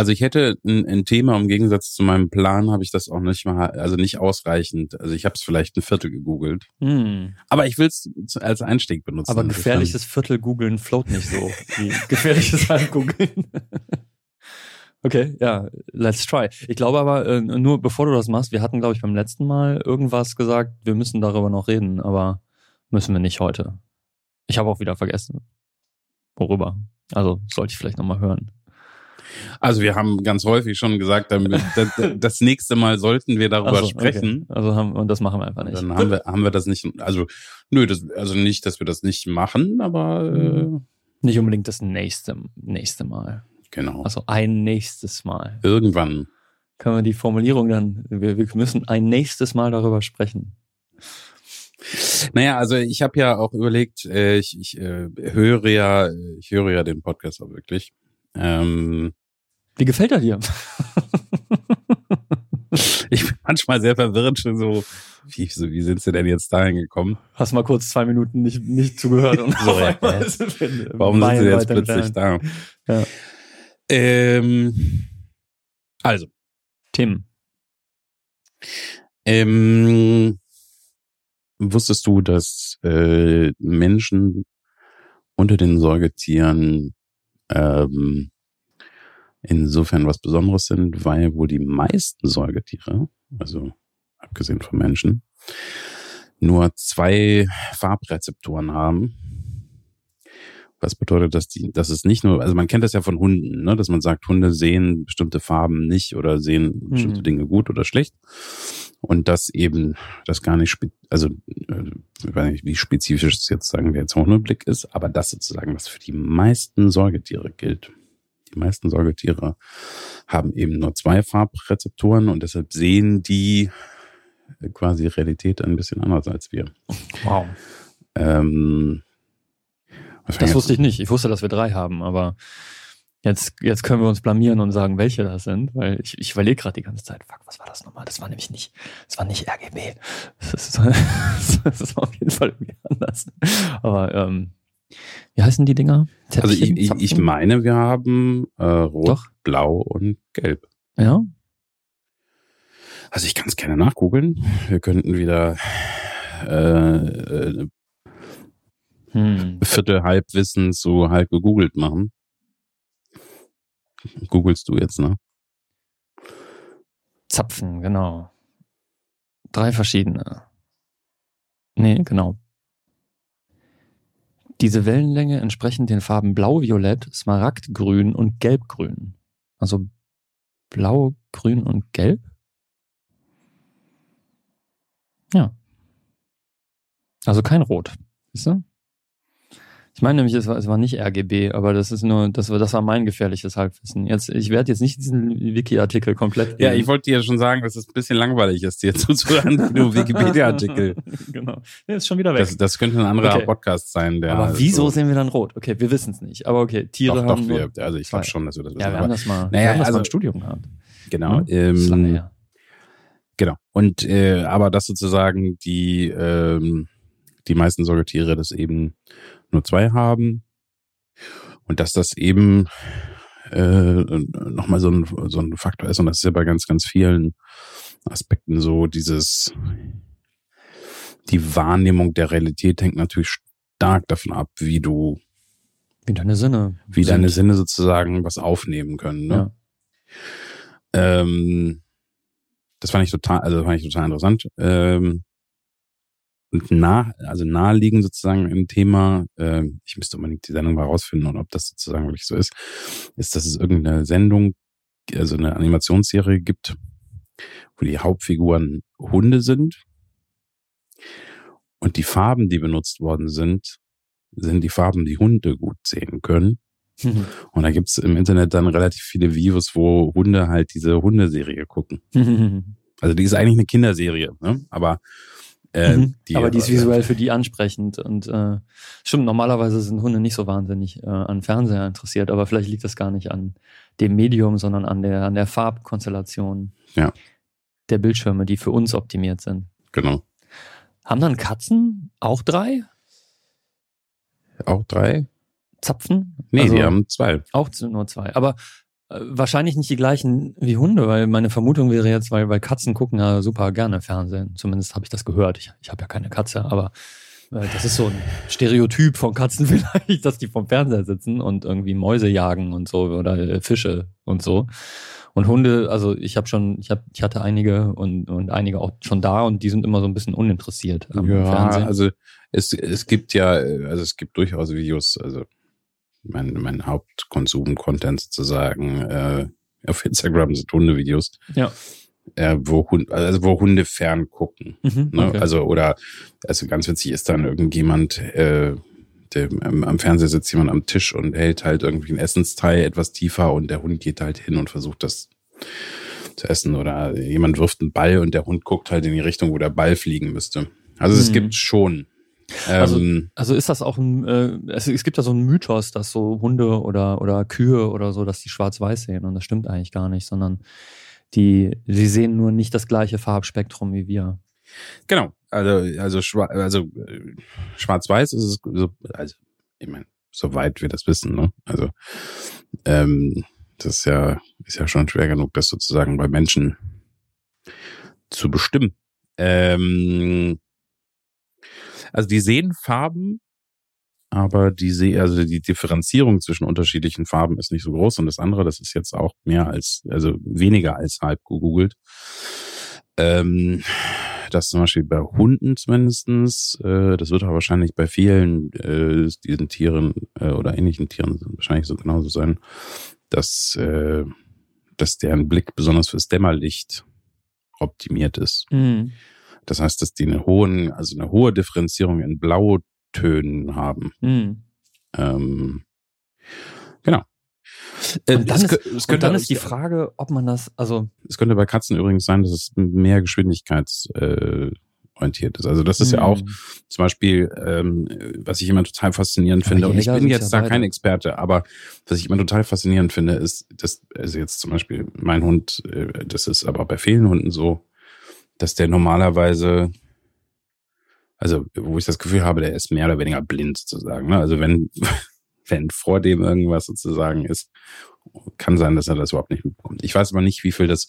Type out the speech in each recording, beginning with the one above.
Also ich hätte ein, ein Thema im Gegensatz zu meinem Plan habe ich das auch nicht mal, also nicht ausreichend. Also ich habe es vielleicht ein Viertel gegoogelt, Hm. aber ich will es als Einstieg benutzen. Aber gefährliches Viertel googeln float nicht so wie gefährliches halb googeln. Okay, ja, let's try. Ich glaube aber, äh, nur bevor du das machst, wir hatten, glaube ich, beim letzten Mal irgendwas gesagt, wir müssen darüber noch reden, aber müssen wir nicht heute. Ich habe auch wieder vergessen. Worüber? Also sollte ich vielleicht nochmal hören. Also wir haben ganz häufig schon gesagt, das, das nächste Mal sollten wir darüber Ach so, sprechen. Okay. Also haben, und das machen wir einfach nicht. Dann haben wir, haben wir das nicht, also nö, das, also nicht, dass wir das nicht machen, aber äh, Nicht unbedingt das nächste, nächste Mal. genau. Also ein nächstes Mal. Irgendwann. Können wir die Formulierung dann, wir, wir müssen ein nächstes Mal darüber sprechen. Naja, also ich habe ja auch überlegt, äh, ich, ich äh, höre ja, ich höre ja den Podcast auch wirklich. Ähm, Wie gefällt er dir? ich bin manchmal sehr verwirrt, schon so, wie, so, wie sind sie denn jetzt dahin gekommen? Hast mal kurz zwei Minuten nicht, nicht zugehört und So, ja, Warum sind sie jetzt plötzlich da? Ja. Ähm, also, Tim. ähm, wusstest du, dass äh, Menschen unter den Säugetieren ähm, insofern was Besonderes sind, weil wohl die meisten Säugetiere, also abgesehen von Menschen, nur zwei Farbrezeptoren haben. Was bedeutet, dass die, dass es nicht nur, also man kennt das ja von Hunden, ne, dass man sagt, Hunde sehen bestimmte Farben nicht oder sehen bestimmte Mhm. Dinge gut oder schlecht. Und das eben, das gar nicht, also äh, ich weiß nicht, wie spezifisch es jetzt sagen wir jetzt Hundeblick ist, aber das sozusagen, was für die meisten Säugetiere gilt. Die meisten Säugetiere haben eben nur zwei Farbrezeptoren und deshalb sehen die quasi Realität ein bisschen anders als wir. Wow. Ähm, Das wusste ich nicht. Ich wusste, dass wir drei haben, aber jetzt, jetzt können wir uns blamieren und sagen, welche das sind, weil ich, ich überlege gerade die ganze Zeit, fuck, was war das nochmal? Das war nämlich nicht, das war nicht RGB. Das ist, das ist auf jeden Fall irgendwie anders. Aber ähm, wie heißen die Dinger? Also ich, Zäpfchen, ich, ich Zapfen? meine, wir haben äh, Rot, Doch. Blau und Gelb. Ja, Also ich kann es gerne nachgoogeln. Wir könnten wieder äh, äh, hm. Viertel Halbwissen zu halb gegoogelt machen. Googelst du jetzt, ne? Zapfen, genau. Drei verschiedene. Nee, genau. Diese Wellenlänge entsprechen den Farben Blau, Violett, Smaragdgrün und Gelbgrün. Also Blau, Grün und Gelb? Ja. Also kein Rot. Siehst du? Ich meine nämlich, es war, es war nicht RGB, aber das ist nur, das war, das war mein gefährliches Halbwissen. Jetzt, ich werde jetzt nicht diesen Wiki-Artikel komplett. Ja, ich wollte dir schon sagen, dass es ein bisschen langweilig ist, dir zuzuhören, du Wikipedia-Artikel. genau. Nee, ist schon wieder weg. Das, das könnte ein anderer Okay. Podcast sein, der. aber wieso so, sehen wir dann rot? Okay, wir wissen es nicht. Aber okay, Tiere doch, haben doch, nur, wir, also ich glaube schon, dass wir das wissen. Ja, wir aber, haben das mal, wir Naja, haben das also- mal im Studium gehabt. genau. Ne? Das ist lange Ähm. Genau. Und äh, aber dass sozusagen die ähm, die meisten Säugetiere das eben nur zwei haben und dass das eben äh, nochmal so ein, so ein Faktor ist und das ist ja bei ganz, ganz vielen Aspekten so, dieses die Wahrnehmung der Realität hängt natürlich stark davon ab, wie du, Wie deine Sinne. wie sind. deine Sinne sozusagen was aufnehmen können. Ne? Ja. Ähm, das fand ich total, also fand ich total interessant. Ähm, und nah, also naheliegend sozusagen im Thema, ähm, ich müsste unbedingt die Sendung mal rausfinden und ob das sozusagen wirklich so ist, ist, dass es irgendeine Sendung, also eine Animationsserie gibt, wo die Hauptfiguren Hunde sind und die Farben, die benutzt worden sind, sind die Farben, die Hunde gut sehen können. Und da gibt's im Internet dann relativ viele Views, wo Hunde halt diese Hundeserie gucken. Also die ist eigentlich eine Kinderserie, ne? aber äh, Mhm. die, aber die ist visuell für die ansprechend und äh, stimmt, normalerweise sind Hunde nicht so wahnsinnig äh, an Fernseher interessiert, aber vielleicht liegt das gar nicht an dem Medium, sondern an der, an der Farbkonstellation Ja. der Bildschirme, die für uns optimiert sind. Genau. Haben dann Katzen auch drei Auch drei? Zapfen? Nee, Also die haben zwei. auch nur zwei. Aber wahrscheinlich nicht die gleichen wie Hunde, weil meine Vermutung wäre jetzt, weil, weil Katzen gucken ja super gerne Fernsehen. Zumindest habe ich das gehört. Ich, ich habe ja keine Katze, aber äh, das ist so ein Stereotyp von Katzen vielleicht, dass die vom Fernseher sitzen und irgendwie Mäuse jagen und so oder äh, Fische und so. Und Hunde, also ich habe schon, ich habe, ich hatte einige und, und einige auch schon da und die sind immer so ein bisschen uninteressiert am ja, Fernsehen. also es, es gibt ja, also es gibt durchaus Videos, also mein, mein Hauptkonsum-Content sozusagen äh, auf Instagram sind Hundevideos. Ja. Äh, wo, Hund, also wo Hunde fern gucken. Mhm, ne? okay. Also, oder, also ganz witzig ist dann irgendjemand, äh, der, am, am Fernseher sitzt jemand am Tisch und hält halt irgendwie ein Essensteil etwas tiefer und der Hund geht halt hin und versucht das zu essen. Oder jemand wirft einen Ball und der Hund guckt halt in die Richtung, wo der Ball fliegen müsste. Also es Mhm. gibt schon. Also- Ähm, Also ist das auch ein, äh, es, es gibt ja so einen Mythos, dass so Hunde oder, oder Kühe oder so, dass die schwarz-weiß sehen und das stimmt eigentlich gar nicht, sondern die, sie sehen nur nicht das gleiche Farbspektrum wie wir. Genau, also also, schwa also äh, schwarz-weiß ist es so, also ich meine, soweit wir das wissen, ne? Also ähm, das ist ja ist ja schon schwer genug, das sozusagen bei Menschen zu bestimmen. Ähm, also die sehen Farben, aber die se also die Differenzierung zwischen unterschiedlichen Farben ist nicht so groß und das andere, das ist jetzt auch mehr als also weniger als halb gegoogelt. Ähm, das zum Beispiel bei Hunden zumindestens, äh, das wird aber wahrscheinlich bei vielen äh, diesen Tieren äh, oder ähnlichen Tieren wahrscheinlich so genauso sein, dass, äh, dass deren Blick besonders fürs Dämmerlicht optimiert ist. Mhm. Das heißt, dass die eine hohen, also eine hohe Differenzierung in Blautönen haben. Mhm. Ähm, genau. Äh, Und dann, es ist, es könnte- dann ist die Frage, ob man das, also Es könnte bei Katzen übrigens sein, dass es mehr geschwindigkeitsorientiert äh, ist. Also das ist ja Mhm. auch zum Beispiel, ähm, was ich immer total faszinierend Aber finde, und ich bin jetzt ja da kein. Experte, aber was ich immer total faszinierend finde, ist, dass, also jetzt zum Beispiel mein Hund, äh, das ist aber bei vielen Hunden so, dass der normalerweise, also wo ich das Gefühl habe, der ist mehr oder weniger blind sozusagen. Ne? Also wenn, wenn vor dem irgendwas sozusagen ist, kann sein, dass er das überhaupt nicht mitbekommt. Ich weiß aber nicht, wie viel das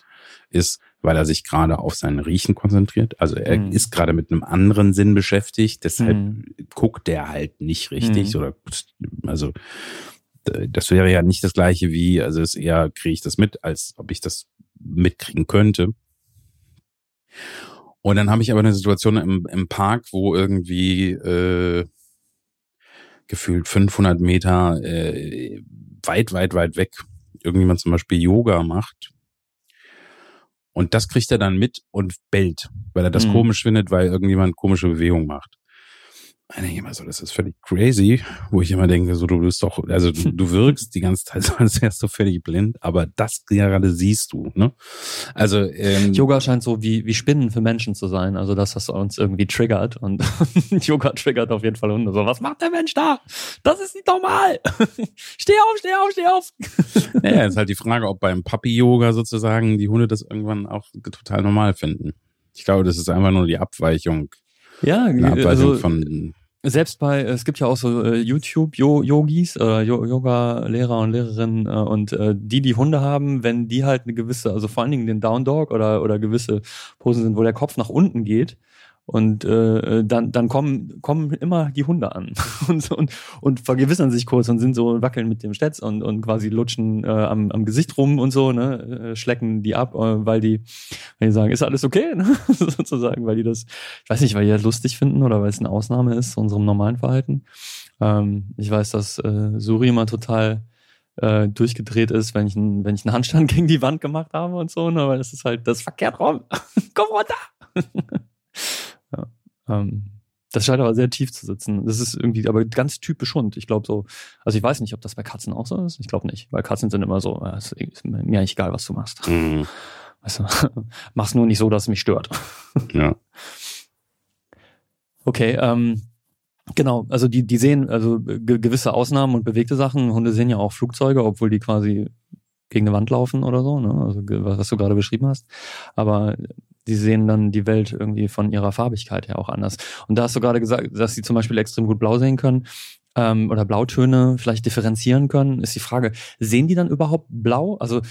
ist, weil er sich gerade auf sein Riechen konzentriert. Also er Hm. ist gerade mit einem anderen Sinn beschäftigt, deshalb Hm. guckt der halt nicht richtig Hm. oder also das wäre ja nicht das gleiche wie, also es ist eher kriege ich das mit, als ob ich das mitkriegen könnte. Und dann habe ich aber eine Situation im, im Park, wo irgendwie äh, gefühlt 500 Meter äh, weit, weit, weit weg irgendjemand zum Beispiel Yoga macht. Und das kriegt er dann mit und bellt, weil er das Mhm. komisch findet, weil irgendjemand komische Bewegungen macht. Ich denke immer so, das ist völlig crazy, wo ich immer denke, so du bist doch, also du, du wirkst die ganze Zeit so, als wärst du völlig blind, aber das gerade siehst du, ne? Also ähm, Yoga scheint so wie, wie Spinnen für Menschen zu sein. Also das, was uns irgendwie triggert. Und Yoga triggert auf jeden Fall Hunde. So, was macht der Mensch da? Das ist nicht normal. steh auf, steh auf, steh auf. Naja, ist halt die Frage, ob beim Puppy-Yoga sozusagen die Hunde das irgendwann auch total normal finden. Ich glaube, das ist einfach nur die Abweichung, Ja, eine Abweichung also von, selbst bei, es gibt ja auch so äh, YouTube-Yogis Yo- Yoga-Lehrer und Lehrerinnen äh, und äh, die, die Hunde haben, wenn die halt eine gewisse, also vor allen Dingen den Down Dog oder, oder gewisse Posen sind, wo der Kopf nach unten geht und äh, dann, dann kommen, kommen immer die Hunde an und, und, und vergewissern sich kurz und sind so wackeln mit dem Stetz und, und quasi lutschen äh, am, am Gesicht rum und so, ne, äh, schlecken die ab, äh, weil die, weil die sagen, ist alles okay, ne? sozusagen, weil die das, ich weiß nicht, weil die das lustig finden oder weil es eine Ausnahme ist zu unserem normalen Verhalten. Ähm, ich weiß, dass äh, Suri immer total äh, durchgedreht ist, wenn ich, einen, wenn ich einen Handstand gegen die Wand gemacht habe und so, ne? weil das ist halt das verkehrt rum. Komm runter! Ähm, das scheint aber sehr tief zu sitzen. Das ist irgendwie aber ganz typisch Hund. Ich glaube so, also ich weiß nicht, ob das bei Katzen auch so ist. Ich glaube nicht, weil Katzen sind immer so, ja, ist, ist mir eigentlich egal, was du machst. Mhm. Weißt du, mach's nur nicht so, dass es mich stört. ja. Okay, ähm, genau, also die, die sehen also ge gewisse Ausnahmen und bewegte Sachen. Hunde sehen ja auch Flugzeuge, obwohl die quasi gegen eine Wand laufen oder so, ne? Also was du gerade beschrieben hast. Aber die sehen dann die Welt irgendwie von ihrer Farbigkeit her auch anders. Und da hast du gerade gesagt, dass sie zum Beispiel extrem gut blau sehen können. ähm, oder Blautöne vielleicht differenzieren können, ist die Frage, sehen die dann überhaupt blau? Also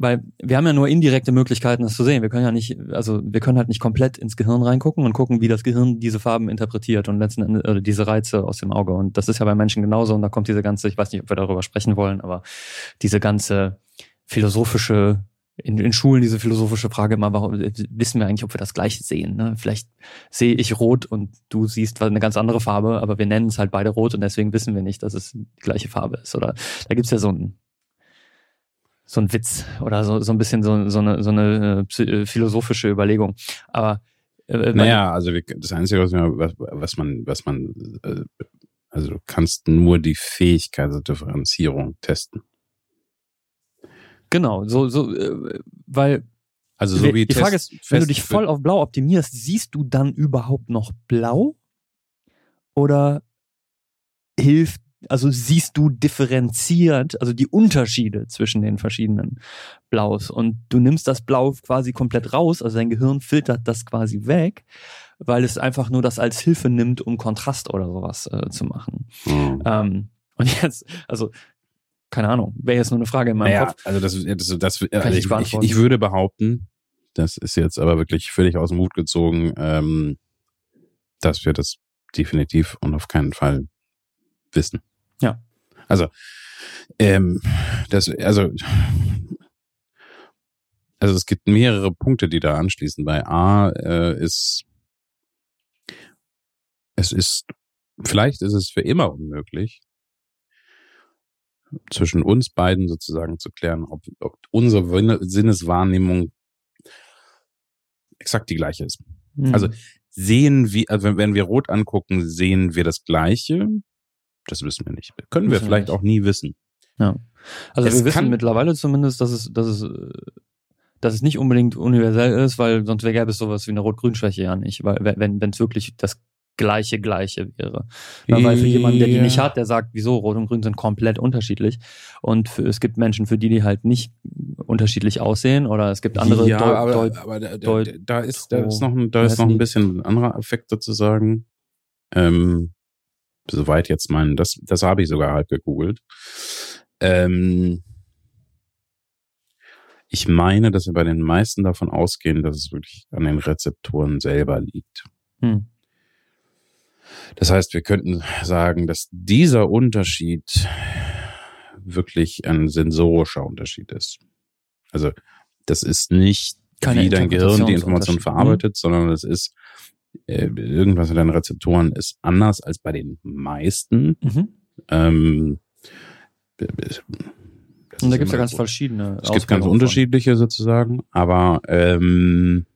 weil wir haben ja nur indirekte Möglichkeiten, das zu sehen. Wir können ja nicht, also wir können halt nicht komplett ins Gehirn reingucken und gucken, wie das Gehirn diese Farben interpretiert und letzten Endes oder diese Reize aus dem Auge. Und das ist ja bei Menschen genauso. Und da kommt diese ganze, ich weiß nicht, ob wir darüber sprechen wollen, aber diese ganze philosophische in, in Schulen diese philosophische Frage immer, warum wissen wir eigentlich, ob wir das gleiche sehen? Ne? Vielleicht sehe ich rot und du siehst eine ganz andere Farbe, aber wir nennen es halt beide rot und deswegen wissen wir nicht, dass es die gleiche Farbe ist. Oder da gibt's ja so ein so ein Witz oder so, so ein bisschen so, so eine, so eine äh, äh philosophische Überlegung. Aber äh, naja, also das Einzige, was, was, was man, was man, äh, also du kannst nur die Fähigkeit der Differenzierung testen. Genau, so, so, äh, weil also so wie die Frage ist, wenn du dich voll auf Blau optimierst, siehst du dann überhaupt noch Blau? Oder hilft also siehst du differenziert, also die Unterschiede zwischen den verschiedenen Blaus. Und du nimmst das Blau quasi komplett raus, also dein Gehirn filtert das quasi weg, weil es einfach nur das als Hilfe nimmt, um Kontrast oder sowas äh, zu machen. Mhm. Ähm, und jetzt, also keine Ahnung, wäre jetzt nur eine Frage in meinem naja, Kopf. Also das, das, das also ich, ich, ich, würde behaupten, das ist jetzt aber wirklich völlig aus dem Hut gezogen, ähm, dass wir das definitiv und auf keinen Fall wissen. Ja. Also, ähm, das, also, also es gibt mehrere Punkte, die da anschließen. Bei A äh, ist, es ist, vielleicht ist es für immer unmöglich, zwischen uns beiden sozusagen zu klären, ob, ob unsere Sinneswahrnehmung exakt die gleiche ist. Mhm. Also sehen wir, also wenn wir rot angucken, sehen wir das Gleiche das wissen wir nicht. Können wir vielleicht nicht. auch nie wissen. Ja. Also es wir wissen mittlerweile zumindest, dass es, dass es, dass es nicht unbedingt universell ist, weil sonst gäbe es sowas wie eine Rot-Grün-Schwäche ja nicht, weil wenn wenn es wirklich das gleiche gleiche wäre. Weil für jemanden, der die nicht hat, der sagt, wieso Rot und Grün sind komplett unterschiedlich und für, es gibt Menschen, für die die halt nicht unterschiedlich aussehen oder es gibt andere. Ja, Deu aber, Deu aber da, da, da, ist da ist noch ein, da ist noch ein bisschen ein anderer Effekt sozusagen. Ähm, soweit jetzt mein, das, das habe ich sogar halt gegoogelt. Ähm, ich meine, dass wir bei den meisten davon ausgehen, dass es wirklich an den Rezeptoren selber liegt. Hm. Das heißt, wir könnten sagen, dass dieser Unterschied wirklich ein sensorischer Unterschied ist. Also das ist nicht, Keine wie dein Gehirn die Information verarbeitet, sondern es ist äh, irgendwas in deinen Rezeptoren ist anders als bei den meisten. Mhm. Ähm, und da gibt es ja ganz so. verschiedene. Es gibt ganz unterschiedliche sozusagen, aber ähm,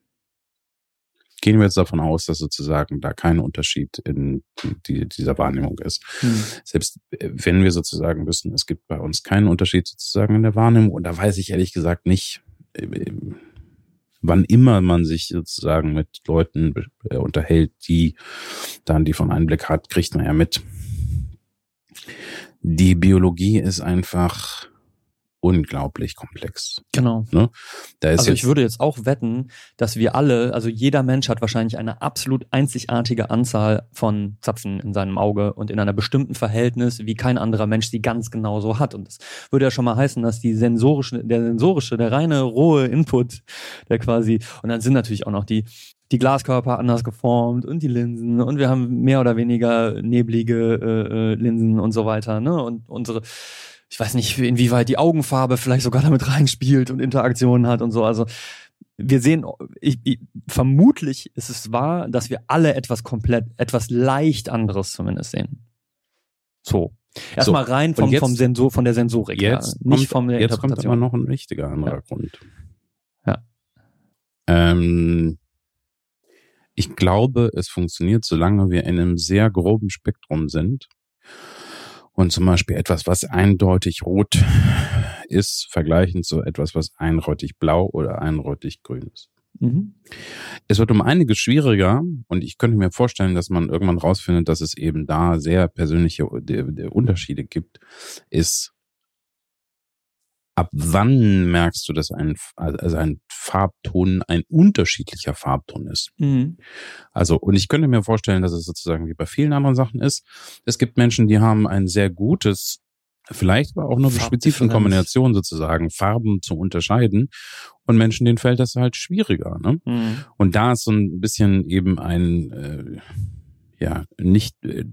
gehen wir jetzt davon aus, dass sozusagen da kein Unterschied in die, dieser Wahrnehmung ist. Hm. Selbst äh, wenn wir sozusagen wissen, es gibt bei uns keinen Unterschied sozusagen in der Wahrnehmung, und da weiß ich ehrlich gesagt nicht, äh, wann immer man sich sozusagen mit Leuten äh, unterhält, die dann die von Einblick hat, kriegt man ja mit. Die Biologie ist einfach unglaublich komplex. Genau. Ne? Also ich würde jetzt auch wetten, dass wir alle, also jeder Mensch hat wahrscheinlich eine absolut einzigartige Anzahl von Zapfen in seinem Auge und in einer bestimmten Verhältnis, wie kein anderer Mensch sie ganz genau so hat. Und das würde ja schon mal heißen, dass die sensorische, der sensorische, der reine rohe Input, der quasi, und dann sind natürlich auch noch die die Glaskörper anders geformt und die Linsen und wir haben mehr oder weniger neblige äh, äh Linsen und so weiter, ne? Und unsere ich weiß nicht, inwieweit die Augenfarbe vielleicht sogar damit reinspielt und Interaktionen hat und so. Also wir sehen, ich, ich, vermutlich ist es wahr, dass wir alle etwas komplett, etwas leicht anderes zumindest sehen. So. Erstmal so, rein vom, jetzt, vom Sensor, von der Sensorik, jetzt ja, nicht vom der Jetzt kommt aber noch ein wichtiger anderer ja. Grund. Ja. Ähm, ich glaube, es funktioniert, solange wir in einem sehr groben Spektrum sind und zum Beispiel etwas, was eindeutig rot ist, vergleichend zu etwas, was eindeutig blau oder eindeutig grün ist. Mhm. Es wird um einiges schwieriger und ich könnte mir vorstellen, dass man irgendwann rausfindet, dass es eben da sehr persönliche Unterschiede gibt, ist ab wann merkst du, dass ein, also ein Farbton ein unterschiedlicher Farbton ist? Mhm. Also, und ich könnte mir vorstellen, dass es sozusagen wie bei vielen anderen Sachen ist. Es gibt Menschen, die haben ein sehr gutes, vielleicht aber auch nur spezifischen Kombination sozusagen, Farben zu unterscheiden. Und Menschen, denen fällt das halt schwieriger. Ne? Mhm. Und da ist so ein bisschen eben ein, äh, ja, nicht, äh,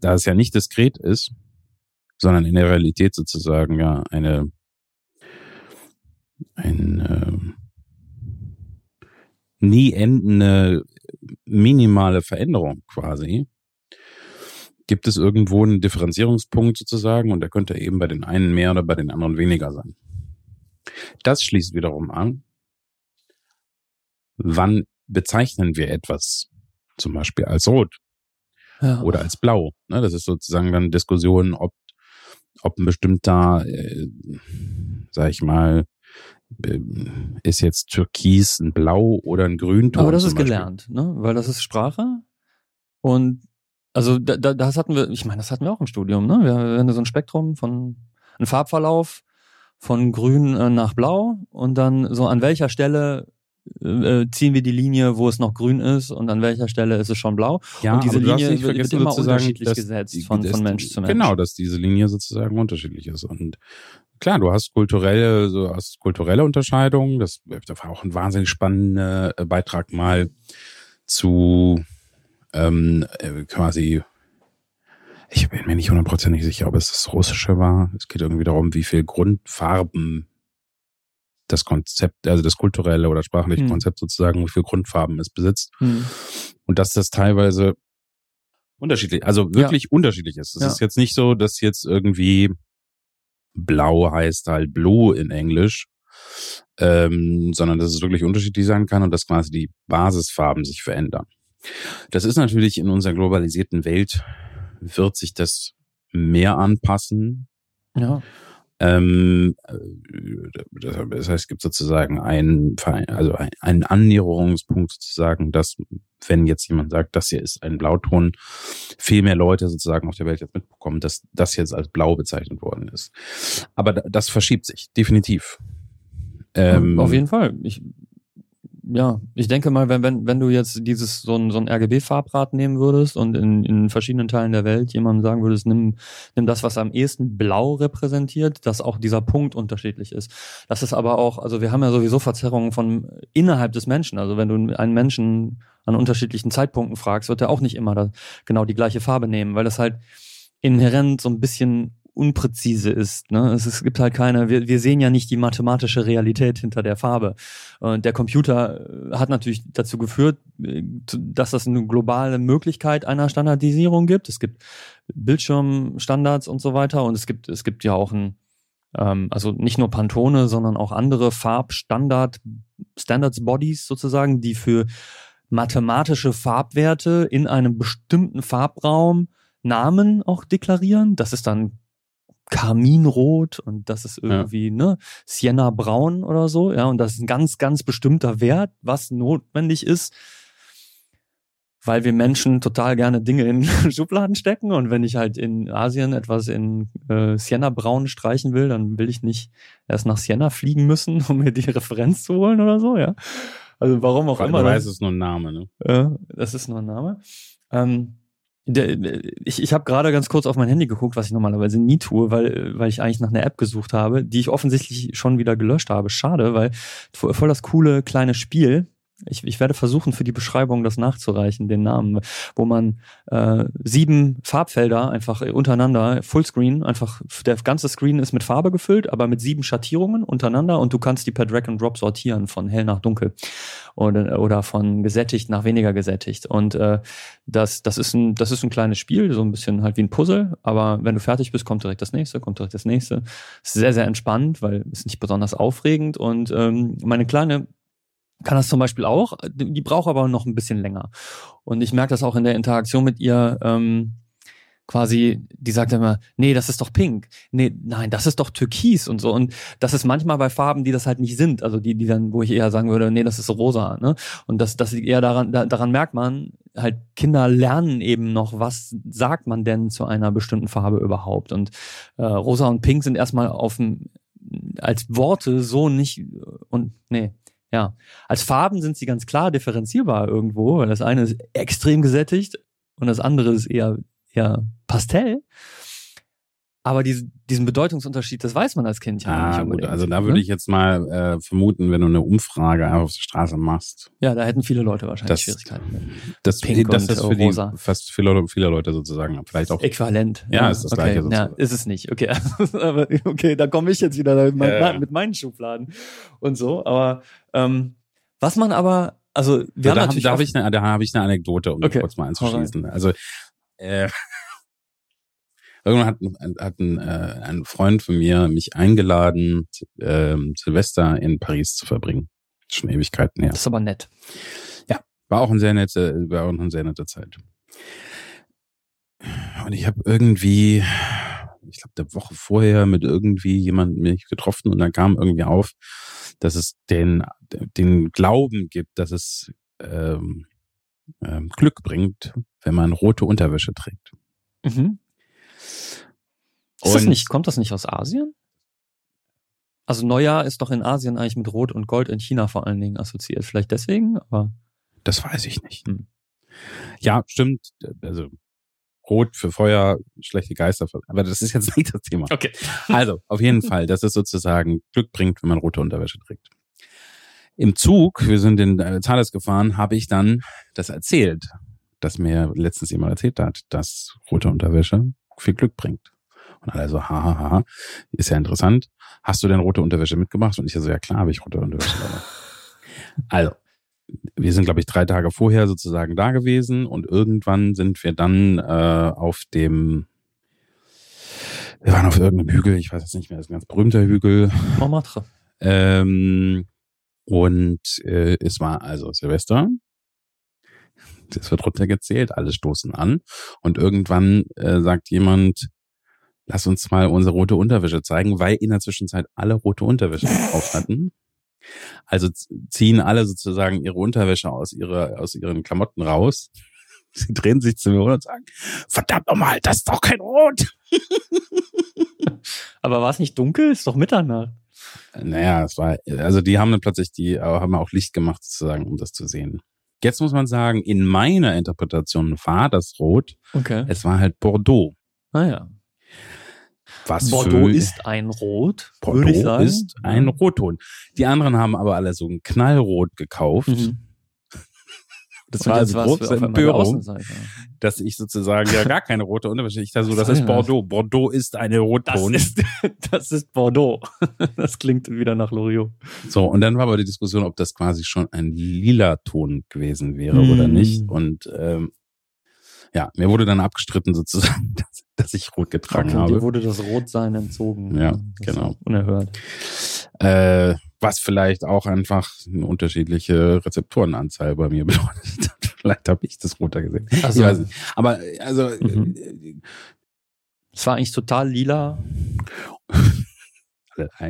da es ja nicht diskret ist, sondern in der Realität sozusagen ja eine ein äh, nie endende minimale Veränderung quasi, gibt es irgendwo einen Differenzierungspunkt sozusagen und der könnte eben bei den einen mehr oder bei den anderen weniger sein. Das schließt wiederum an, wann bezeichnen wir etwas zum Beispiel als rot ja. oder als blau. Ne, das ist sozusagen dann Diskussion, ob, ob ein bestimmter, äh, sag ich mal, ist jetzt Türkis ein Blau oder ein Grünton. Aber das ist gelernt, ne? Weil das ist Sprache. Und also da, da, das hatten wir, ich meine, das hatten wir auch im Studium, ne? Wir hatten so ein Spektrum von einem Farbverlauf von grün äh, nach blau und dann so an welcher Stelle äh, ziehen wir die Linie, wo es noch grün ist und an welcher Stelle ist es schon blau. Ja, und diese Linie wird, wird immer unterschiedlich gesetzt von, von Mensch zu Mensch. Genau, dass diese Linie sozusagen unterschiedlich ist. Und klar, du hast kulturelle, so hast kulturelle Unterscheidungen. Das, das war auch ein wahnsinnig spannender äh, Beitrag mal zu ähm, äh, quasi ich bin mir nicht hundertprozentig sicher, ob es das Russische war. Es geht irgendwie darum, wie viel Grundfarben das Konzept, also das kulturelle oder sprachliche hm. Konzept sozusagen, wie viel Grundfarben es besitzt. Hm. Und dass das teilweise unterschiedlich, also wirklich ja. unterschiedlich ist. Es ja. ist jetzt nicht so, dass jetzt irgendwie blau heißt halt blue in Englisch, ähm, sondern dass es wirklich unterschiedlich sein kann und dass quasi die Basisfarben sich verändern. Das ist natürlich in unserer globalisierten Welt, wird sich das mehr anpassen. Ja. Ähm, äh, das heißt, es gibt sozusagen einen, also einen Annäherungspunkt sozusagen, dass wenn jetzt jemand sagt, das hier ist ein Blauton, viel mehr Leute sozusagen auf der Welt jetzt mitbekommen, dass das jetzt als blau bezeichnet worden ist. Aber das verschiebt sich, definitiv. Ähm, auf jeden Fall. Ich ja, ich denke mal, wenn, wenn, wenn du jetzt dieses so ein, so ein RGB-Farbrad nehmen würdest und in, in verschiedenen Teilen der Welt jemandem sagen würdest, nimm, nimm das, was am ehesten blau repräsentiert, dass auch dieser Punkt unterschiedlich ist. Das ist aber auch, also wir haben ja sowieso Verzerrungen von innerhalb des Menschen. Also wenn du einen Menschen an unterschiedlichen Zeitpunkten fragst, wird er auch nicht immer da genau die gleiche Farbe nehmen, weil das halt inhärent so ein bisschen unpräzise ist. Ne? Es, es gibt halt keine, wir, wir sehen ja nicht die mathematische Realität hinter der Farbe. Und der Computer äh, hat natürlich dazu geführt, äh, dass das eine globale Möglichkeit einer Standardisierung gibt. Es gibt Bildschirmstandards und so weiter und es gibt, es gibt ja auch ein, ähm, also nicht nur Pantone, sondern auch andere Farbstandard, Standards Bodies sozusagen, die für mathematische Farbwerte in einem bestimmten Farbraum Namen auch deklarieren. Das ist dann Karminrot und das ist irgendwie, ja. ne, Sienna Braun oder so, ja, und das ist ein ganz, ganz bestimmter Wert, was notwendig ist, weil wir Menschen total gerne Dinge in Schubladen stecken und wenn ich halt in Asien etwas in äh, Sienna Braun streichen will, dann will ich nicht erst nach Sienna fliegen müssen, um mir die Referenz zu holen oder so, ja. Also warum auch Weil immer. Du weißt, es ist nur ein Name, ne? Ja, das ist nur ein Name. Ähm, ich ich habe gerade ganz kurz auf mein Handy geguckt, was ich normalerweise nie tue, weil, weil ich eigentlich nach einer App gesucht habe, die ich offensichtlich schon wieder gelöscht habe. Schade, weil voll das coole kleine Spiel, ich, ich werde versuchen, für die Beschreibung das nachzureichen, den Namen, wo man äh, sieben Farbfelder einfach untereinander, Fullscreen, einfach der ganze Screen ist mit Farbe gefüllt, aber mit sieben Schattierungen untereinander und du kannst die per Drag and Drop sortieren von hell nach dunkel oder, oder von gesättigt nach weniger gesättigt. Und äh, das, das, ist ein, das ist ein kleines Spiel, so ein bisschen halt wie ein Puzzle, aber wenn du fertig bist, kommt direkt das nächste, kommt direkt das nächste. Ist sehr, sehr entspannt, weil es nicht besonders aufregend und ähm, meine kleine kann das zum Beispiel auch. Die braucht aber noch ein bisschen länger. Und ich merke das auch in der Interaktion mit ihr. Ähm, quasi, die sagt immer, nee, das ist doch pink. Nee, nein, das ist doch türkis und so. Und das ist manchmal bei Farben, die das halt nicht sind. Also die, die dann, wo ich eher sagen würde, nee, das ist rosa. Ne? Und das, das eher daran, da, daran merkt man, halt Kinder lernen eben noch, was sagt man denn zu einer bestimmten Farbe überhaupt. Und äh, rosa und pink sind erstmal auf dem als Worte so nicht und nee, ja. Als Farben sind sie ganz klar differenzierbar irgendwo, weil das eine ist extrem gesättigt und das andere ist eher, eher Pastell. Aber diese, diesen Bedeutungsunterschied, das weiß man als Kind ja Ah, nicht gut, unbedingt. also da würde ne? ich jetzt mal äh, vermuten, wenn du eine Umfrage einfach auf der Straße machst, Ja, da hätten viele Leute wahrscheinlich Das- Schwierigkeiten. das, Pink das und, ist äh, für die rosa. fast viele, viele Leute sozusagen vielleicht auch Äquivalent. Ja, ist das okay. Gleiche Ja, sozusagen. ist es nicht. Okay, aber okay, da komme ich jetzt wieder mit, Ja, ja. mit meinen Schubladen und so. Aber ähm, was man aber, also wir da haben hab- natürlich da auch- habe ich, eine- da hab ich eine Anekdote, um das Okay, kurz mal anzuschließen. Also äh, irgendwann hat, ein- hat ein, äh, ein Freund von mir mich eingeladen, ähm, Silvester in Paris zu verbringen. Schon Ewigkeiten her. das ist aber nett. War auch eine sehr nette, war auch eine sehr nette Zeit. Und ich habe irgendwie, ich glaube, der Woche vorher mit irgendwie jemandem mich getroffen und dann kam irgendwie auf, dass es den, den Glauben gibt, dass es ähm, ähm, Glück bringt, wenn man rote Unterwäsche trägt. Mhm. Ist das nicht, kommt das nicht aus Asien? Also Neujahr ist doch in Asien eigentlich mit Rot und Gold in China vor allen Dingen assoziiert. Vielleicht deswegen, aber Das weiß ich nicht. Hm. Ja, stimmt. Also Rot für Feuer, schlechte Geister. für- Aber das ist jetzt nicht das Thema. okay. Also, auf jeden Fall, dass es sozusagen Glück bringt, wenn man rote Unterwäsche trägt. Im Zug, wir sind in äh, Thales gefahren, habe ich dann das erzählt, dass mir letztens jemand erzählt hat, dass rote Unterwäsche viel Glück bringt. Und alle so, ha, ha, ha, ist ja interessant. Hast du denn rote Unterwäsche mitgebracht? Und ich so, ja klar, habe ich rote Unterwäsche dabei. Also, wir sind, glaube ich, drei Tage vorher sozusagen da gewesen und irgendwann sind wir dann äh, auf dem wir waren auf irgendeinem Hügel, ich weiß jetzt nicht mehr, das ist ein ganz berühmter Hügel. Montmartre. Ähm, und äh, es war also Silvester. Das wird runtergezählt, alle stoßen an. Und irgendwann äh, sagt jemand, lass uns mal unsere rote Unterwäsche zeigen, weil in der Zwischenzeit alle rote Unterwäsche auf hatten. Also ziehen alle sozusagen ihre Unterwäsche aus, ihre, aus ihren Klamotten raus. Sie drehen sich zu mir und sagen, verdammt nochmal, das ist doch kein Rot. Aber war es nicht dunkel? Ist doch Mitternacht. Naja, es war, also die haben dann plötzlich, die äh, haben auch Licht gemacht sozusagen, um das zu sehen. Jetzt muss man sagen, in meiner Interpretation war das Rot, Okay. es war halt Bordeaux. Naja. Was Bordeaux für, ist ein Rot, Bordeaux ist ein Rotton. Die anderen haben aber alle so ein Knallrot gekauft. Mhm. Das jetzt also war's große Empörung, Außenseiter. dass ich sozusagen ja gar keine rote Unterwäsche. Ich da so, das ist das? Bordeaux. Bordeaux ist eine Das Rotton. ist, das ist Bordeaux. Das klingt wieder nach Loriot. So, und dann war aber die Diskussion, ob das quasi schon ein lila Ton gewesen wäre oder Mm. nicht. Und ähm, ja, mir wurde dann abgestritten sozusagen, dass, dass ich rot getragen Okay, habe. dir wurde das Rotsein entzogen. Ja, Das genau. Unerhört. Äh, was vielleicht auch einfach eine unterschiedliche Rezeptorenanzahl bei mir bedeutet. vielleicht habe ich das roter gesehen. Also, ich weiß nicht. Aber äh, also Mhm. äh, es war eigentlich total lila.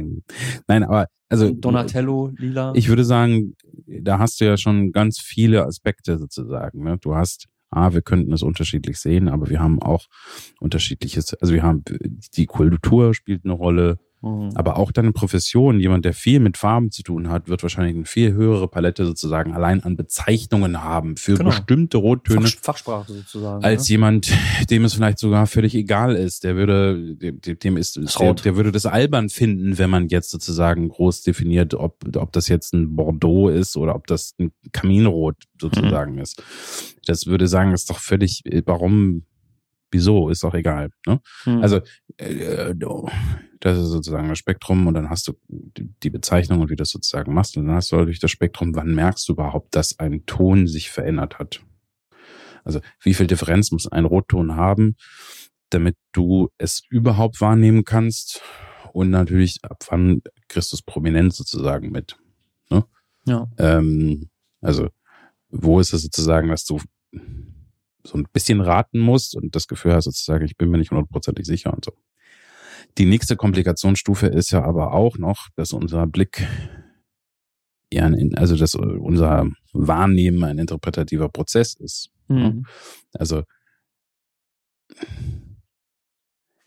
nein, aber also Donatello lila. Ich würde sagen, da hast du ja schon ganz viele Aspekte sozusagen. Ne? Du hast, ah, wir könnten es unterschiedlich sehen, aber wir haben auch unterschiedliches, also wir haben, die Kultur spielt eine Rolle, Mhm. aber auch deine Profession, jemand, der viel mit Farben zu tun hat, wird wahrscheinlich eine viel höhere Palette sozusagen allein an Bezeichnungen haben für Genau. bestimmte Rottöne. Fach, Fachsprache sozusagen. Als ne? jemand, dem es vielleicht sogar völlig egal ist, der würde, dem, dem ist, Das der, der würde das albern finden, wenn man jetzt sozusagen groß definiert, ob, ob das jetzt ein Bordeaux ist oder ob das ein Kaminrot sozusagen ist. Das würde sagen, ist doch völlig, äh, warum, wieso, ist doch egal. Ne? Mhm. Also, äh, das ist sozusagen das Spektrum und dann hast du die Bezeichnung und wie du das sozusagen machst und dann hast du natürlich das Spektrum, wann merkst du überhaupt, dass ein Ton sich verändert hat. Also wie viel Differenz muss ein Rotton haben, damit du es überhaupt wahrnehmen kannst und natürlich ab wann es prominent sozusagen mit. ja. Ähm, also wo ist es sozusagen, dass du so ein bisschen raten musst und das Gefühl hast sozusagen, ich bin mir nicht hundertprozentig sicher und so. Die nächste Komplikationsstufe ist ja aber auch noch, dass unser Blick ja, ein, also dass unser Wahrnehmen ein interpretativer Prozess ist. Mhm. Also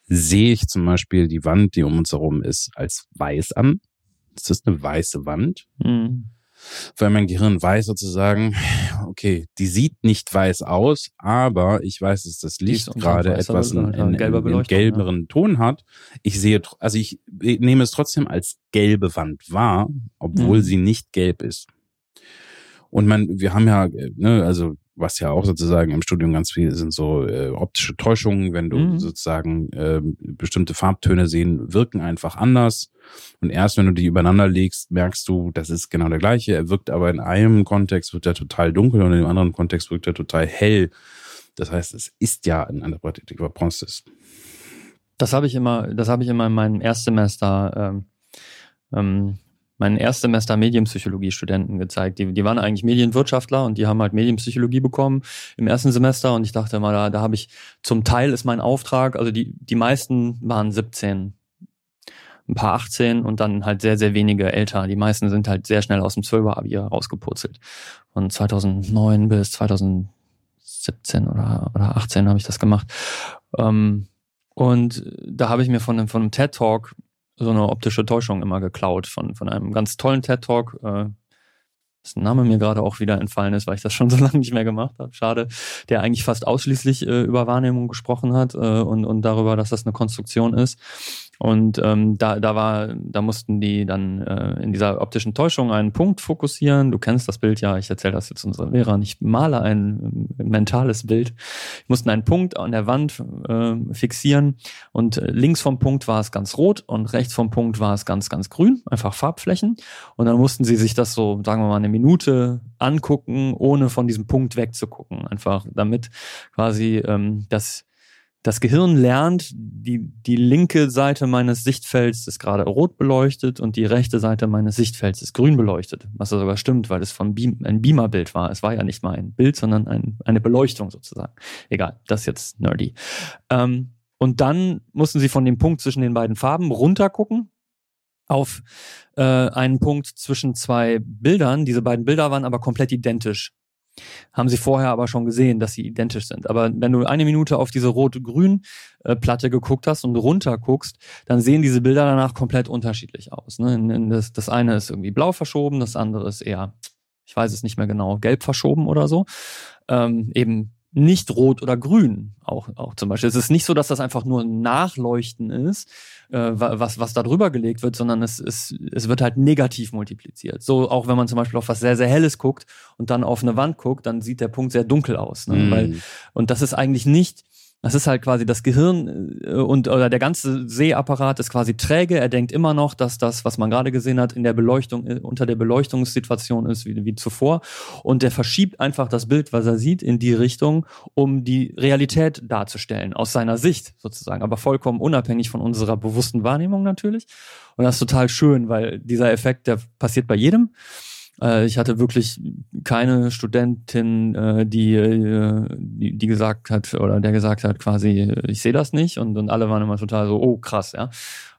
sehe ich zum Beispiel die Wand, die um uns herum ist, als weiß an. Das ist eine weiße Wand. Mhm. Weil mein Gehirn weiß sozusagen, okay, die sieht nicht weiß aus, aber ich weiß, dass das Licht gerade etwas einen, einen, einen gelberen ja. Ton hat. Ich sehe, also ich nehme es trotzdem als gelbe Wand wahr, obwohl mhm. sie nicht gelb ist. Und man, wir haben ja, ne, also was ja auch sozusagen im Studium ganz viel sind so äh, optische Täuschungen, wenn du mhm. sozusagen äh, bestimmte Farbtöne sehen, wirken einfach anders. Und erst wenn du die übereinander legst, merkst du, das ist genau der gleiche. Er wirkt aber in einem Kontext wird er total dunkel und in dem anderen Kontext wirkt er total hell. Das heißt, es ist ja ein interpretativer Prozess. Das habe ich immer, das habe ich immer in meinem Erstsemester ähm, ähm, meinen Erstsemester Medienpsychologie-Studenten gezeigt. Die, die waren eigentlich Medienwirtschaftler und die haben halt Medienpsychologie bekommen im ersten Semester und ich dachte mal, da, da habe ich zum Teil ist mein Auftrag, also die, die meisten waren 17, ein paar 18 und dann halt sehr, sehr wenige älter. Die meisten sind halt sehr schnell aus dem 12er Abi rausgepurzelt. Von 2009 bis 2017 oder, oder 18 habe ich das gemacht. Ähm, und da habe ich mir von, von einem TED-Talk so eine optische Täuschung immer geklaut von, von einem ganz tollen TED-Talk. Äh, das Name mir gerade auch wieder entfallen ist, weil ich das schon so lange nicht mehr gemacht habe. Schade, der eigentlich fast ausschließlich äh, über Wahrnehmung gesprochen hat äh, und, und darüber, dass das eine Konstruktion ist. Und ähm, da, da war, da mussten die dann äh, in dieser optischen Täuschung einen Punkt fokussieren. Du kennst das Bild ja, ich erzähle das jetzt unseren Lehrern. Ich male ein äh, mentales Bild. Ich mussten einen Punkt an der Wand äh, fixieren und äh, links vom Punkt war es ganz rot und rechts vom Punkt war es ganz, ganz grün, einfach Farbflächen. Und dann mussten sie sich das so, sagen wir mal, eine Minute angucken, ohne von diesem Punkt wegzugucken. Einfach damit quasi ähm, das das Gehirn lernt, die, die linke Seite meines Sichtfelds ist gerade rot beleuchtet und die rechte Seite meines Sichtfelds ist grün beleuchtet. Was ja sogar stimmt, weil es von Beam, ein Beamer-Bild war. Es war ja nicht mal ein Bild, sondern ein, eine Beleuchtung sozusagen. Egal, das ist jetzt nerdy. Ähm, und dann mussten sie von dem Punkt zwischen den beiden Farben runtergucken auf äh, einen Punkt zwischen zwei Bildern. Diese beiden Bilder waren aber komplett identisch haben sie vorher aber schon gesehen, dass sie identisch sind. Aber wenn du eine Minute auf diese rot-grün äh, geguckt hast und runter guckst, dann sehen diese Bilder danach komplett unterschiedlich aus. Ne? Das, das eine ist irgendwie blau verschoben, das andere ist eher, ich weiß es nicht mehr genau, gelb verschoben oder so. Ähm, eben nicht rot oder grün auch, auch zum Beispiel. Es ist nicht so, dass das einfach nur ein Nachleuchten ist, äh, was, was da drüber gelegt wird, sondern es, es, es wird halt negativ multipliziert. So auch wenn man zum Beispiel auf was sehr, sehr Helles guckt und dann auf eine Wand guckt, dann sieht der Punkt sehr dunkel aus. Ne? Mm. Weil, und das ist eigentlich nicht das ist halt quasi das Gehirn äh, und oder der ganze Sehapparat ist quasi träge. Er denkt immer noch, dass das, was man gerade gesehen hat, in der Beleuchtung, äh, unter der Beleuchtungssituation ist wie, wie zuvor. Und der verschiebt einfach das Bild, was er sieht, in die Richtung, um die Realität darzustellen, aus seiner Sicht sozusagen, aber vollkommen unabhängig von unserer bewussten Wahrnehmung natürlich. Und das ist total schön, weil dieser Effekt, der passiert bei jedem. Äh, ich hatte wirklich keine Studentin, äh, die, äh, die, die gesagt hat oder der gesagt hat quasi, ich sehe das nicht und, und alle waren immer total so, oh krass, ja.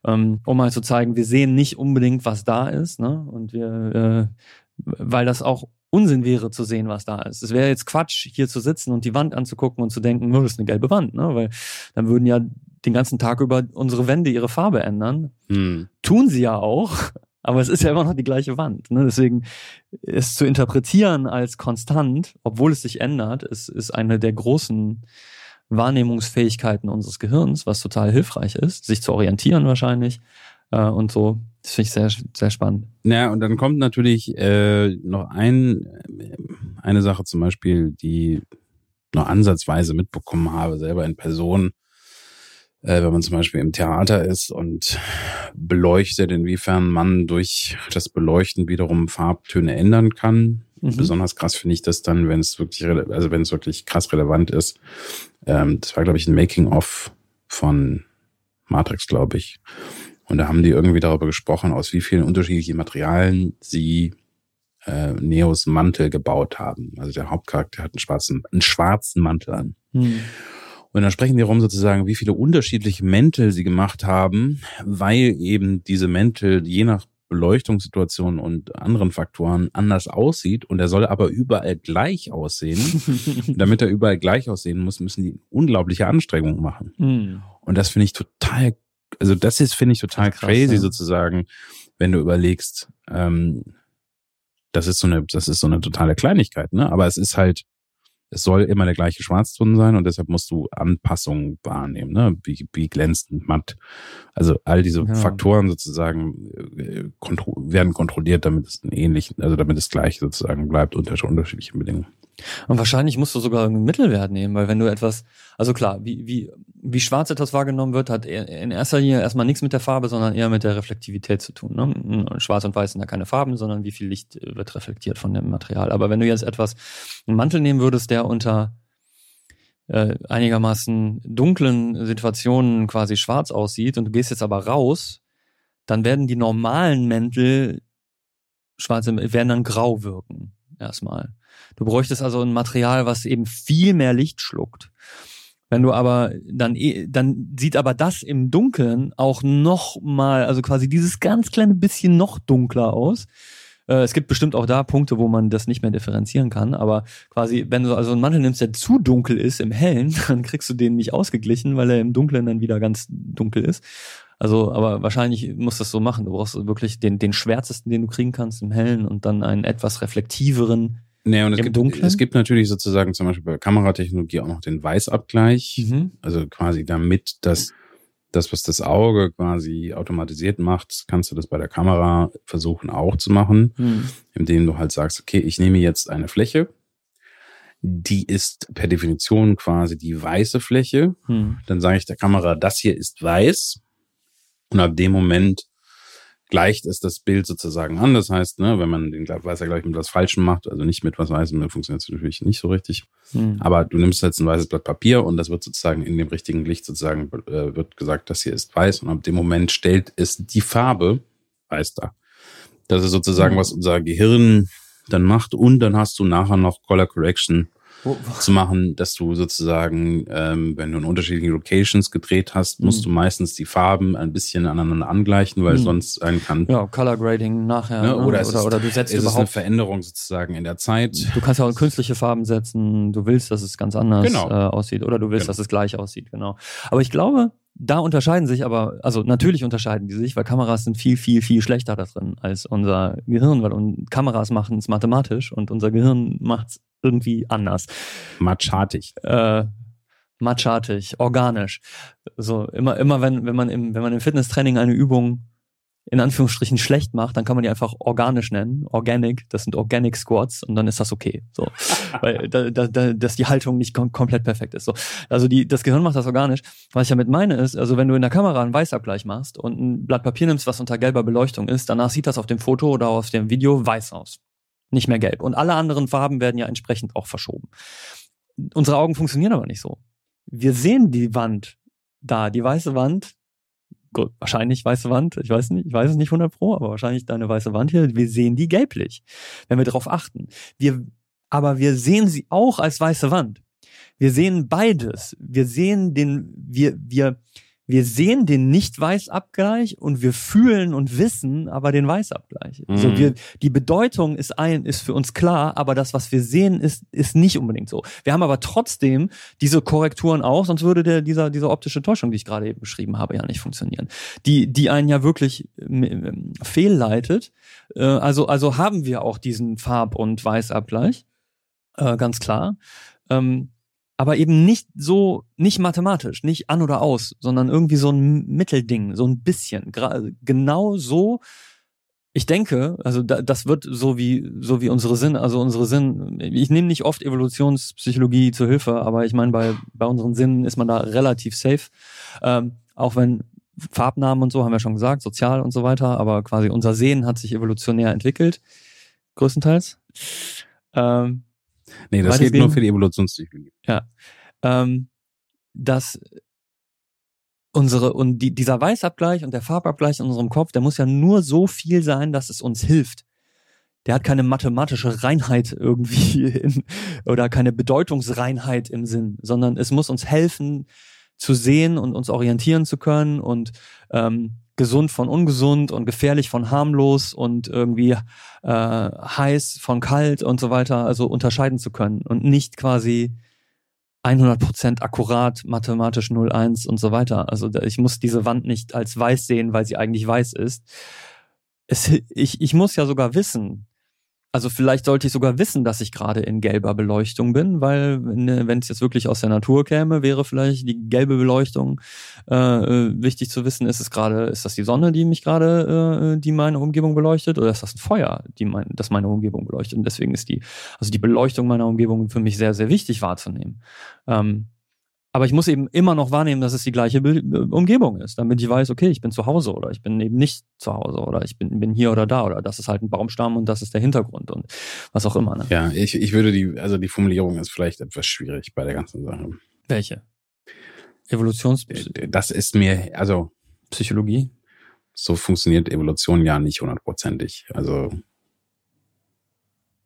Ähm, um mal zu zeigen, wir sehen nicht unbedingt, was da ist, ne? Und wir, weil das auch Unsinn wäre zu sehen, was da ist. Es wäre jetzt Quatsch, hier zu sitzen und die Wand anzugucken und zu denken, oh, das ist eine gelbe Wand, ne? Weil dann würden ja den ganzen Tag über unsere Wände ihre Farbe ändern. Hm. Tun sie ja auch, aber es ist ja immer noch die gleiche Wand. Ne? Deswegen es zu interpretieren als konstant, obwohl es sich ändert, ist, ist eine der großen Wahrnehmungsfähigkeiten unseres Gehirns, was total hilfreich ist, sich zu orientieren wahrscheinlich äh, und so. Das finde ich sehr, sehr spannend. Ja, und dann kommt natürlich äh, noch ein, eine Sache zum Beispiel, die noch ansatzweise mitbekommen habe, selber in Person äh, wenn man zum Beispiel im Theater ist und beleuchtet, inwiefern man durch das Beleuchten wiederum Farbtöne ändern kann. Mhm. Besonders krass finde ich das dann, wenn es wirklich, also wenn es wirklich krass relevant ist. Ähm, das war, glaube ich, ein Making-of von Matrix, glaube ich. Und da haben die irgendwie darüber gesprochen, aus wie vielen unterschiedlichen Materialien sie äh, Neos Mantel gebaut haben. Also der Hauptcharakter hat einen schwarzen, einen schwarzen Mantel an. Mhm. Und dann sprechen die darum sozusagen, wie viele unterschiedliche Mäntel sie gemacht haben, weil eben diese Mäntel je nach Beleuchtungssituationen und anderen Faktoren anders aussieht und er soll aber überall gleich aussehen. Damit er überall gleich aussehen muss, müssen die unglaubliche Anstrengungen machen. Hm. Und das finde ich total, also das ist, finde ich total Krass, crazy ja. sozusagen, wenn du überlegst, ähm, das ist so eine, das ist so eine totale Kleinigkeit, ne? Aber es ist halt, es soll immer der gleiche Schwarzton sein und deshalb musst du Anpassungen wahrnehmen, ne? Wie, wie glänzend, matt. Also all diese Ja. Faktoren sozusagen äh, kontro werden kontrolliert, damit es ähnlich, also damit es gleich sozusagen bleibt unter unterschiedlichen Bedingungen. Und wahrscheinlich musst du sogar einen Mittelwert nehmen, weil wenn du etwas, also klar, wie, wie, wie schwarz etwas wahrgenommen wird, hat in erster Linie erstmal nichts mit der Farbe, sondern eher mit der Reflektivität zu tun. Ne? Schwarz und Weiß sind da keine Farben, sondern wie viel Licht äh, wird reflektiert von dem Material. Aber wenn du jetzt etwas, einen Mantel nehmen würdest, der unter äh, einigermaßen dunklen Situationen quasi schwarz aussieht und du gehst jetzt aber raus, dann werden die normalen Mäntel schwarze werden dann grau wirken erstmal. Du bräuchtest also ein Material, was eben viel mehr Licht schluckt. Wenn du aber dann eh, dann sieht aber das im Dunkeln auch noch mal, also quasi dieses ganz kleine bisschen noch dunkler aus. Äh, Es gibt bestimmt auch da Punkte, wo man das nicht mehr differenzieren kann, aber quasi, wenn du also einen Mantel nimmst, der zu dunkel ist im Hellen, dann kriegst du den nicht ausgeglichen, weil er im Dunklen dann wieder ganz dunkel ist. Also, aber wahrscheinlich musst du das so machen. Du brauchst wirklich den, den schwärzesten, den du kriegen kannst im Hellen und dann einen etwas reflektiveren. Nee, und es gibt, es gibt natürlich sozusagen zum Beispiel bei Kameratechnologie auch noch den Weißabgleich. Mhm. Also quasi damit das, das, was das Auge quasi automatisiert macht, kannst du das bei der Kamera versuchen auch zu machen, Hm. indem du halt sagst, okay, ich nehme jetzt eine Fläche, die ist per Definition quasi die weiße Fläche. Hm. Dann sage ich der Kamera, das hier ist weiß. Und ab dem Moment gleicht es das Bild sozusagen an. Das heißt, ne, wenn man den Weißergleich mit was Falschem macht, also nicht mit was Weißem, dann funktioniert es natürlich nicht so richtig. Hm. Aber du nimmst jetzt ein weißes Blatt Papier und das wird sozusagen in dem richtigen Licht sozusagen äh, wird gesagt, das hier ist weiß und ab dem Moment stellt es die Farbe weiß dar. Das ist sozusagen, Mhm. was unser Gehirn dann macht und dann hast du nachher noch Color Correction Wo, zu machen, dass du sozusagen, ähm, wenn du in unterschiedlichen Locations gedreht hast, musst Mhm. du meistens die Farben ein bisschen aneinander angleichen, weil Mhm. sonst sein kann. ja, Color Grading nachher. Ne? ne? Oder, oder, ist, oder du setzt es ist eine überhaupt. Veränderung sozusagen in der Zeit. Du kannst ja auch künstliche Farben setzen. Du willst, dass es ganz anders Genau. äh, aussieht. Oder du willst, Genau. dass es gleich aussieht. Genau. Aber ich glaube, da unterscheiden sich aber, also natürlich unterscheiden die sich, weil Kameras sind viel, viel, viel schlechter da drin als unser Gehirn, weil und Kameras machen es mathematisch und unser Gehirn macht es irgendwie anders. Matschartig. äh, matschartig, organisch. So immer, immer wenn, wenn man im, wenn man im Fitnesstraining eine Übung in Anführungsstrichen schlecht macht, dann kann man die einfach organisch nennen, organic, das sind Organic Squats und dann ist das okay. So, weil da, da, da, dass die Haltung nicht kom komplett perfekt ist. So, also die, das Gehirn macht das organisch. Was ich damit meine ist, also wenn du in der Kamera einen Weißabgleich machst und ein Blatt Papier nimmst, was unter gelber Beleuchtung ist, danach sieht das auf dem Foto oder auf dem Video weiß aus, nicht mehr gelb. Und alle anderen Farben werden ja entsprechend auch verschoben. Unsere Augen funktionieren aber nicht so. Wir sehen die Wand da, die weiße Wand. Wahrscheinlich weiße Wand. Ich weiß nicht, ich weiß es nicht 100 pro, aber wahrscheinlich deine weiße Wand hier. Wir sehen die gelblich, wenn wir darauf achten. Wir, aber wir sehen sie auch als weiße Wand. Wir sehen beides. Wir sehen den, wir, wir, wir sehen den Nicht-Weiß-Abgleich und wir fühlen und wissen aber den Weißabgleich. Mhm. Also wir, die Bedeutung ist ein, ist für uns klar, aber das, was wir sehen, ist, ist nicht unbedingt so. Wir haben aber trotzdem diese Korrekturen auch, sonst würde der, dieser, diese optische Täuschung, die ich gerade eben beschrieben habe, ja nicht funktionieren. Die, die einen ja wirklich ähm, ähm, fehlleitet. Äh, also, also haben wir auch diesen Farb- und Weißabgleich. Äh, ganz klar. Ähm, aber eben nicht so, nicht mathematisch, nicht an oder aus, sondern irgendwie so ein Mittelding, so ein bisschen. Genau so. Ich denke, also da, das wird so wie so wie unsere Sinn, also unsere Sinn. Ich nehme nicht oft Evolutionspsychologie zur Hilfe, aber ich meine bei bei unseren Sinnen ist man da relativ safe, ähm, auch wenn Farbnamen und so haben wir schon gesagt, sozial und so weiter, aber quasi unser Sehen hat sich evolutionär entwickelt, größtenteils. Ähm, Nee, das geht nur für die Evolutionspsychologie. ähm, dass unsere und die, dieser Weißabgleich und der Farbabgleich in unserem Kopf, der muss ja nur so viel sein, dass es uns hilft. Der hat keine mathematische Reinheit irgendwie in, oder keine Bedeutungsreinheit im Sinn, sondern es muss uns helfen zu sehen und uns orientieren zu können und ähm, gesund von ungesund und gefährlich von harmlos und irgendwie äh, heiß von kalt und so weiter, also unterscheiden zu können und nicht quasi 100% akkurat mathematisch 01 und so weiter. Also ich muss diese Wand nicht als weiß sehen, weil sie eigentlich weiß ist. Es, ich, ich muss ja sogar wissen, also vielleicht sollte ich sogar wissen, dass ich gerade in gelber Beleuchtung bin, weil wenn es jetzt wirklich aus der Natur käme, wäre vielleicht die gelbe Beleuchtung äh, äh, wichtig zu wissen. Ist es gerade, ist das die Sonne, die mich gerade, äh, die meine Umgebung beleuchtet, oder ist das ein Feuer, die mein, das meine Umgebung beleuchtet? Und deswegen ist die, also die Beleuchtung meiner Umgebung für mich sehr, sehr wichtig wahrzunehmen. Ähm, aber ich muss eben immer noch wahrnehmen, dass es die gleiche Be Umgebung ist, damit ich weiß, okay, ich bin zu Hause oder ich bin eben nicht zu Hause oder ich bin, bin hier oder da oder das ist halt ein Baumstamm und das ist der Hintergrund und was auch immer. Ne? Ja, ich, ich würde die, also die Formulierung ist vielleicht etwas schwierig bei der ganzen Sache. Welche? Evolutions... Äh, das ist mir, also... Psychologie? So funktioniert Evolution ja nicht hundertprozentig. Also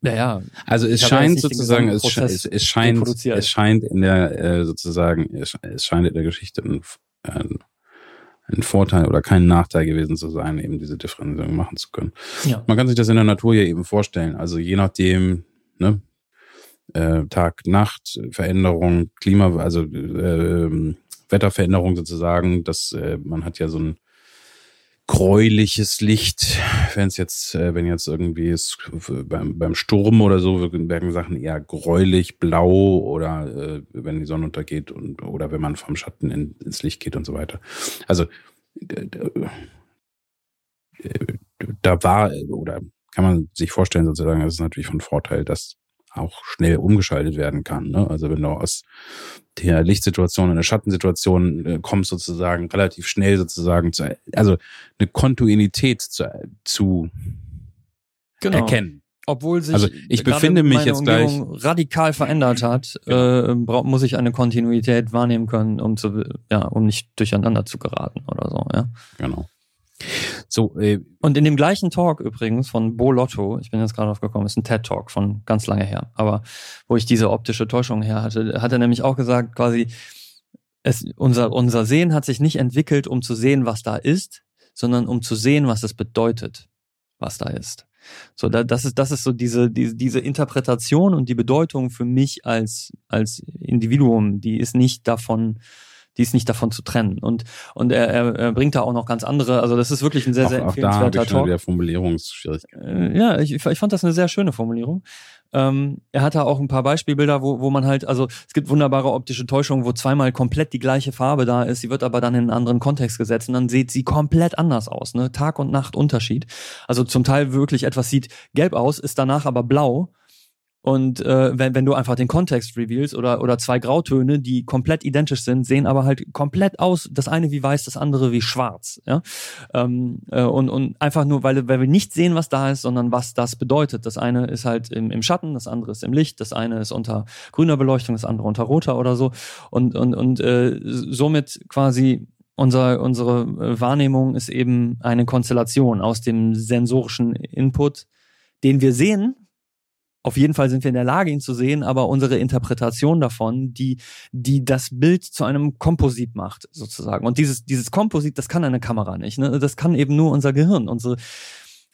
ja, ja. Also es scheint sozusagen, es, es, es, scheint, es scheint in der äh, sozusagen, es, es scheint in der Geschichte ein, ein, ein Vorteil oder kein Nachteil gewesen zu sein, eben diese Differenzierung machen zu können. Ja. Man kann sich das in der Natur ja eben vorstellen. Also je nachdem, ne, äh, Tag, Nacht, Veränderung, Klima, also äh, Wetterveränderung sozusagen, dass äh, man hat ja so ein gräuliches Licht, wenn es jetzt, äh, wenn jetzt irgendwie ist, beim, beim Sturm oder so, werden Sachen eher gräulich, blau oder äh, wenn die Sonne untergeht und oder wenn man vom Schatten in, ins Licht geht und so weiter. Also da war oder kann man sich vorstellen sozusagen, es ist natürlich von Vorteil, dass auch schnell umgeschaltet werden kann. Ne? Also wenn du aus der Lichtsituation in eine Schattensituation äh, kommst, sozusagen relativ schnell sozusagen zu, also eine Kontinuität zu, zu genau. erkennen. Obwohl sich also ich befinde mich jetzt Umgebung gleich radikal verändert hat, ja. äh, muss ich eine Kontinuität wahrnehmen können, um zu ja, um nicht durcheinander zu geraten oder so. Ja. Genau. So, äh, und in dem gleichen Talk übrigens von Bo Lotto, ich bin jetzt gerade aufgekommen, ist ein TED-Talk von ganz lange her, aber wo ich diese optische Täuschung her hatte, hat er nämlich auch gesagt, quasi, es, unser, unser Sehen hat sich nicht entwickelt, um zu sehen, was da ist, sondern um zu sehen, was es bedeutet, was da ist. So, da, das ist, das ist so diese, diese, diese Interpretation und die Bedeutung für mich als, als Individuum, die ist nicht davon, die ist nicht davon zu trennen. Und, und er, er, bringt da auch noch ganz andere, also das ist wirklich ein sehr, sehr auch, empfehlenswerter auch da Talk. Wieder Formulierungsschwierigkeiten. Äh, ja, ich, ich fand das eine sehr schöne Formulierung. Ähm, er hat da auch ein paar Beispielbilder, wo, wo man halt, also es gibt wunderbare optische Täuschungen, wo zweimal komplett die gleiche Farbe da ist, sie wird aber dann in einen anderen Kontext gesetzt und dann sieht sie komplett anders aus, ne? Tag und Nacht Unterschied. Also zum Teil wirklich etwas sieht gelb aus, ist danach aber blau und äh, wenn, wenn du einfach den Kontext revealst oder, oder zwei Grautöne, die komplett identisch sind, sehen aber halt komplett aus, das eine wie weiß, das andere wie schwarz. Ja? Ähm, äh, und, und einfach nur, weil, weil wir nicht sehen, was da ist, sondern was das bedeutet. Das eine ist halt im, im Schatten, das andere ist im Licht, das eine ist unter grüner Beleuchtung, das andere unter roter oder so. Und, und, und äh, somit quasi unser, unsere äh, Wahrnehmung ist eben eine Konstellation aus dem sensorischen Input, den wir sehen, auf jeden Fall sind wir in der Lage, ihn zu sehen, aber unsere Interpretation davon, die, die das Bild zu einem Komposit macht, sozusagen. Und dieses, dieses Komposit, das kann eine Kamera nicht. Ne? Das kann eben nur unser Gehirn. Unsere,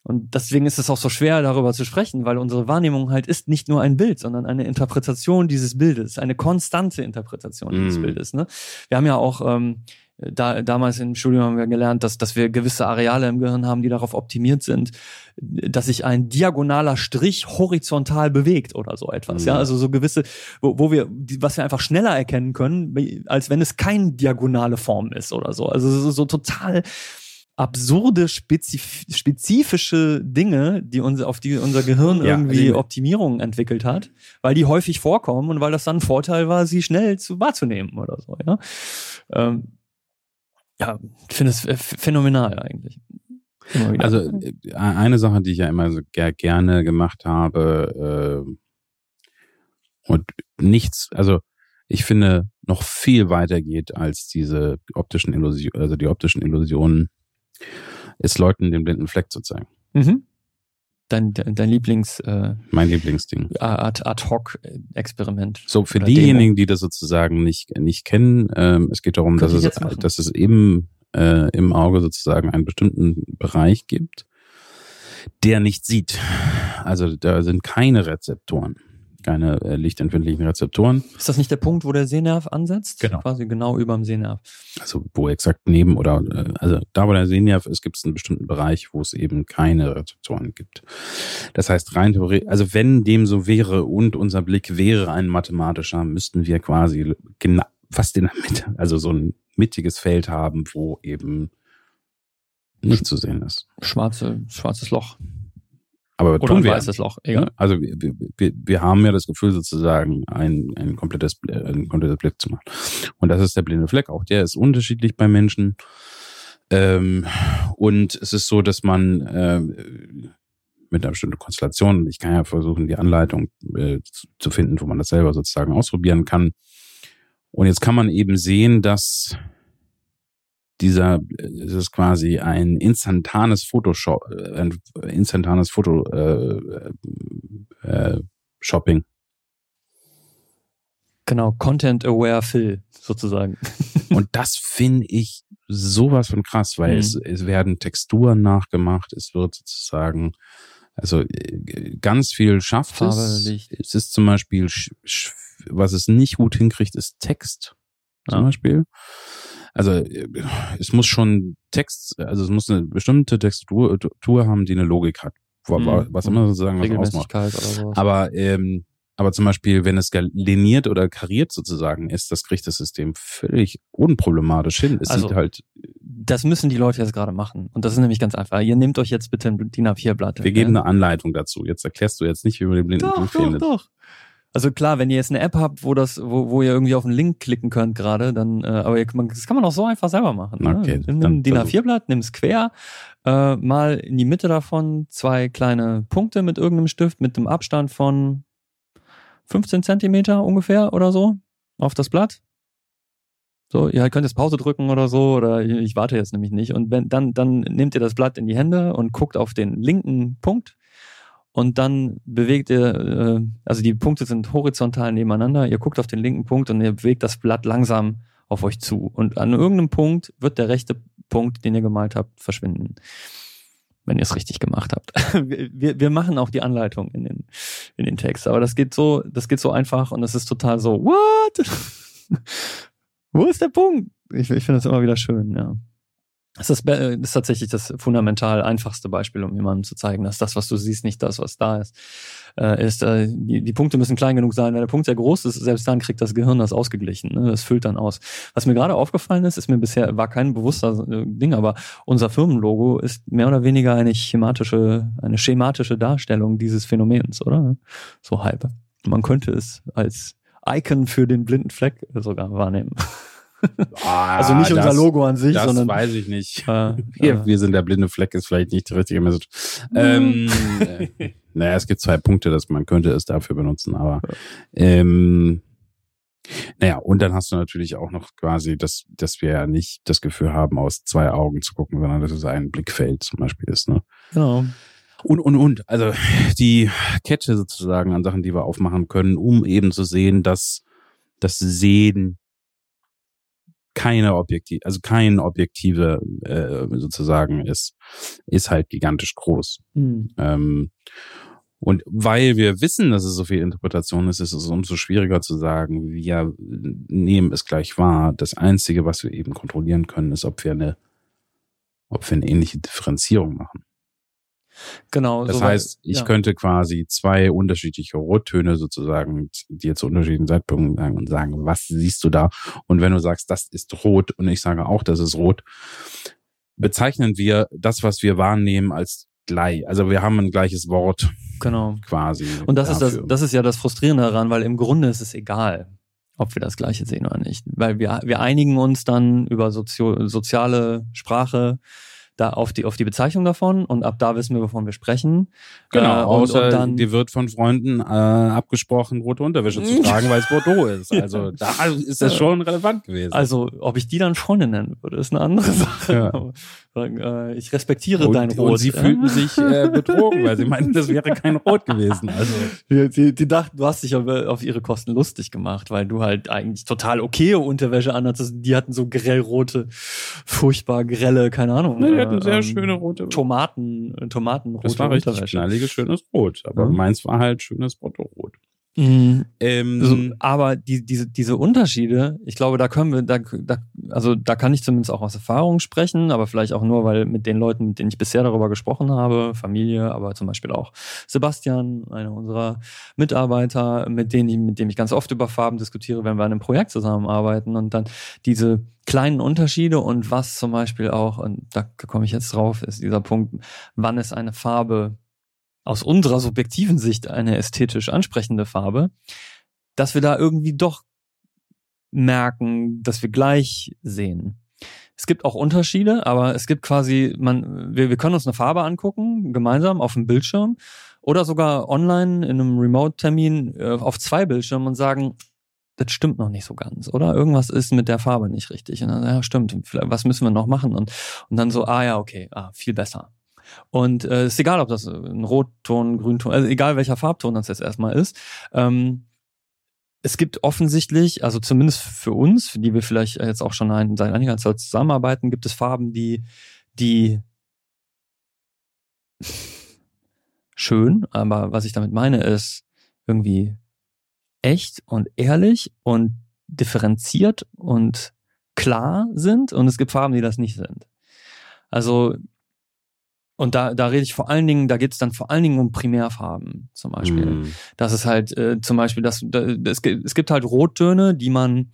und deswegen ist es auch so schwer, darüber zu sprechen, weil unsere Wahrnehmung halt ist nicht nur ein Bild, sondern eine Interpretation dieses Bildes, eine konstante Interpretation mm. dieses Bildes. Ne? Wir haben ja auch ähm, da, damals im Studium haben wir gelernt, dass, dass wir gewisse Areale im Gehirn haben, die darauf optimiert sind, dass sich ein diagonaler Strich horizontal bewegt oder so etwas. Ja, ja also so gewisse, wo, wo wir, was wir einfach schneller erkennen können, als wenn es keine diagonale Form ist oder so. Also so, so total absurde, spezif spezifische Dinge, die uns, auf die unser Gehirn ja, irgendwie Optimierungen entwickelt hat, weil die häufig vorkommen und weil das dann ein Vorteil war, sie schnell zu wahrzunehmen oder so. Ja. Ähm, ja, ich finde es phänomenal eigentlich. Also äh, eine Sache, die ich ja immer so ger gerne gemacht habe äh, und nichts, also ich finde noch viel weiter geht als diese optischen Illusionen, also die optischen Illusionen, ist Leuten den blinden Fleck zu zeigen. Mhm dein, dein Lieblings äh, mein Lieblingsding Ad, ad hoc Experiment. So für diejenigen, Demo. die das sozusagen nicht nicht kennen, ähm, es geht darum, dass es dass es eben äh, im Auge sozusagen einen bestimmten Bereich gibt, der nicht sieht. Also da sind keine Rezeptoren keine äh, lichtempfindlichen Rezeptoren. Ist das nicht der Punkt, wo der Sehnerv ansetzt? Genau. Quasi genau über dem Sehnerv. Also wo exakt neben oder äh, also da, wo der Sehnerv ist, gibt es einen bestimmten Bereich, wo es eben keine Rezeptoren gibt. Das heißt rein theoretisch, also wenn dem so wäre und unser Blick wäre ein mathematischer, müssten wir quasi genau fast in der Mitte, also so ein mittiges Feld haben, wo eben nicht zu sehen ist. Schwarze, schwarzes Loch. Aber Oder tun wir weißes Loch, egal. Ja, Also wir, wir, wir haben ja das Gefühl sozusagen ein, ein komplettes ein komplettes Blick zu machen. Und das ist der blinde Fleck. Auch der ist unterschiedlich bei Menschen. Ähm, und es ist so, dass man äh, mit einer bestimmten Konstellation, ich kann ja versuchen, die Anleitung äh, zu finden, wo man das selber sozusagen ausprobieren kann. Und jetzt kann man eben sehen, dass dieser, es ist quasi ein instantanes Photoshop, äh, ein instantanes Foto äh, äh, Shopping. Genau, Content-Aware Fill sozusagen. Und das finde ich sowas von krass, weil Mhm. es, es werden Texturen nachgemacht, es wird sozusagen, also äh, ganz viel schafft Farbe, es. Licht. Es ist zum Beispiel, was es nicht gut hinkriegt, ist Text zum Ja. Beispiel. Also äh, es muss schon Text, also es muss eine bestimmte Textur Tour haben, die eine Logik hat. Mhm. Was immer sozusagen was ausmacht. Aber ähm, aber zum Beispiel, wenn es liniert oder kariert sozusagen ist, das kriegt das System völlig unproblematisch hin. Es Also, sieht halt, das müssen die Leute jetzt gerade machen. Und das ist nämlich ganz einfach. Ihr nehmt euch jetzt bitte ein DIN A4-Blatt. wir geben eine Anleitung dazu. Jetzt erklärst du jetzt nicht, wie man den blinden Doch, Blut doch, findet. doch. Also klar, wenn ihr jetzt eine App habt, wo das, wo, wo ihr irgendwie auf einen Link klicken könnt gerade, dann, äh, aber ihr, man, das kann man auch so einfach selber machen. Ne? Okay, Nimm dann ein DIN versuch. A4-Blatt, nimm es quer, äh, mal in die Mitte davon zwei kleine Punkte mit irgendeinem Stift mit einem Abstand von 15 Zentimeter ungefähr oder so auf das Blatt. So, ihr könnt jetzt Pause drücken oder so, oder ich, ich warte jetzt nämlich nicht. Und wenn, dann, dann nehmt ihr das Blatt in die Hände und guckt auf den linken Punkt und dann bewegt ihr, äh, also die Punkte sind horizontal nebeneinander, ihr guckt auf den linken Punkt und ihr bewegt das Blatt langsam auf euch zu. Und an irgendeinem Punkt wird der rechte Punkt, den ihr gemalt habt, verschwinden. Wenn ihr es richtig gemacht habt. Wir, wir, machen auch die Anleitung in den, in den Text. Aber das geht so, das geht so einfach und es ist total so, what? Wo ist der Punkt? Ich, ich finde das immer wieder schön, ja. Das ist, das ist tatsächlich das fundamental einfachste Beispiel, um jemandem zu zeigen, dass das, was du siehst, nicht das, was da ist. Äh, ist äh, die, die Punkte müssen klein genug sein. Wenn der Punkt sehr groß ist, selbst dann kriegt das Gehirn das ausgeglichen. Ne? Das füllt dann aus. Was mir gerade aufgefallen ist, ist mir bisher, war kein bewusster äh, Ding, aber unser Firmenlogo ist mehr oder weniger eine schematische, eine schematische Darstellung dieses Phänomens, oder? So halb. Man könnte es als Icon für den blinden Fleck sogar wahrnehmen. Ah, also nicht unser das- Logo an sich, Das sondern weiß ich nicht. äh, Wir, äh, wir sind der blinde Fleck, ist vielleicht nicht die richtige Message. ähm, äh, naja, es gibt zwei Punkte, dass man könnte es dafür benutzen, aber ähm, naja, und dann hast du natürlich auch noch quasi, dass, dass wir ja nicht das Gefühl haben, aus zwei Augen zu gucken, sondern dass es ein Blickfeld zum Beispiel ist. Ne? genau. Und, und, und. Also die Kette sozusagen an Sachen, die wir aufmachen können, um eben zu sehen, dass das Sehen keine objektiv, also kein objektive äh, sozusagen ist, ist halt gigantisch groß. Hm. Ähm, und weil wir wissen, dass es so viel Interpretation ist, ist es umso schwieriger zu sagen, wir nehmen es gleich wahr. Das Einzige, was wir eben kontrollieren können, ist, ob wir eine, ob wir eine ähnliche Differenzierung machen. Genau. Das so heißt, ich ja. könnte quasi zwei unterschiedliche Rottöne sozusagen dir zu unterschiedlichen Zeitpunkten sagen und sagen, was siehst du da? Und wenn du sagst, das ist rot und ich sage auch, das ist rot, bezeichnen wir das, was wir wahrnehmen, als gleich. Also wir haben ein gleiches Wort Genau. quasi. Und das ist das, dafür. das ist ja das Frustrierende daran, weil im Grunde ist es egal, ob wir das Gleiche sehen oder nicht. Weil wir, wir einigen uns dann über Sozio soziale Sprache da auf die auf die Bezeichnung davon und ab da wissen wir, wovon wir sprechen. Genau, Äh, und- außer und dann- dir wird von Freunden äh, abgesprochen, rote Unterwäsche zu tragen, weil es Bordeaux ist. Also da ist das schon relevant gewesen. Also, ob ich die dann Freunde nennen würde, ist eine andere Sache. Ja. Äh, ich respektiere und, dein Rot. und sie fühlten sich äh, betrogen, weil sie meinten, das wäre kein Rot gewesen. Also Die, die, die dachten, du hast dich aber auf ihre Kosten lustig gemacht, weil du halt eigentlich total okaye Unterwäsche anhattest. Die hatten so grellrote, furchtbar grelle, keine Ahnung. Die hatten sehr ähm, schöne rote- Tomaten, äh, Tomatenrote das war richtig knalliges, schönes Rot. Aber Mhm. meins war halt schönes Bordeaux-Rot. Mhm. Ähm, So, aber die, diese, diese Unterschiede, ich glaube, da können wir, da, da, also da kann ich zumindest auch aus Erfahrung sprechen, aber vielleicht auch nur, weil mit den Leuten, mit denen ich bisher darüber gesprochen habe, Familie, aber zum Beispiel auch Sebastian, einer unserer Mitarbeiter, mit denen ich, mit dem ich ganz oft über Farben diskutiere, wenn wir an einem Projekt zusammenarbeiten und dann diese kleinen Unterschiede und was zum Beispiel auch, und da komme ich jetzt drauf, ist dieser Punkt, wann ist eine Farbe aus unserer subjektiven Sicht eine ästhetisch ansprechende Farbe, dass wir da irgendwie doch merken, dass wir gleich sehen. Es gibt auch Unterschiede, aber es gibt quasi, man, wir, wir können uns eine Farbe angucken, gemeinsam auf dem Bildschirm oder sogar online in einem Remote-Termin äh, auf zwei Bildschirmen und sagen, das stimmt noch nicht so ganz, oder? Irgendwas ist mit der Farbe nicht richtig. Und dann, ja, stimmt, was müssen wir noch machen? Und, und dann so, ah ja, okay, ah, viel besser. Und äh, ist egal, ob das ein Rotton, Grünton, also egal welcher Farbton das jetzt erstmal ist. Ähm, es gibt offensichtlich, also zumindest für uns, für die wir vielleicht jetzt auch schon ein, seit einiger Zeit zusammenarbeiten, gibt es Farben, die, die schön, aber was ich damit meine, ist irgendwie echt und ehrlich und differenziert und klar sind und es gibt Farben, die das nicht sind. Also und da, da rede ich vor allen Dingen, da geht es dann vor allen Dingen um Primärfarben zum Beispiel. mh. Das ist halt äh, zum Beispiel, das, da, es, gibt, es gibt halt Rottöne, die man,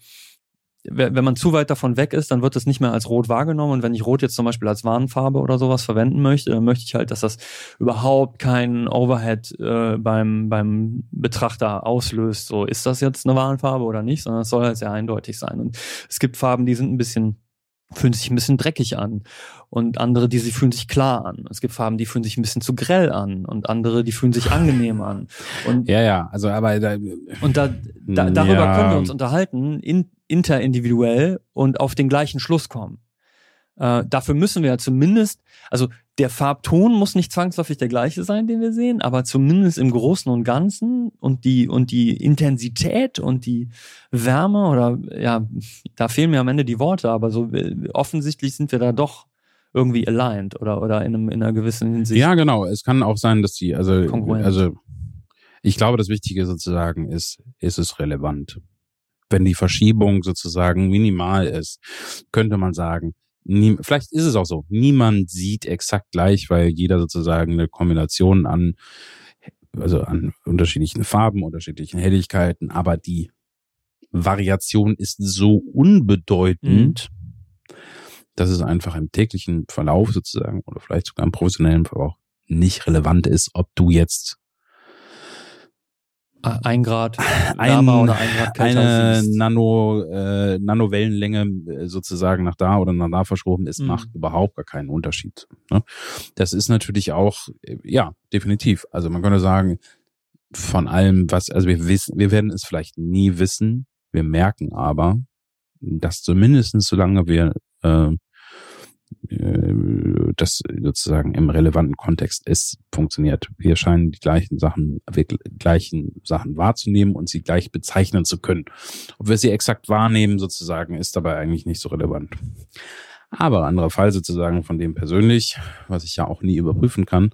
we- wenn man zu weit davon weg ist, dann wird es nicht mehr als rot wahrgenommen. Und wenn ich Rot jetzt zum Beispiel als Warnfarbe oder sowas verwenden möchte, dann möchte ich halt, dass das überhaupt keinen Overhead äh, beim, beim Betrachter auslöst. So, ist das jetzt eine Warnfarbe oder nicht? Sondern es soll halt sehr eindeutig sein. Und es gibt Farben, die sind ein bisschen fühlen sich ein bisschen dreckig an und andere, die sie fühlen sich klar an. Es gibt Farben, die fühlen sich ein bisschen zu grell an und andere, die fühlen sich angenehm an. Und Ja, ja, also aber da, und da, da, darüber Ja. können wir uns unterhalten, in, interindividuell und auf den gleichen Schluss kommen. Äh, dafür müssen wir ja zumindest, also der Farbton muss nicht zwangsläufig der gleiche sein, den wir sehen, aber zumindest im Großen und Ganzen und die, und die Intensität und die Wärme oder ja, da fehlen mir am Ende die Worte, aber so äh, offensichtlich sind wir da doch irgendwie aligned oder, oder in, einem, in einer gewissen Hinsicht. ja genau, es kann auch sein, dass die, also, also ich glaube, das Wichtige sozusagen ist, ist es relevant. Wenn die Verschiebung sozusagen minimal ist, könnte man sagen, nie, vielleicht ist es auch so, niemand sieht exakt gleich, weil jeder sozusagen eine Kombination an, also an unterschiedlichen Farben, unterschiedlichen Helligkeiten, aber die Variation ist so unbedeutend, dass es einfach im täglichen Verlauf sozusagen oder vielleicht sogar im professionellen Verbrauch nicht relevant ist, ob du jetzt Ein Grad ein, oder ein Grad eine. Nano, äh, Nanowellenlänge äh, sozusagen nach da oder nach da verschoben ist, Mhm. macht überhaupt gar keinen Unterschied. Ne? Das ist natürlich auch, äh, ja, definitiv. Also man könnte sagen, von allem, was, also wir wissen, wir werden es vielleicht nie wissen, wir merken aber, dass zumindestens solange wir äh, äh, das sozusagen im relevanten Kontext ist, funktioniert. Wir scheinen die gleichen Sachen, wir gleichen Sachen wahrzunehmen und sie gleich bezeichnen zu können. Ob wir sie exakt wahrnehmen sozusagen, ist dabei eigentlich nicht so relevant. Aber anderer Fall sozusagen von dem persönlich, was ich ja auch nie überprüfen kann,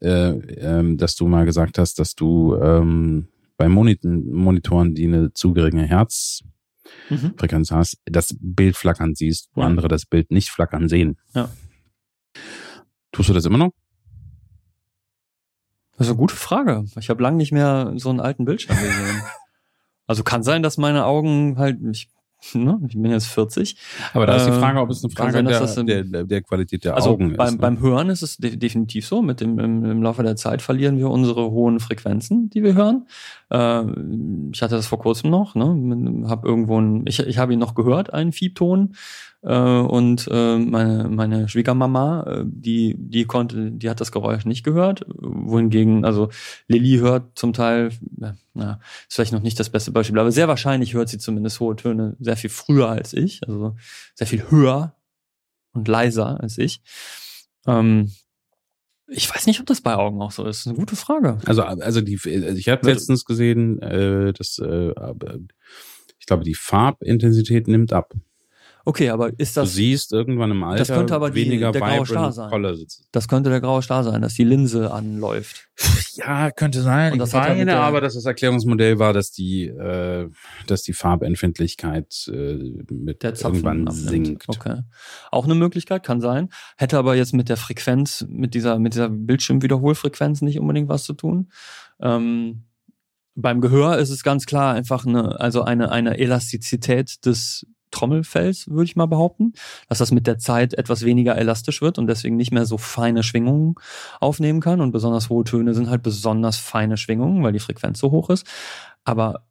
äh, ähm, dass du mal gesagt hast, dass du ähm, bei Monitoren, die eine zu geringe Herz Mhm. Frequenz hast, das Bild flackern siehst, wo Ja. andere das Bild nicht flackern sehen. Ja. Tust du das immer noch? Das ist eine gute Frage. Ich habe lange nicht mehr so einen alten Bildschirm gesehen. also kann sein, dass meine Augen halt, ich, ne, ich bin jetzt 40. Aber da ist die Äh, Frage, ob es eine Frage sein, dass der, das im- der, der, Qualität der Also Augen beim, ist. ne? beim Hören ist es de definitiv so. Mit dem, im, Im Laufe der Zeit verlieren wir unsere hohen Frequenzen, die wir hören. Äh, ich hatte das vor kurzem noch. Ne? Hab irgendwo ein, ich, ich habe ihn noch gehört, einen Fiebton. Äh, und äh, meine, meine Schwiegermama, äh, die, die konnte, die hat das Geräusch nicht gehört. Wohingegen, also Lilly hört zum Teil, na, ist vielleicht noch nicht das beste Beispiel, aber sehr wahrscheinlich hört sie zumindest hohe Töne sehr viel früher als ich, also sehr viel höher und leiser als ich. Ähm, ich weiß nicht, ob das bei Augen auch so ist. Das ist eine gute Frage. Also, also die, also ich habe letztens gesehen, äh, dass äh, ich glaube, die Farbintensität nimmt ab. Okay, aber ist das. Du siehst irgendwann im Alter das könnte aber die, weniger der graue Star sein. Sitzen. Das könnte der graue Star sein, dass die Linse anläuft. Ja, könnte sein. Und das er mit der- aber dass das Erklärungsmodell war, dass die, äh, dass die Farbempfindlichkeit äh, mit Der Zapfen irgendwann abnimmt. sinkt. Okay. Auch eine Möglichkeit, kann sein. Hätte aber jetzt mit der Frequenz, mit dieser, mit dieser Bildschirmwiederholfrequenz nicht unbedingt was zu tun. Ähm, beim Gehör ist es ganz klar einfach eine, also eine, eine Elastizität des Trommelfells, würde ich mal behaupten, dass das mit der Zeit etwas weniger elastisch wird und deswegen nicht mehr so feine Schwingungen aufnehmen kann. Und besonders hohe Töne sind halt besonders feine Schwingungen, weil die Frequenz so hoch ist. Aber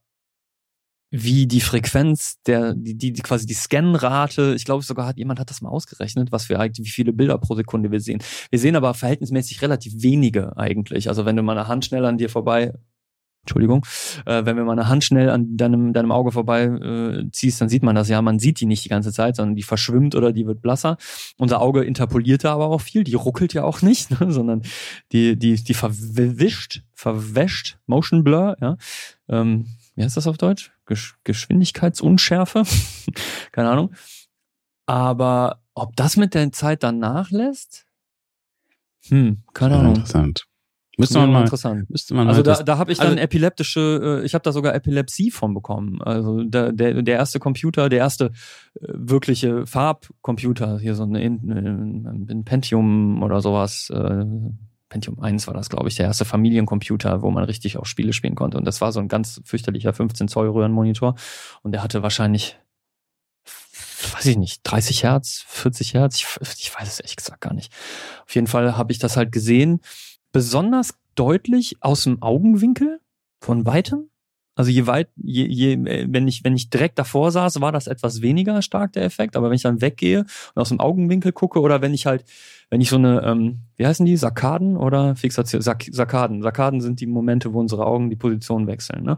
wie die Frequenz der, die, die, die quasi die Scanrate, ich glaube sogar hat jemand hat das mal ausgerechnet, was wir eigentlich, wie viele Bilder pro Sekunde wir sehen. Wir sehen aber verhältnismäßig relativ wenige eigentlich. Also wenn du mal eine Hand schnell an dir vorbei Entschuldigung, äh, wenn wir mal eine Hand schnell an deinem, deinem Auge vorbei äh, ziehst, dann sieht man das ja. Man sieht die nicht die ganze Zeit, sondern die verschwimmt oder die wird blasser. Unser Auge interpoliert da aber auch viel. Die ruckelt ja auch nicht, ne, sondern die, die, die verwischt, verwäscht, Motion Blur, ja. Ähm, wie heißt das auf Deutsch? Gesch Geschwindigkeitsunschärfe? Keine Ahnung. Aber ob das mit der Zeit dann nachlässt? Hm, keine Ahnung. interessant. Müsste man mal, interessant. müsste man Also da, da habe ich dann also- epileptische, äh, ich habe da sogar Epilepsie von bekommen. Also der, der, der erste Computer, der erste äh, wirkliche Farbcomputer, hier so ein, ein, ein Pentium oder sowas, äh, Pentium 1 war das, glaube ich, der erste Familiencomputer, wo man richtig auch Spiele spielen konnte. Und das war so ein ganz fürchterlicher 15 Zoll Röhrenmonitor. Und der hatte wahrscheinlich, weiß ich nicht, 30 Hertz, 40 Hertz, ich, ich weiß es ehrlich gesagt gar nicht. Auf jeden Fall habe ich das halt gesehen, besonders deutlich aus dem Augenwinkel von weitem. Also je weit, je, je, äh, wenn ich, wenn ich direkt davor saß, war das etwas weniger stark der Effekt. Aber wenn ich dann weggehe und aus dem Augenwinkel gucke oder wenn ich halt, wenn ich so eine, ähm, wie heißen die, Sarkaden oder Fixation, Sak Sarkaden. Sarkaden sind die Momente, wo unsere Augen die Position wechseln. Ne?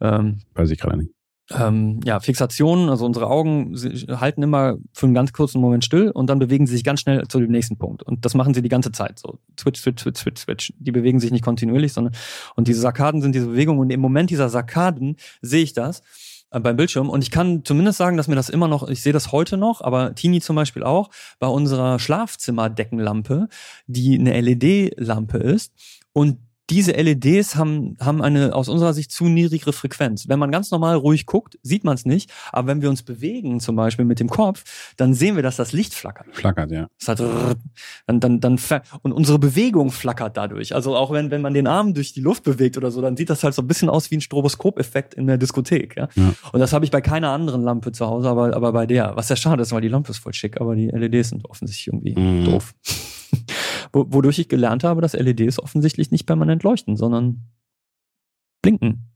Ähm, weiß ich gerade nicht. Ähm, ja, Fixationen, also unsere Augen halten immer für einen ganz kurzen Moment still und dann bewegen sie sich ganz schnell zu dem nächsten Punkt. Und das machen sie die ganze Zeit so. Switch, switch, switch, switch, switch. Die bewegen sich nicht kontinuierlich, sondern und diese Sarkaden sind diese Bewegungen und im Moment dieser Sarkaden sehe ich das äh, beim Bildschirm und ich kann zumindest sagen, dass mir das immer noch, ich sehe das heute noch, aber Tini zum Beispiel auch, bei unserer Schlafzimmerdeckenlampe, die eine LED-Lampe ist und diese LEDs haben, haben eine aus unserer Sicht zu niedrigere Frequenz. Wenn man ganz normal ruhig guckt, sieht man es nicht. Aber wenn wir uns bewegen, zum Beispiel mit dem Kopf, dann sehen wir, dass das Licht flackert. Flackert, ja. Es hat dann, dann, dann und unsere Bewegung flackert dadurch. Also auch wenn, wenn man den Arm durch die Luft bewegt oder so, dann sieht das halt so ein bisschen aus wie ein Stroboskopeffekt in der Diskothek. Ja? Ja. Und das habe ich bei keiner anderen Lampe zu Hause, aber, aber bei der. Was ja schade ist, weil die Lampe ist voll schick, aber die LEDs sind offensichtlich irgendwie Mhm. doof. Wo, wodurch ich gelernt habe, dass LEDs offensichtlich nicht permanent leuchten, sondern blinken.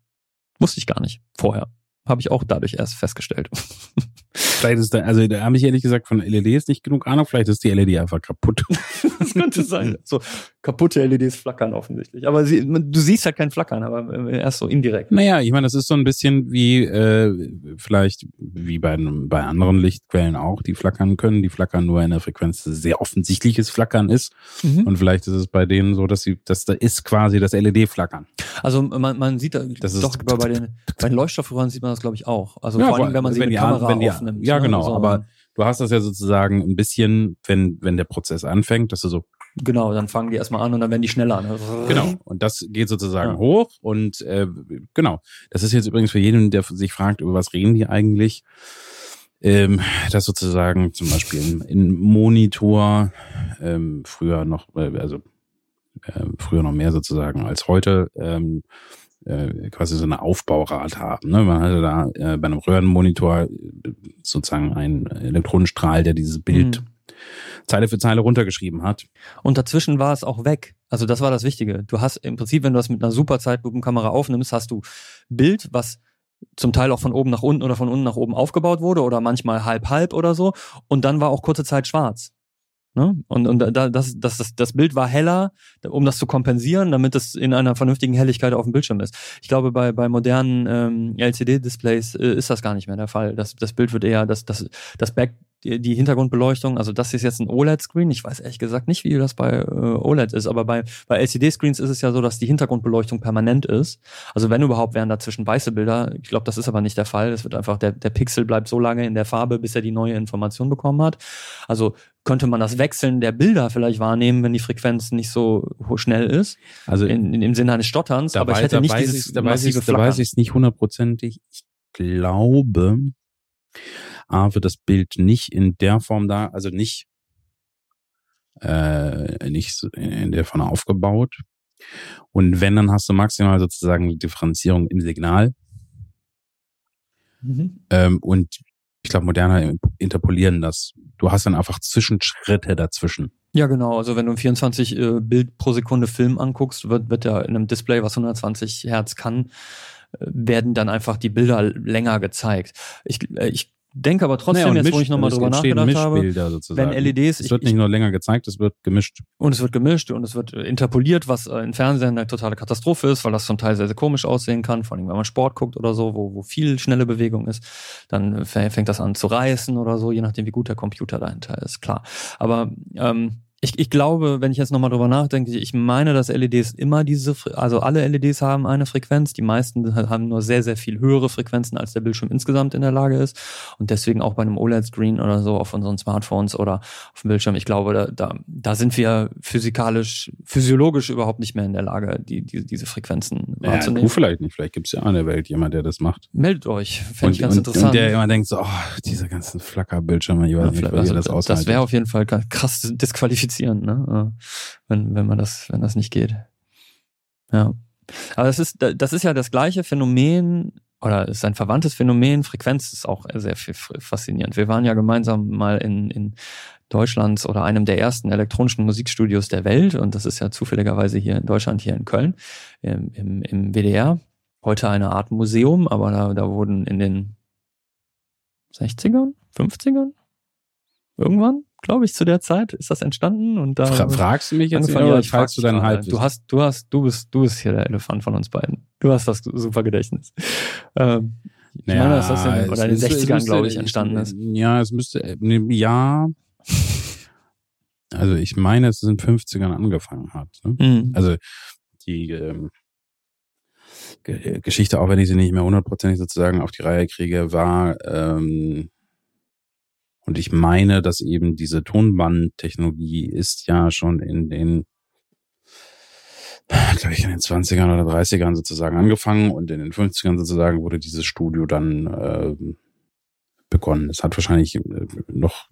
Wusste ich gar nicht vorher. Habe ich auch dadurch erst festgestellt. Vielleicht ist da, also da habe ich ehrlich gesagt von LEDs nicht genug Ahnung, vielleicht ist die LED einfach kaputt. Das könnte sein. So kaputte LEDs flackern offensichtlich. Aber sie, du siehst halt kein Flackern, aber äh, erst so indirekt. Naja, ich meine, das ist so ein bisschen wie äh, vielleicht wie bei, bei anderen Lichtquellen auch, die flackern können. Die flackern nur in der Frequenz, dass sehr offensichtliches Flackern ist. Mhm. Und vielleicht ist es bei denen so, dass sie, dass da ist quasi das LED-Flackern. Also man, man sieht da, Das ist- doch bei, bei den, bei den Leuchtstoffröhren sieht man das glaube ich auch. Also Ja, vor allem, wenn man sie wenn mit die Kamera an- wenn die- aufnimmt. Ja, ne? genau, So, aber- Du hast das ja sozusagen ein bisschen, wenn, wenn der Prozess anfängt, dass du so, genau, dann fangen die erstmal an und dann werden die schneller. Ne? genau, und das geht sozusagen Ja. hoch und äh, genau. Das ist jetzt übrigens für jeden, der sich fragt, über was reden die eigentlich, ähm, dass sozusagen zum Beispiel ein, Monitor ähm, früher noch, äh, also äh, früher noch mehr sozusagen als heute, ähm, äh, quasi so eine Aufbaurate haben. Ne? Man hatte da äh, bei einem Röhrenmonitor äh, sozusagen einen Elektronenstrahl, der dieses Bild Hm. Zeile für Zeile runtergeschrieben hat. Und dazwischen war es auch weg. Also das war das Wichtige. Du hast im Prinzip, wenn du das mit einer super Zeitlupenkamera aufnimmst, hast du Bild, was zum Teil auch von oben nach unten oder von unten nach oben aufgebaut wurde oder manchmal halb halb oder so. Und dann war auch kurze Zeit schwarz. Ne? Und, und da, das, das, das, Bild war heller, um das zu kompensieren, damit es in einer vernünftigen Helligkeit auf dem Bildschirm ist. Ich glaube, bei, bei modernen ähm, LCD-Displays äh, ist das gar nicht mehr der Fall. Das, das Bild wird eher, das, das, das Back, die, die Hintergrundbeleuchtung, also das ist jetzt ein OLED-Screen. Ich weiß ehrlich gesagt nicht, wie das bei äh, OLED ist, aber bei, bei LCD-Screens ist es ja so, dass die Hintergrundbeleuchtung permanent ist. Also wenn überhaupt, wären dazwischen weiße Bilder. Ich glaube, das ist aber nicht der Fall. Es wird einfach, der, der Pixel bleibt so lange in der Farbe, bis er die neue Information bekommen hat. Also könnte man das Wechseln der Bilder vielleicht wahrnehmen, wenn die Frequenz nicht so schnell ist. Also in, in, im Sinne eines Stotterns. Dabei, aber ich hätte nicht dieses ist, dabei ist, dabei ist es nicht hundertprozentig. Ich glaube, A, wird das Bild nicht in der Form da, also nicht, äh, nicht in der Form aufgebaut. Und wenn, dann hast du maximal sozusagen Differenzierung im Signal. Mhm. Ähm, und ich glaube, moderner interpolieren das. Du hast dann einfach Zwischenschritte dazwischen. Ja, genau. Also wenn du 24 äh, Bild pro Sekunde Film anguckst, wird, wird ja in einem Display, was 120 Hertz kann, äh, werden dann einfach die Bilder länger gezeigt. Ich, äh, ich denke aber trotzdem, naja, jetzt wo ich nochmal drüber nachgedacht habe, sozusagen. wenn LEDs... Es wird nicht nur länger gezeigt, es wird gemischt. Und es wird gemischt und es wird interpoliert, was äh, in Fernsehen eine totale Katastrophe ist, weil das zum Teil sehr, sehr komisch aussehen kann, vor allem wenn man Sport guckt oder so, wo, wo viel schnelle Bewegung ist, dann fängt das an zu reißen oder so, je nachdem, wie gut der Computer dahinter ist, klar. Aber ähm, ich, ich glaube, wenn ich jetzt nochmal drüber nachdenke, ich meine, dass LEDs immer diese, also alle LEDs haben eine Frequenz. Die meisten haben nur sehr, sehr viel höhere Frequenzen, als der Bildschirm insgesamt in der Lage ist. Und deswegen auch bei einem OLED-Screen oder so auf unseren Smartphones oder auf dem Bildschirm, ich glaube, da, da, da sind wir physikalisch, physiologisch überhaupt nicht mehr in der Lage, die, die, diese Frequenzen ja, wahrzunehmen. Du vielleicht nicht. Vielleicht gibt es ja in der Welt jemand, der das macht. Meldet euch. Fände ich ganz und, interessant. Und der immer denkt so, oh, diese ganzen Flackerbildschirme, ich weiß ja, nicht, wie also, das aussieht. Das wäre auf jeden Fall krass disqualifiziert disqualifizieren, ne? Wenn, wenn man das, wenn das nicht geht. Ja. Aber das ist, das ist ja das gleiche Phänomen, oder ist ein verwandtes Phänomen. Frequenz ist auch sehr faszinierend. Wir waren ja gemeinsam mal in, in Deutschlands oder einem der ersten elektronischen Musikstudios der Welt und das ist ja zufälligerweise hier in Deutschland, hier in Köln, im, im, im WDR. Heute eine Art Museum, aber da, da wurden in den 60ern, 50ern, irgendwann glaube ich, zu der Zeit ist das entstanden und da Fra fragst du mich jetzt oder ja, fragst du dein Halb? Du hast, du hast, du bist, du bist hier der Elefant von uns beiden. Du hast das super Gedächtnis. Ähm, ich naja, meine, dass das in, oder in den 60ern, glaube ich, entstanden ist. Ja, es müsste, äh, ja. Also ich meine, dass es in den 50ern angefangen hat. Ne? Mhm. Also die ähm, Geschichte, auch wenn ich sie nicht mehr hundertprozentig sozusagen auf die Reihe kriege, war ähm, und ich meine, dass eben diese Tonbandtechnologie ist ja schon in den, glaube ich, in den 20ern oder 30ern sozusagen angefangen und in den 50ern sozusagen wurde dieses Studio dann äh, begonnen. Es hat wahrscheinlich äh, noch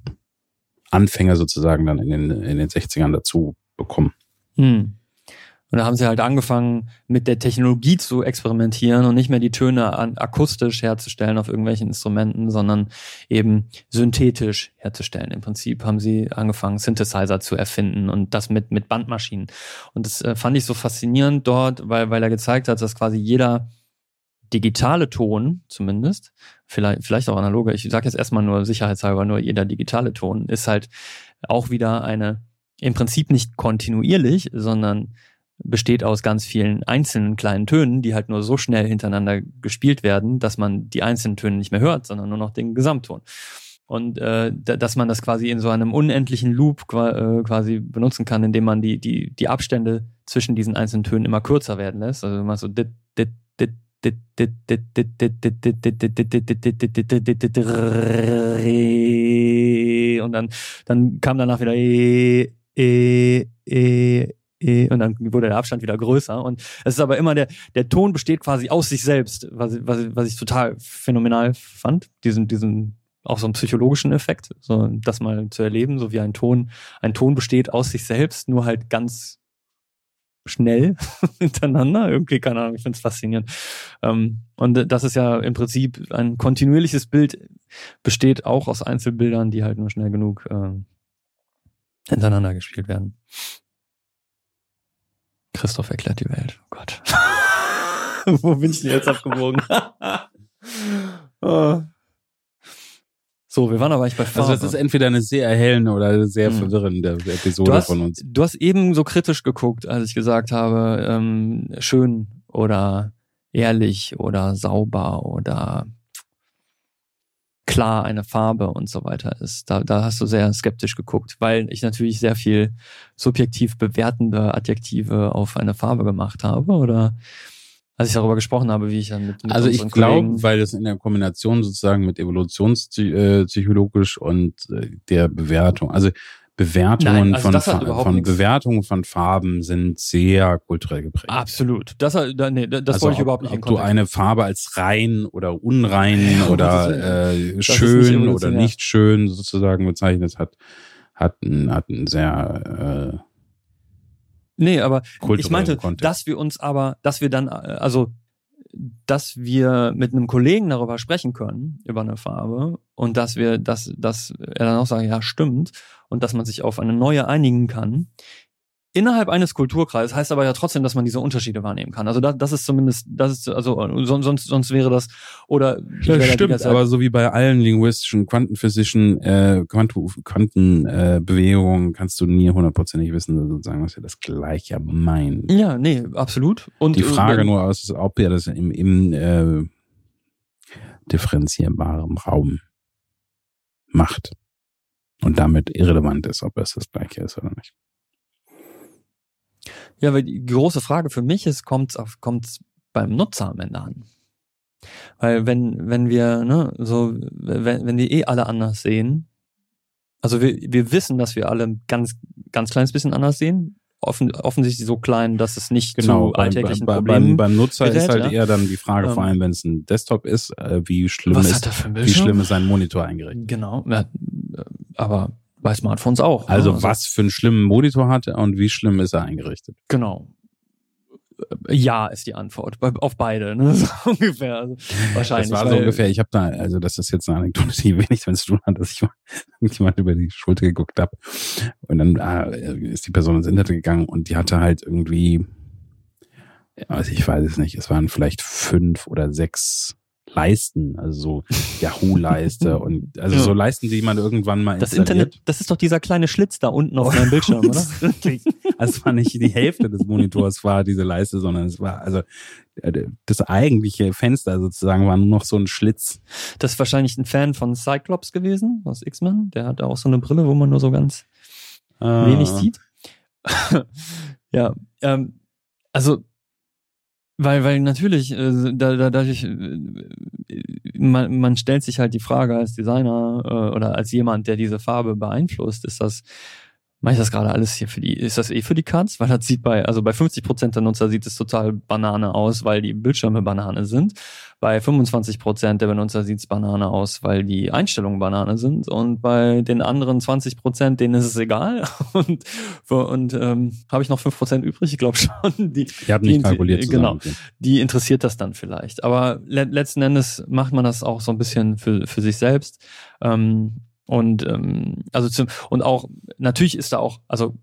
Anfänger sozusagen dann in den, in den 60ern dazu bekommen. Hm. Und da haben sie halt angefangen, mit der Technologie zu experimentieren und nicht mehr die Töne an, akustisch herzustellen auf irgendwelchen Instrumenten, sondern eben synthetisch herzustellen. Im Prinzip haben sie angefangen, Synthesizer zu erfinden und das mit, mit Bandmaschinen. Und das äh, fand ich so faszinierend dort, weil, weil er gezeigt hat, dass quasi jeder digitale Ton zumindest, vielleicht, vielleicht auch analoge, ich sage jetzt erstmal nur sicherheitshalber, nur jeder digitale Ton ist halt auch wieder eine, im Prinzip nicht kontinuierlich, sondern besteht aus ganz vielen einzelnen kleinen Tönen, die halt nur so schnell hintereinander gespielt werden, dass man die einzelnen Töne nicht mehr hört, sondern nur noch den Gesamtton. Und äh, dass man das quasi in so einem unendlichen Loop äh, quasi benutzen kann, indem man die, die, die Abstände zwischen diesen einzelnen Tönen immer kürzer werden lässt. Also immer so dit, dit, dit, und dann, dann kam danach wieder e, e, e, E und dann wurde der Abstand wieder größer. Und es ist aber immer der, der Ton besteht quasi aus sich selbst, was, was, was ich total phänomenal fand. Diesen, diesen, auch so einen psychologischen Effekt, so das mal zu erleben, so wie ein Ton, ein Ton besteht aus sich selbst, nur halt ganz schnell hintereinander. Irgendwie, keine Ahnung, ich finde es faszinierend. Ähm, und das ist ja im Prinzip ein kontinuierliches Bild, besteht auch aus Einzelbildern, die halt nur schnell genug äh, hintereinander gespielt werden. Christoph erklärt die Welt. Oh Gott. Wo bin ich denn jetzt abgewogen? Ah. So, wir waren aber eigentlich bei Farbe. Also das ist entweder eine sehr erhellende oder sehr Hm. verwirrende Episode hast, von uns. Du hast eben so kritisch geguckt, als ich gesagt habe, ähm, schön oder ehrlich oder sauber oder klar eine Farbe und so weiter ist. Da, da hast du sehr skeptisch geguckt, weil ich natürlich sehr viel subjektiv bewertende Adjektive auf eine Farbe gemacht habe oder als ich darüber gesprochen habe, wie ich dann mit, mit Also ich glaube, weil das in der Kombination sozusagen mit evolutionspsychologisch und äh, der Bewertung, also Bewertungen Nein, also von, von nichts- Bewertungen von Farben sind sehr kulturell geprägt. Absolut. Das, da- nee, das also wollte ich ob, überhaupt nicht ob du Kontext eine Farbe als rein oder unrein Ja, oder äh, ist nicht schön oder nicht schön sozusagen bezeichnet hat, hat einen, hat einen sehr äh, Nee, aber ich meinte, Kontext. dass wir uns aber, dass wir dann, äh, also, dass wir mit einem Kollegen darüber sprechen können, über eine Farbe, und dass wir, dass, dass er dann auch sagt, ja, stimmt, und dass man sich auf eine neue einigen kann. Innerhalb eines Kulturkreises heißt aber ja trotzdem, dass man diese Unterschiede wahrnehmen kann. Also das, das ist zumindest, das ist, also sonst, sonst, sonst wäre das, oder da die stimmt, aber so wie bei allen linguistischen, quantenphysischen äh, Quantenbewegungen äh, kannst du nie hundertprozentig wissen, sozusagen, was wir das Gleiche meinen. Ja, nee, absolut. Und Die äh, Frage wenn- nur aus, ob ihr das im, im äh, differenzierbaren Raum macht und damit irrelevant ist, ob es das Gleiche ist oder nicht. Ja, weil die große Frage für mich ist, auf, kommt's beim Nutzer am Ende an? Weil wenn, wenn wir, ne, so, wenn, wenn wir eh alle anders sehen, also wir, wir wissen, dass wir alle ein ganz, ganz kleines bisschen anders sehen, offen, offensichtlich so klein, dass es nicht Genau, zu beim, alltäglichen beim, Problemen. beim, beim Nutzer ist gerät, halt ja. eher dann die Frage, vor Ähm, allem wenn es ein Desktop ist, äh, wie schlimm ist, wie schlimm ist sein Monitor eingerichtet. Genau, ja, aber bei Smartphones auch. ne? Also was für einen schlimmen Monitor hat er und wie schlimm ist er eingerichtet? Genau. Ja ist die Antwort auf beide, ne? So ungefähr. Also wahrscheinlich. Das war so ungefähr, ich habe da, also das ist jetzt eine Anekdote, die wenig damit zu tun hat, dass ich mal irgendjemand über die Schulter geguckt habe. Und dann äh, ist die Person ins Internet gegangen und die hatte halt irgendwie, also ich weiß es nicht, es waren vielleicht fünf oder sechs Leisten, also so Yahoo-Leiste und also Ja. so Leisten, die man irgendwann mal Das. Internet, das ist doch dieser kleine Schlitz da unten auf meinem Bildschirm, oder? Wirklich. Also es war nicht die Hälfte des Monitors war diese Leiste, sondern es war also äh, das eigentliche Fenster sozusagen war nur noch so ein Schlitz. Das ist wahrscheinlich ein Fan von Cyclops gewesen, aus X-Men. Der hat auch so eine Brille, wo man nur so ganz wenig Äh, sieht. ja, ähm, also weil, weil natürlich, äh, da, da, dadurch, äh, man, man stellt sich halt die Frage als Designer äh, oder als jemand, der diese Farbe beeinflusst, ist das, mache ich das gerade alles hier für die, ist das eh für die Katz? Weil das sieht bei, also bei 50 Prozent der Nutzer sieht es total Banane aus, weil die Bildschirme Banane sind. Bei 25 Prozent der Benutzer sieht es Banane aus, weil die Einstellungen Banane sind. Und bei den anderen 20 Prozent, denen ist es egal. Und, und ähm, habe ich noch 5 Prozent übrig? Ich glaube schon. Die, Ich habe nicht die- kalkuliert Genau, die interessiert das dann vielleicht. Aber le letzten Endes macht man das auch so ein bisschen für, für sich selbst. Ähm, und ähm, also zum, und auch natürlich ist da auch, also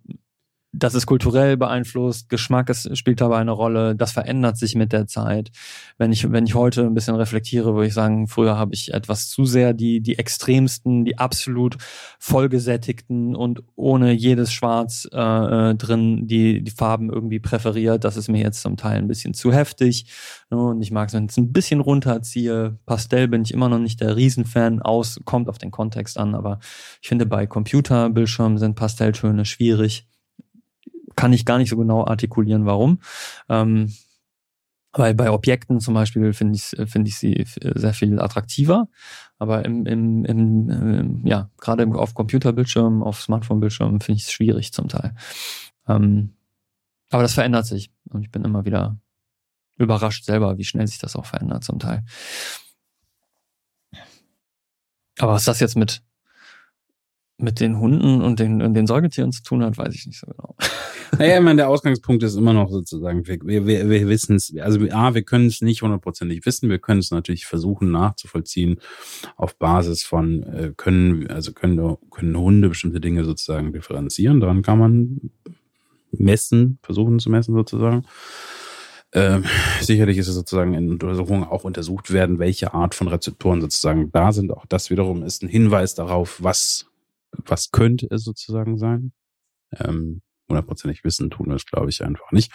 das ist kulturell beeinflusst, Geschmack ist, spielt dabei eine Rolle, das verändert sich mit der Zeit. Wenn ich, wenn ich heute ein bisschen reflektiere, würde ich sagen, früher habe ich etwas zu sehr die, die extremsten, die absolut vollgesättigten und ohne jedes Schwarz äh, äh, drin die, die Farben irgendwie präferiert. Das ist mir jetzt zum Teil ein bisschen zu heftig. Ne? Und ich mag es, wenn ich es ein bisschen runterziehe. Pastell bin ich immer noch nicht der Riesenfan aus, kommt auf den Kontext an, aber ich finde, bei Computerbildschirmen sind Pastelltöne schwierig kann ich gar nicht so genau artikulieren, warum. Ähm, weil bei Objekten zum Beispiel finde ich, finde ich sie sehr viel attraktiver. Aber im, im, im, im ja, gerade auf Computerbildschirmen, auf Smartphone-Bildschirmen finde ich es schwierig zum Teil. Ähm, aber das verändert sich. Und ich bin immer wieder überrascht selber, wie schnell sich das auch verändert zum Teil. Aber was das jetzt mit, mit den Hunden und den, und den Säugetieren zu tun hat, weiß ich nicht so genau. Naja, ich meine, der Ausgangspunkt ist immer noch sozusagen, wir, wir, wir, wissen es, also A, wir können es nicht hundertprozentig wissen, wir können es natürlich versuchen nachzuvollziehen auf Basis von, äh, können, also können, können Hunde bestimmte Dinge sozusagen differenzieren, daran kann man messen, versuchen zu messen sozusagen. Ähm, sicherlich ist es sozusagen in Untersuchungen auch untersucht werden, welche Art von Rezeptoren sozusagen da sind. Auch das wiederum ist ein Hinweis darauf, was, was könnte es sozusagen sein. Ähm, hundertprozentig wissen tun wir es, glaube ich, einfach nicht.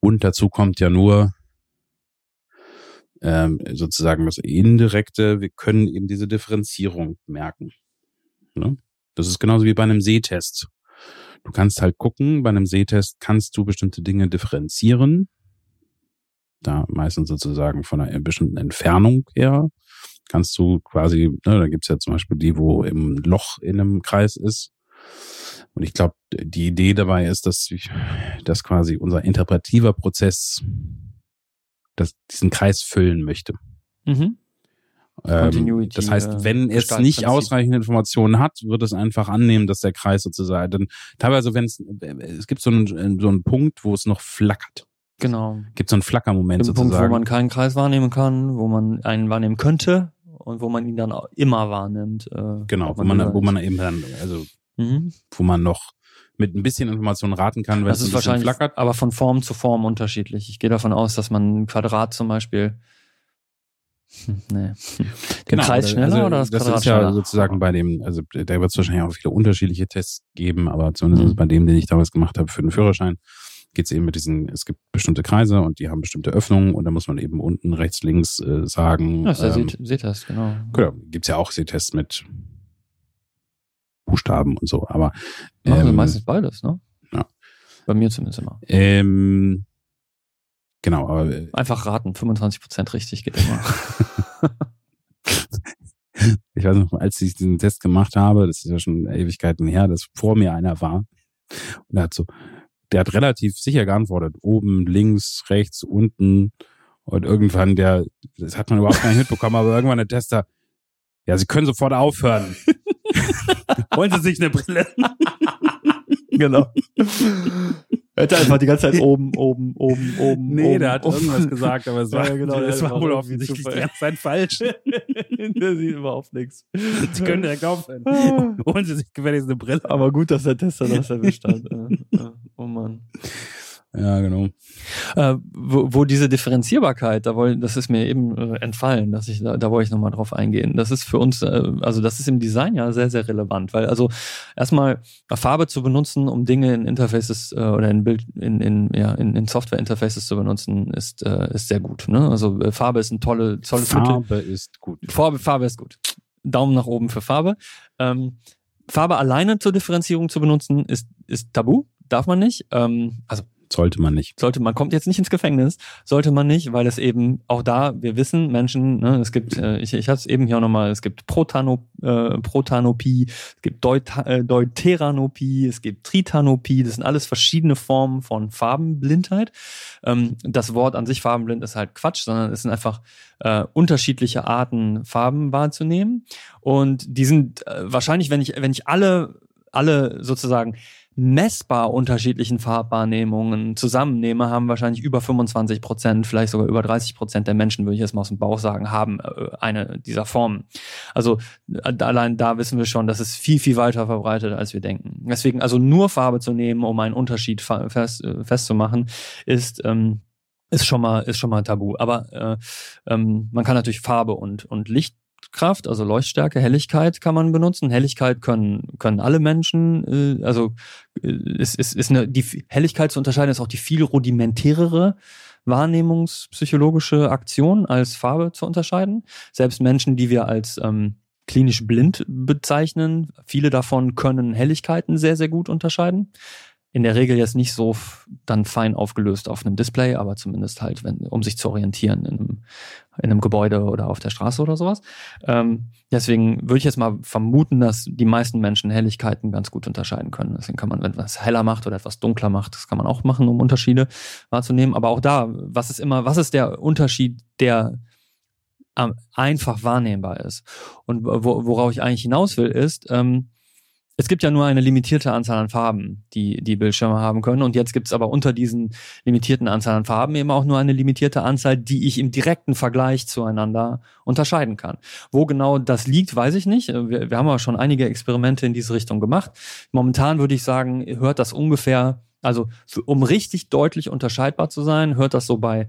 Und dazu kommt ja nur ähm, sozusagen das Indirekte, wir können eben diese Differenzierung merken. Ne? Das ist genauso wie bei einem Sehtest. Du kannst halt gucken, bei einem Sehtest kannst du bestimmte Dinge differenzieren da meistens sozusagen von einer bestimmten Entfernung her, kannst du quasi, ne, da gibt's ja zum Beispiel die, wo im Loch in einem Kreis ist. Und ich glaube, die Idee dabei ist, dass, dass quasi unser interpretiver Prozess das, diesen Kreis füllen möchte. Mhm. Ähm, das heißt, äh, wenn es nicht ausreichend Informationen hat, wird es einfach annehmen, dass der Kreis sozusagen, dann teilweise, wenn es, es gibt so einen, so einen Punkt, wo es noch flackert. Genau. Gibt so einen Flackermoment sozusagen. Punkt, wo man keinen Kreis wahrnehmen kann, wo man einen wahrnehmen könnte und wo man ihn dann auch immer wahrnimmt. Äh, genau, wo man, wo man eben dann, also mhm. wo man noch mit ein bisschen Information raten kann, wenn es ein wahrscheinlich flackert. Aber von Form zu Form unterschiedlich. Ich gehe davon aus, dass man ein Quadrat zum Beispiel hm, Nee. Den genau, Kreis schneller also, oder das, das Quadrat ist ja schneller? sozusagen bei dem, also da wird es wahrscheinlich auch viele unterschiedliche Tests geben, aber zumindest mhm. bei dem, den ich damals gemacht habe für den Führerschein, geht es eben mit diesen, es gibt bestimmte Kreise und die haben bestimmte Öffnungen und da muss man eben unten rechts, links äh, sagen. Das ist ähm, der Sehtest, genau. Genau, gibt's ja auch Sehtests mit Buchstaben und so, aber ähm, Machen sie meistens beides, ne? Ja. Bei mir zumindest immer. Ähm, genau, aber äh, einfach raten, 25 Prozent richtig geht immer. ich weiß noch, als ich diesen Test gemacht habe, das ist ja schon Ewigkeiten her, dass vor mir einer war und er hat so der hat relativ sicher geantwortet. Oben, links, rechts, unten. Und irgendwann, der, das hat man überhaupt gar nicht mitbekommen, aber irgendwann der Tester, ja, Sie können sofort aufhören. Wollen Sie sich eine Brille? Genau. Er hat einfach die ganze Zeit oben, oben, oben, oben. Nee, oben, der hat oben. irgendwas gesagt, aber es war, ja, genau, das war wohl offensichtlich die ganze Zeit falsch. der sieht überhaupt nichts. Sie können direkt aufhören. Holen Sie sich gefälligst eine Brille. Aber gut, dass der Tester das erwischt hat. oh Mann. Ja, genau. Äh, wo, wo diese Differenzierbarkeit, da wollte, das ist mir eben äh, entfallen, dass ich da, da wollte ich nochmal drauf eingehen. Das ist für uns, äh, also das ist im Design ja sehr, sehr relevant, weil also erstmal Farbe zu benutzen, um Dinge in Interfaces äh, oder in Bild, in, in, ja, in, in Software-Interfaces zu benutzen, ist, äh, ist sehr gut. Ne? Also äh, Farbe ist ein tolle, tolles Farbe Mittel. ist gut. Farbe, Farbe ist gut. Daumen nach oben für Farbe. Ähm, Farbe alleine zur Differenzierung zu benutzen, ist, ist tabu, darf man nicht. Ähm, also sollte man nicht. Sollte man kommt jetzt nicht ins Gefängnis, sollte man nicht, weil es eben auch da, wir wissen, Menschen, ne, es gibt, äh, ich, ich hatte es eben hier auch nochmal, es gibt Protano, äh, Protanopie, es gibt Deut, äh, Deuteranopie, es gibt Tritanopie, das sind alles verschiedene Formen von Farbenblindheit. Ähm, das Wort an sich farbenblind ist halt Quatsch, sondern es sind einfach äh, unterschiedliche Arten, Farben wahrzunehmen. Und die sind äh, wahrscheinlich, wenn ich, wenn ich alle, alle sozusagen messbar unterschiedlichen Farbwahrnehmungen zusammennehme, haben wahrscheinlich über 25 Prozent, vielleicht sogar über 30 Prozent der Menschen, würde ich jetzt mal aus dem Bauch sagen, haben äh, eine dieser Formen. Also äh, allein da wissen wir schon, dass es viel, viel weiter verbreitet, als wir denken. Deswegen also nur Farbe zu nehmen, um einen Unterschied fest, äh, festzumachen, ist ähm, ist schon mal ist schon mal tabu. Aber äh, ähm, man kann natürlich Farbe und und Licht Leuchtkraft, also Leuchtstärke, Helligkeit kann man benutzen. Helligkeit können, können alle Menschen, äh, also äh, ist, ist, ist eine, die Helligkeit zu unterscheiden ist auch die viel rudimentärere wahrnehmungspsychologische Aktion als Farbe zu unterscheiden. Selbst Menschen, die wir als ähm, klinisch blind bezeichnen, viele davon können Helligkeiten sehr, sehr gut unterscheiden in der Regel jetzt nicht so dann fein aufgelöst auf einem Display, aber zumindest halt, wenn, um sich zu orientieren in einem, in einem Gebäude oder auf der Straße oder sowas. Ähm, deswegen würde ich jetzt mal vermuten, dass die meisten Menschen Helligkeiten ganz gut unterscheiden können. Deswegen kann man, wenn man es heller macht oder etwas dunkler macht, das kann man auch machen, um Unterschiede wahrzunehmen. Aber auch da, was ist immer, was ist der Unterschied, der einfach wahrnehmbar ist? Und worauf ich eigentlich hinaus will, ist, ähm, es gibt ja nur eine limitierte Anzahl an Farben, die die Bildschirme haben können. Und jetzt gibt es aber unter diesen limitierten Anzahl an Farben eben auch nur eine limitierte Anzahl, die ich im direkten Vergleich zueinander unterscheiden kann. Wo genau das liegt, weiß ich nicht. Wir, wir haben aber schon einige Experimente in diese Richtung gemacht. Momentan würde ich sagen, hört das ungefähr Also um richtig deutlich unterscheidbar zu sein, hört das so bei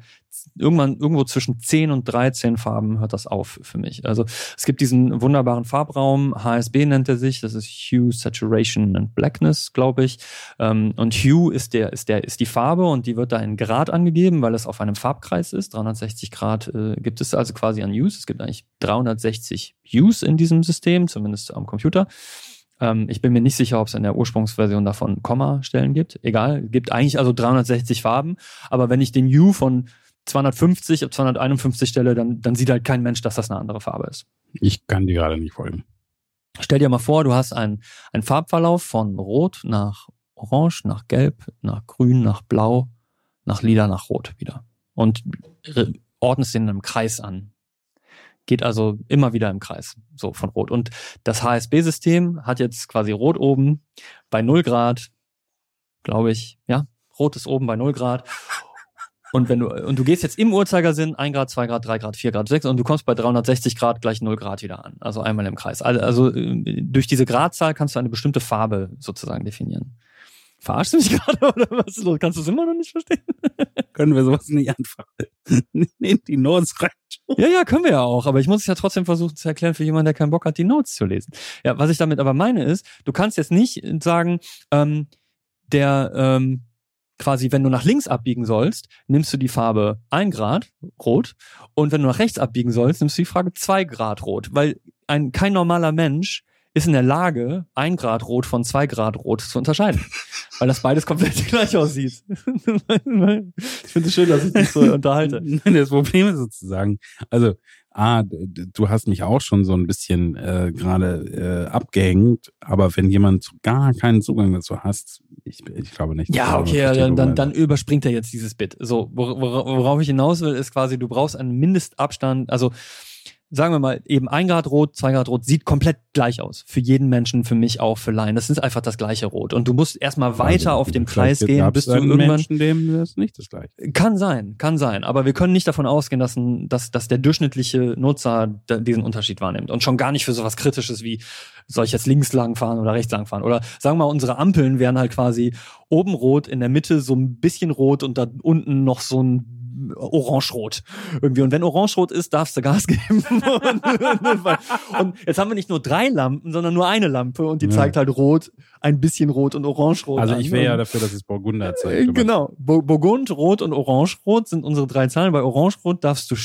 irgendwann irgendwo zwischen 10 und 13 Farben hört das auf für mich. Also es gibt diesen wunderbaren Farbraum, HSB nennt er sich, das ist Hue, Saturation and Blackness, glaube ich. Ähm, und Hue ist der, ist der, ist die Farbe und die wird da in Grad angegeben, weil es auf einem Farbkreis ist. 360 Grad äh, gibt es also quasi an Hues. Es gibt eigentlich 360 Hues in diesem System, zumindest am Computer. Ähm, ich bin mir nicht sicher, ob es in der Ursprungsversion davon Komma-Stellen gibt. Egal, gibt eigentlich also 360 Farben. Aber wenn ich den Hue von 250 auf 251 stelle, dann, dann sieht halt kein Mensch, dass das eine andere Farbe ist. Ich kann dir gerade nicht folgen. Stell dir mal vor, du hast einen, einen Farbverlauf von Rot nach Orange, nach Gelb, nach Grün, nach Blau, nach Lila, nach Rot wieder. Und ordnest den in einem Kreis an geht also immer wieder im Kreis, so von Rot. Und das HSB-System hat jetzt quasi Rot oben bei 0 Grad, glaube ich, ja, Rot ist oben bei 0 Grad. Und wenn du, und du gehst jetzt im Uhrzeigersinn 1 Grad, 2 Grad, 3 Grad, 4 Grad, 6 und du kommst bei 360 Grad gleich 0 Grad wieder an. Also einmal im Kreis. Also, also durch diese Gradzahl kannst du eine bestimmte Farbe sozusagen definieren. Verarschst du mich gerade oder was ist los? Kannst du es immer noch nicht verstehen? Können wir sowas nicht einfach in die Notes rein? Ja, ja, können wir ja auch, aber ich muss es ja trotzdem versuchen zu erklären für jemanden, der keinen Bock hat, die Notes zu lesen. Ja, was ich damit aber meine ist, du kannst jetzt nicht sagen, ähm, der ähm, quasi, wenn du nach links abbiegen sollst, nimmst du die Farbe 1 Grad rot und wenn du nach rechts abbiegen sollst, nimmst du die Farbe 2 Grad rot, weil ein kein normaler Mensch ist in der Lage, ein Grad Rot von zwei Grad Rot zu unterscheiden. weil das beides komplett gleich aussieht. ich finde es schön, dass ich dich so unterhalte. Das Problem ist sozusagen, also ah, du hast mich auch schon so ein bisschen äh, gerade äh, abgehängt, aber wenn jemand gar keinen Zugang dazu hast, ich, ich glaube nicht. Ja, okay, dann, dann, dann überspringt er jetzt dieses Bit. So, worauf ich hinaus will, ist quasi, du brauchst einen Mindestabstand, also sagen wir mal, eben ein Grad Rot, zwei Grad Rot sieht komplett gleich aus. Für jeden Menschen, für mich auch, für Laien. Das ist einfach das gleiche Rot. Und du musst erstmal weiter also, auf dem Kreis gehen, bis du irgendwann. Menschen, dem das nicht das gleiche. Kann sein, kann sein. Aber wir können nicht davon ausgehen, dass, ein, dass, dass der durchschnittliche Nutzer diesen Unterschied wahrnimmt. Und schon gar nicht für sowas Kritisches wie, soll ich jetzt links lang fahren oder rechts lang fahren? Oder sagen wir mal, unsere Ampeln wären halt quasi oben rot, in der Mitte so ein bisschen rot und da unten noch so ein orange-rot irgendwie. Und wenn orange-rot ist, darfst du Gas geben. und jetzt haben wir nicht nur drei Lampen, sondern nur eine Lampe und die ja. zeigt halt rot, ein bisschen rot und orange-rot. Also ich wäre ja dafür, dass es Burgunder zeigt. Äh, genau. Burgund, Rot und Orange-Rot sind unsere drei Zahlen. Bei Orange-Rot darfst du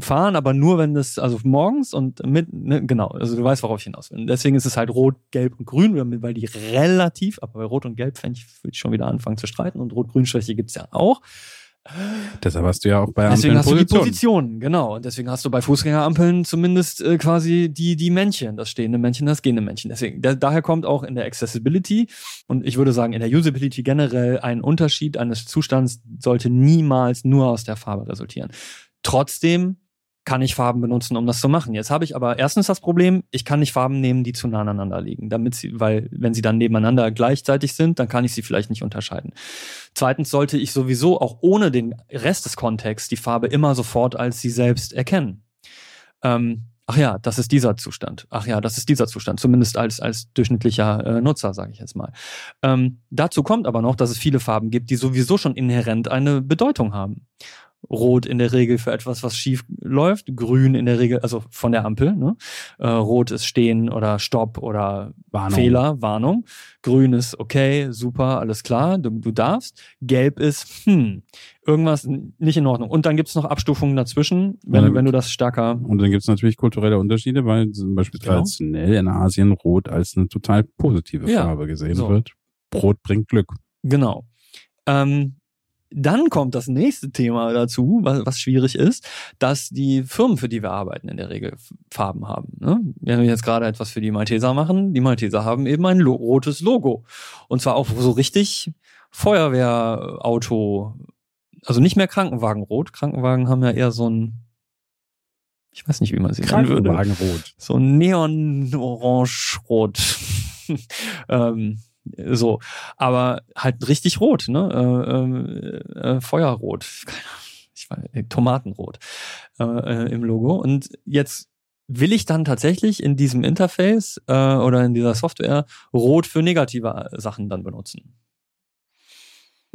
fahren, aber nur wenn das, also morgens und mit, ne, genau, also du weißt, worauf ich hinaus will. Deswegen ist es halt Rot, Gelb und Grün, weil die relativ, aber bei Rot und Gelb fände ich, würde ich schon wieder anfangen zu streiten und Rot-Grün-Schwäche gibt's ja auch. Deshalb hast du ja auch bei Ampeln Deswegen hast Position. du die Positionen, genau. Und deswegen hast du bei Fußgängerampeln zumindest äh, quasi die, die Männchen, das stehende Männchen, das gehende Männchen. Deswegen, da, daher kommt auch in der Accessibility und ich würde sagen in der Usability generell ein Unterschied eines Zustands sollte niemals nur aus der Farbe resultieren. Trotzdem kann ich Farben benutzen, um das zu machen. Jetzt habe ich aber erstens das Problem, ich kann nicht Farben nehmen, die zu nah aneinander liegen, damit sie, weil wenn sie dann nebeneinander gleichzeitig sind, dann kann ich sie vielleicht nicht unterscheiden. Zweitens sollte ich sowieso auch ohne den Rest des Kontexts die Farbe immer sofort als sie selbst erkennen. Ähm, ach ja, das ist dieser Zustand. Ach ja, das ist dieser Zustand, zumindest als, als durchschnittlicher äh, Nutzer, sage ich jetzt mal. Ähm, dazu kommt aber noch, dass es viele Farben gibt, die sowieso schon inhärent eine Bedeutung haben. Rot in der Regel für etwas, was schief läuft, grün in der Regel, also von der Ampel. Ne? Äh, Rot ist Stehen oder Stopp oder Warnung. Fehler, Warnung. Grün ist okay, super, alles klar, du, du darfst. Gelb ist, hm, irgendwas nicht in Ordnung. Und dann gibt's noch Abstufungen dazwischen, wenn, ja, wenn du das stärker. Und dann gibt's natürlich kulturelle Unterschiede, weil zum Beispiel genau. traditionell in Asien Rot als eine total positive ja, Farbe gesehen so. wird. Rot bringt Glück. Genau. Ähm, dann kommt das nächste Thema dazu, was, was schwierig ist, dass die Firmen, für die wir arbeiten, in der Regel Farben haben. Ne? Wenn wir jetzt gerade etwas für die Malteser machen, die Malteser haben eben ein lo rotes Logo. Und zwar auch so richtig Feuerwehrauto, also nicht mehr Krankenwagenrot. Krankenwagen haben ja eher so ein ich weiß nicht, wie man sie nennen würde. Krankenwagenrot. So neon-orange-rot. ähm, so, aber halt richtig rot, ne? Äh, äh, äh Feuerrot, ich weiß, äh, Tomatenrot äh, äh, im Logo. Und jetzt will ich dann tatsächlich in diesem Interface äh, oder in dieser Software rot für negative Sachen dann benutzen.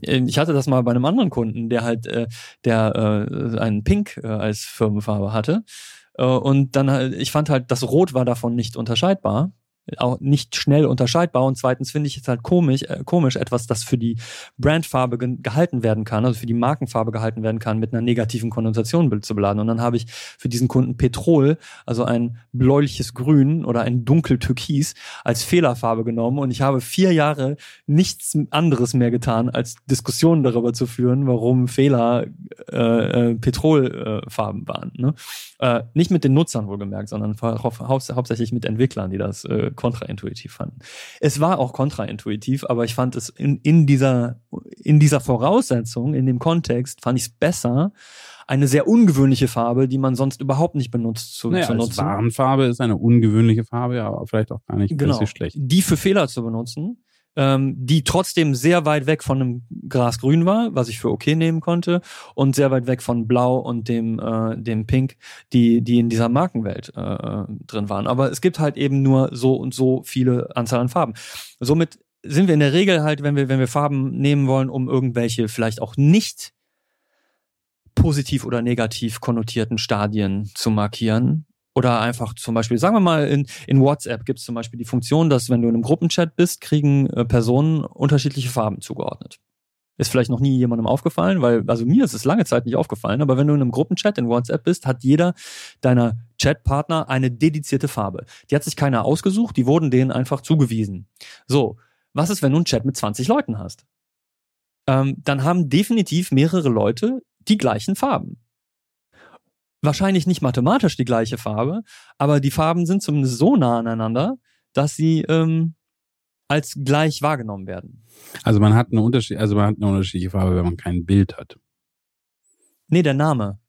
Äh, ich hatte das mal bei einem anderen Kunden, der halt, äh, der äh, einen Pink äh, als Firmenfarbe hatte. Äh, und dann, halt, ich fand halt, das Rot war davon nicht unterscheidbar auch nicht schnell unterscheidbar und zweitens finde ich es halt komisch, äh, komisch etwas, das für die Brandfarbe ge gehalten werden kann, also für die Markenfarbe gehalten werden kann, mit einer negativen Konnotation zu beladen. Und dann habe ich für diesen Kunden Petrol, also ein bläuliches Grün oder ein dunkel Türkis als Fehlerfarbe genommen und ich habe vier Jahre nichts anderes mehr getan, als Diskussionen darüber zu führen, warum Fehler äh, äh, Petrolfarben waren. Ne? Äh, nicht mit den Nutzern wohlgemerkt, sondern hau hauptsächlich mit Entwicklern, die das äh, kontraintuitiv fanden. Es war auch kontraintuitiv, aber ich fand es in, in dieser, in dieser Voraussetzung, in dem Kontext, fand ich es besser, eine sehr ungewöhnliche Farbe, die man sonst überhaupt nicht benutzt, zu, naja, zu nutzen. Als Warenfarbe ist eine ungewöhnliche Farbe, aber vielleicht auch gar nicht genau. schlecht. Die für Fehler zu benutzen ähm, die trotzdem sehr weit weg von einem Grasgrün war, was ich für okay nehmen konnte, und sehr weit weg von Blau und dem, äh, dem Pink, die, die in dieser Markenwelt äh, drin waren. Aber es gibt halt eben nur so und so viele Anzahl an Farben. Somit sind wir in der Regel halt, wenn wir, wenn wir Farben nehmen wollen, um irgendwelche vielleicht auch nicht positiv oder negativ konnotierten Stadien zu markieren, oder einfach zum Beispiel, sagen wir mal, in, in WhatsApp gibt es zum Beispiel die Funktion, dass wenn du in einem Gruppenchat bist, kriegen äh, Personen unterschiedliche Farben zugeordnet. Ist vielleicht noch nie jemandem aufgefallen, weil, also mir ist es lange Zeit nicht aufgefallen, aber wenn du in einem Gruppenchat in WhatsApp bist, hat jeder deiner Chatpartner eine dedizierte Farbe. Die hat sich keiner ausgesucht, die wurden denen einfach zugewiesen. So, was ist, wenn du einen Chat mit 20 Leuten hast? Ähm, dann haben definitiv mehrere Leute die gleichen Farben wahrscheinlich nicht mathematisch die gleiche Farbe, aber die Farben sind zumindest so nah aneinander, dass sie ähm, als gleich wahrgenommen werden. Also man hat eine Unterschied, also man hat eine unterschiedliche Farbe, wenn man kein Bild hat. Nee, der Name.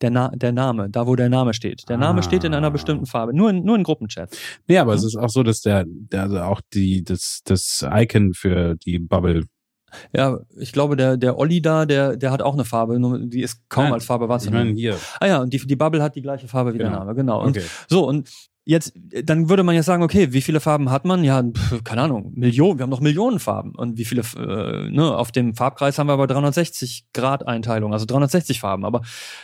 Der, Na der Name, da wo der Name steht. Der Name ah. steht in einer bestimmten Farbe, nur in, nur in Gruppenchat. Nee, aber hm? es ist auch so, dass der, der also auch die, das, das Icon für die Bubble ja, ich glaube, der, der Olli da, der, der hat auch eine Farbe, nur die ist kaum ja, als Farbe wahrzunehmen. Ich meine hier. Ah ja, und die, die Bubble hat die gleiche Farbe wie genau. der Name, genau. Und okay. so, und jetzt, dann würde man ja sagen, okay, wie viele Farben hat man? Ja, pf, keine Ahnung, Millionen, wir haben noch Millionen Farben. Und wie viele, äh, ne, auf dem Farbkreis haben wir aber 360 Grad Einteilung, also 360 Farben. Aber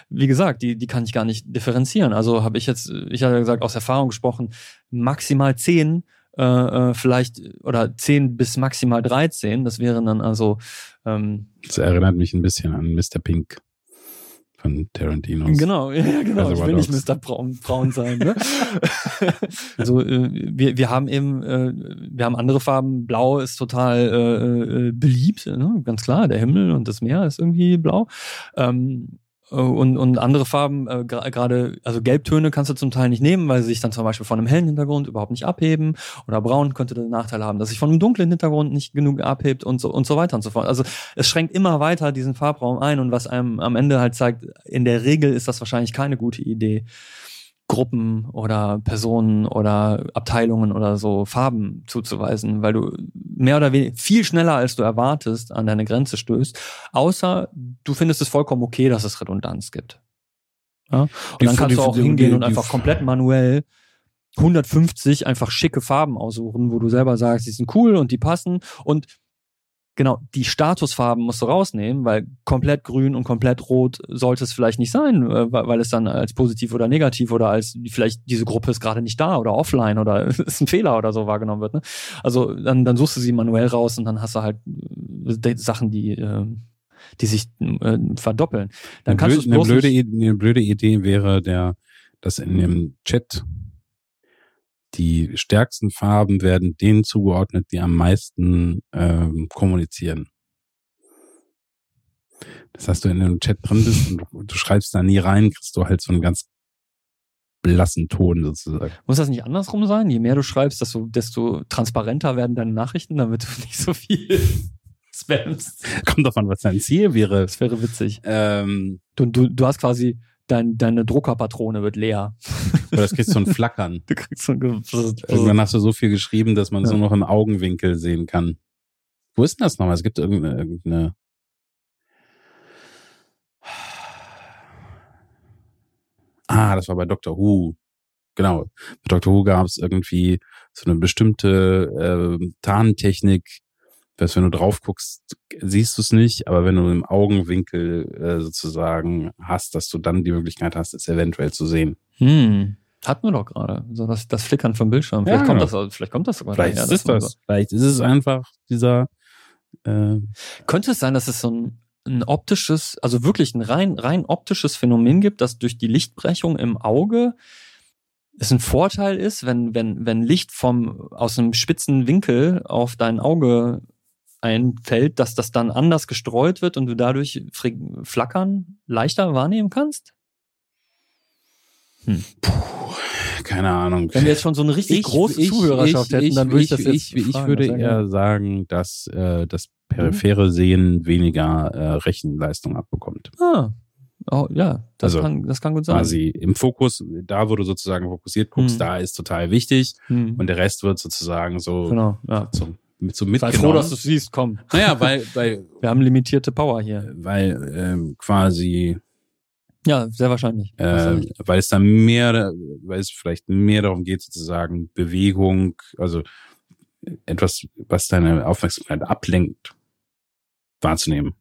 wie gesagt, die, die kann ich gar nicht differenzieren. Also habe ich jetzt, ich habe ja gesagt, aus Erfahrung gesprochen, maximal 10 äh, äh, vielleicht oder 10 bis maximal 13. Das wären dann also. Ähm, das erinnert mich ein bisschen an Mr. Pink von Tarantino. Genau, ja, genau. Ich will nicht Mr. Braun, Braun sein. Ne? also äh, wir, wir haben eben, äh, wir haben andere Farben. Blau ist total äh, äh, beliebt, ne? ganz klar. Der Himmel und das Meer ist irgendwie blau. Ähm, äh, und, und andere Farben, äh, gerade, also Gelbtöne kannst du zum Teil nicht nehmen, weil sie sich dann zum Beispiel von einem hellen Hintergrund überhaupt nicht abheben. Oder Braun könnte den Nachteil haben, dass sich von einem dunklen Hintergrund nicht genug abhebt und so, und so weiter und so fort. Also es schränkt immer weiter diesen Farbraum ein und was einem am Ende halt zeigt, in der Regel ist das wahrscheinlich keine gute Idee. Gruppen oder Personen oder Abteilungen oder so Farben zuzuweisen, weil du mehr oder weniger viel schneller als du erwartest an deine Grenze stößt, außer du findest es vollkommen okay, dass es Redundanz gibt. Ja? Und die, dann kannst die, du auch die, hingehen und einfach komplett manuell 150 einfach schicke Farben aussuchen, wo du selber sagst, die sind cool und die passen und genau, die Statusfarben musst du rausnehmen, weil komplett grün und komplett rot sollte es vielleicht nicht sein, äh, weil es dann als positiv oder negativ oder als vielleicht diese Gruppe ist gerade nicht da oder offline oder ist ein Fehler oder so wahrgenommen wird. Ne? Also dann, dann suchst du sie manuell raus und dann hast du halt äh, Sachen, die, äh, die sich verdoppeln. Dann eine, kannst blöde, eine, blöde, eine blöde Idee wäre der, dass in dem Chat die stärksten Farben werden denen zugeordnet, die am meisten ähm, kommunizieren. Das heißt, du in einem Chat drin bist und du, du schreibst da nie rein, kriegst du halt so einen ganz blassen Ton sozusagen. Muss das nicht andersrum sein? Je mehr du schreibst, desto, desto transparenter werden deine Nachrichten, damit du nicht so viel spammst. Kommt davon, was dein Ziel wäre. Das wäre witzig. Ähm, du, du, du hast quasi dein, deine Druckerpatrone wird leer. Oder das kriegst du ein Flackern. Du kriegst so ein Irgendwann hast du so viel geschrieben, dass man es ja. nur noch im Augenwinkel sehen kann. Wo ist denn das nochmal? Es gibt irgendeine, irgendeine Ah, das war bei Dr. Who. Genau. Bei Dr. Who gab es irgendwie so eine bestimmte äh, Tarntechnik, dass wenn du drauf guckst, siehst du es nicht, aber wenn du im Augenwinkel äh, sozusagen hast, dass du dann die Möglichkeit hast, es eventuell zu sehen. Hm. Hatten wir doch gerade. So das, das Flickern vom Bildschirm. Vielleicht, Ja, kommt, genau. das, vielleicht kommt das sogar Vielleicht daher, ist man das. Vielleicht ist es einfach dieser äh, Könnte es sein, dass es so ein, ein optisches, also wirklich ein rein, rein optisches Phänomen gibt, dass durch die Lichtbrechung im Auge es ein Vorteil ist, wenn, wenn, wenn Licht vom, aus einem spitzen Winkel auf dein Auge einfällt, dass das dann anders gestreut wird und du dadurch Flackern leichter wahrnehmen kannst? keine Ahnung. Wenn wir jetzt schon so eine richtig große Zuhörerschaft hätten, dann würde ich, das jetzt ich, ich fragen, würde eher sagen, dass äh, das periphere Sehen weniger äh, Rechenleistung abbekommt. Ah, oh, ja, das, Also, kann, das kann gut sein. Quasi im Fokus, da wo du sozusagen fokussiert guckst, Hm. da ist total wichtig Hm. und der Rest wird sozusagen so, genau, ja. so, mit, so Sei mitgenommen. froh, dass du es siehst, komm. naja, weil, weil, Wir haben limitierte Power hier. weil ähm, quasi Ja, sehr wahrscheinlich. äh, Wahrscheinlich. weil es dann mehr, weil es vielleicht mehr darum geht, sozusagen Bewegung, also etwas, was deine Aufmerksamkeit ablenkt, wahrzunehmen.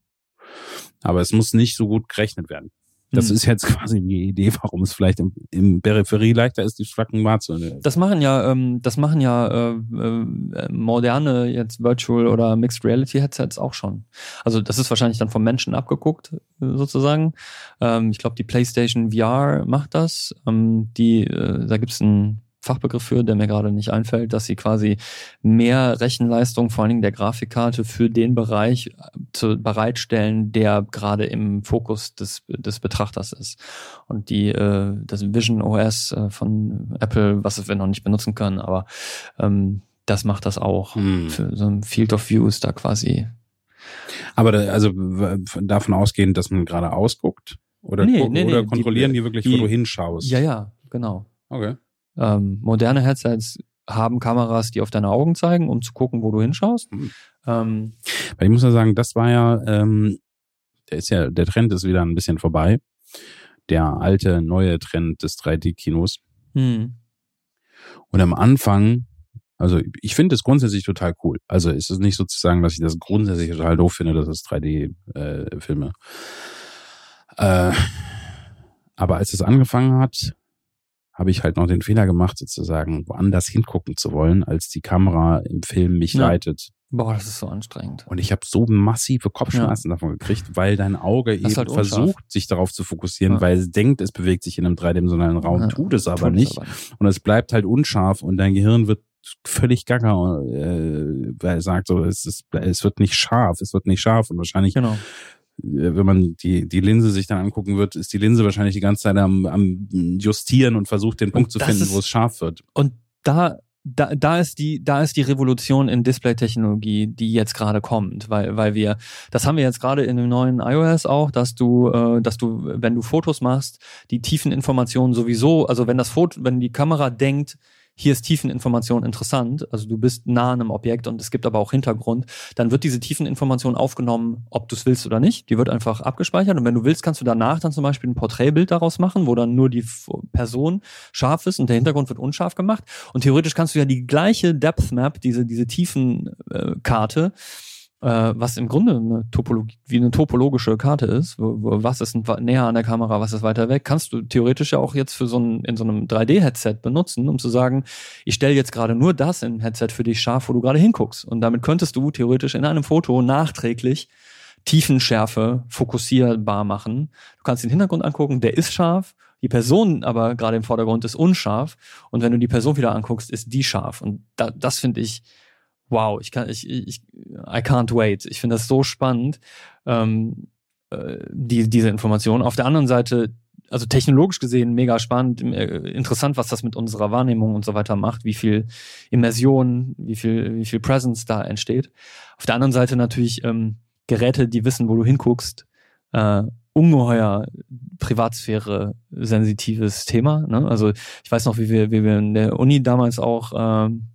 Aber es muss nicht so gut gerechnet werden. Das Hm. ist jetzt quasi die Idee, warum es vielleicht im, im Peripherie leichter ist, die Flacken wahrzunehmen. Das machen ja, ähm, das machen ja äh, äh, moderne jetzt Virtual oder Mixed Reality Headsets auch schon. Also das ist wahrscheinlich dann vom Menschen abgeguckt äh, sozusagen. Ähm, ich glaube, die PlayStation VR macht das. Ähm, die, äh, da gibt's einen Fachbegriff für, der mir gerade nicht einfällt, dass sie quasi mehr Rechenleistung, vor allen Dingen der Grafikkarte, für den Bereich äh, zu bereitstellen, der gerade im Fokus des, des Betrachters ist. Und die, äh, das Vision OS äh, von Apple, was wir noch nicht benutzen können, aber ähm, das macht das auch. Hm. Für so ein Field of View ist da quasi. Aber da, also davon ausgehend, dass man gerade ausguckt oder, Nee, gucken, nee, nee, oder die- kontrollieren die, wirklich, wo die- du hinschaust. Ja, ja, genau. Okay. Ähm, moderne Headsets haben Kameras, die auf deine Augen zeigen, um zu gucken, wo du hinschaust. Hm. Ähm, ich muss ja sagen, das war ja, ähm, der ist ja, der Trend ist wieder ein bisschen vorbei. Der alte, neue Trend des 3D-Kinos. hm. Und am Anfang, also ich finde es grundsätzlich total cool. Also es ist nicht sozusagen, dass ich das grundsätzlich total doof finde, dass es 3D-Filme. Äh, aber als es angefangen hat, habe ich halt noch den Fehler gemacht, sozusagen woanders hingucken zu wollen, als die Kamera im Film mich Ja. leitet. Boah, das ist so anstrengend. Und ich habe so massive Kopfschmerzen davon gekriegt, weil dein Auge Das eben halt versucht, sich darauf zu fokussieren, Ja. weil es denkt, es bewegt sich in einem dreidimensionalen Raum, Ja, tut es aber Tut es nicht. aber nicht. Und es bleibt halt unscharf und dein Gehirn wird völlig gaga, äh, weil es sagt so, es, ist, es wird nicht scharf, es wird nicht scharf und wahrscheinlich, Genau. Äh, wenn man die, die Linse sich dann angucken wird, ist die Linse wahrscheinlich die ganze Zeit am, am Justieren und versucht den Punkt zu finden, ist- wo es scharf wird. Und da, da, da ist die, da ist die Revolution in Display-Technologie, die jetzt gerade kommt, weil, weil wir, das haben wir jetzt gerade in dem neuen iOS auch, dass du, äh, dass du, wenn du Fotos machst, die Tiefeninformationen sowieso, also wenn das Foto, wenn die Kamera denkt, hier ist Tiefeninformation interessant, also du bist nah an einem Objekt und es gibt aber auch Hintergrund, dann wird diese Tiefeninformation aufgenommen, ob du es willst oder nicht. Die wird einfach abgespeichert und wenn du willst, kannst du danach dann zum Beispiel ein Porträtbild daraus machen, wo dann nur die Person scharf ist und der Hintergrund wird unscharf gemacht. Und theoretisch kannst du ja die gleiche Depth Map, diese, diese Tiefenkarte, äh, was im Grunde eine Topologie, wie eine topologische Karte ist, wo, wo, was ist näher an der Kamera, was ist weiter weg, kannst du theoretisch ja auch jetzt für so ein, in so einem 3D-Headset benutzen, um zu sagen, ich stelle jetzt gerade nur das im Headset für dich scharf, wo du gerade hinguckst. Und damit könntest du theoretisch in einem Foto nachträglich Tiefenschärfe fokussierbar machen. Du kannst den Hintergrund angucken, der ist scharf, die Person aber gerade im Vordergrund ist unscharf und wenn du die Person wieder anguckst, ist die scharf. Und da, das finde ich, wow, ich kann, ich, ich, I can't wait. Ich finde das so spannend, ähm, äh, die, diese Information. Auf der anderen Seite, also technologisch gesehen mega spannend, äh, interessant, was das mit unserer Wahrnehmung und so weiter macht, wie viel Immersion, wie viel, wie viel Presence da entsteht. Auf der anderen Seite natürlich ähm, Geräte, die wissen, wo du hinguckst, äh, ungeheuer Privatsphäre sensitives Thema. Ne? Also ich weiß noch, wie wir, wie wir in der Uni damals auch ähm,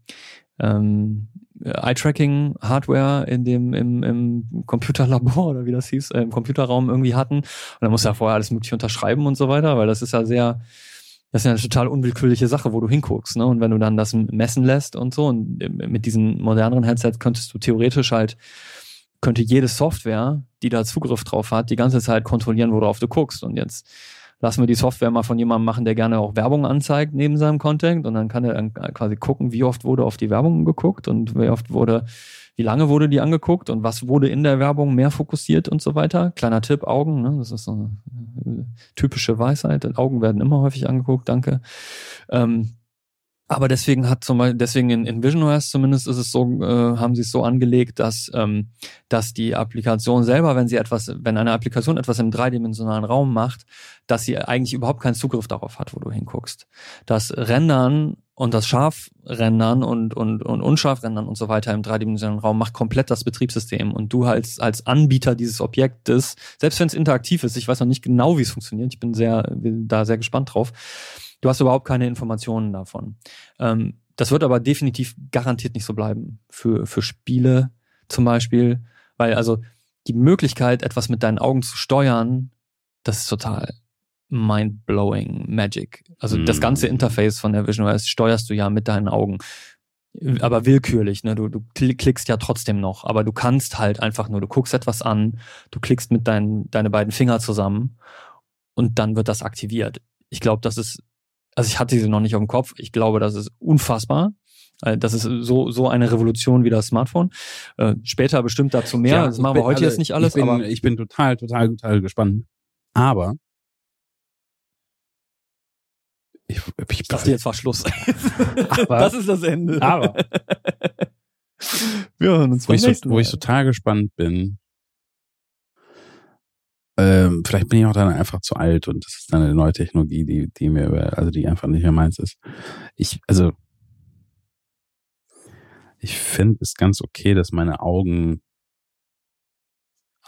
ähm, Eye-Tracking-Hardware in dem im, im Computerlabor oder wie das hieß, äh, im Computerraum irgendwie hatten. Und da musst du ja vorher alles mögliche unterschreiben und so weiter, weil das ist ja sehr Das ist ja eine total unwillkürliche Sache, wo du hinguckst, ne? Und wenn du dann das messen lässt und so, und mit diesen moderneren Headsets könntest du theoretisch halt, könnte jede Software, die da Zugriff drauf hat, die ganze Zeit kontrollieren, worauf du guckst. Und jetzt lassen wir die Software mal von jemandem machen, der gerne auch Werbung anzeigt neben seinem Content und dann kann er quasi gucken, wie oft wurde auf die Werbung geguckt und wie oft wurde, wie lange wurde die angeguckt und was wurde in der Werbung mehr fokussiert und so weiter. Kleiner Tipp, Augen, ne? das ist so eine typische Weisheit. Augen werden immer häufig angeguckt, danke. Ähm, aber deswegen hat zum Beispiel, deswegen in, in VisionOS zumindest ist es so, äh, haben sie es so angelegt, dass, ähm, dass die Applikation selber, wenn sie etwas, wenn eine Applikation etwas im dreidimensionalen Raum macht, dass sie eigentlich überhaupt keinen Zugriff darauf hat, wo du hinguckst. Das Rendern und das Scharfrendern und, und, und Unscharfrendern und so weiter im dreidimensionalen Raum macht komplett das Betriebssystem. Und du als, als Anbieter dieses Objektes, selbst wenn es interaktiv ist, ich weiß noch nicht genau, wie es funktioniert, ich bin sehr, bin da sehr gespannt drauf, Du hast überhaupt keine Informationen davon. Ähm, das wird aber definitiv garantiert nicht so bleiben. Für, für Spiele zum Beispiel. Weil also die Möglichkeit, etwas mit deinen Augen zu steuern, das ist total mind-blowing Magic. Also mm. das ganze. Interface von der Vision OS steuerst du ja mit deinen Augen. Aber willkürlich, ne? Du, du klickst ja trotzdem noch, aber du kannst halt einfach nur, du guckst etwas an, du klickst mit deinen deine beiden Finger zusammen und dann wird das aktiviert. Ich glaube, das ist also ich hatte sie noch nicht auf dem Kopf. Ich glaube, das ist unfassbar. Äh, das ist so, so eine Revolution wie das Smartphone. Äh, später bestimmt dazu mehr. Ja, das machen wir heute also jetzt nicht alles. Ich bin, aber ich bin total, total, total gespannt. Aber ich, ich, ich dachte, jetzt war Schluss. aber, das ist das Ende. Aber wir hören uns wo, ich, so, wo ich total gespannt bin, ähm, vielleicht bin ich auch dann einfach zu alt und das ist dann eine neue Technologie, die, die mir, also die einfach nicht mehr meins ist. Ich, also, ich finde es ganz okay, dass meine Augen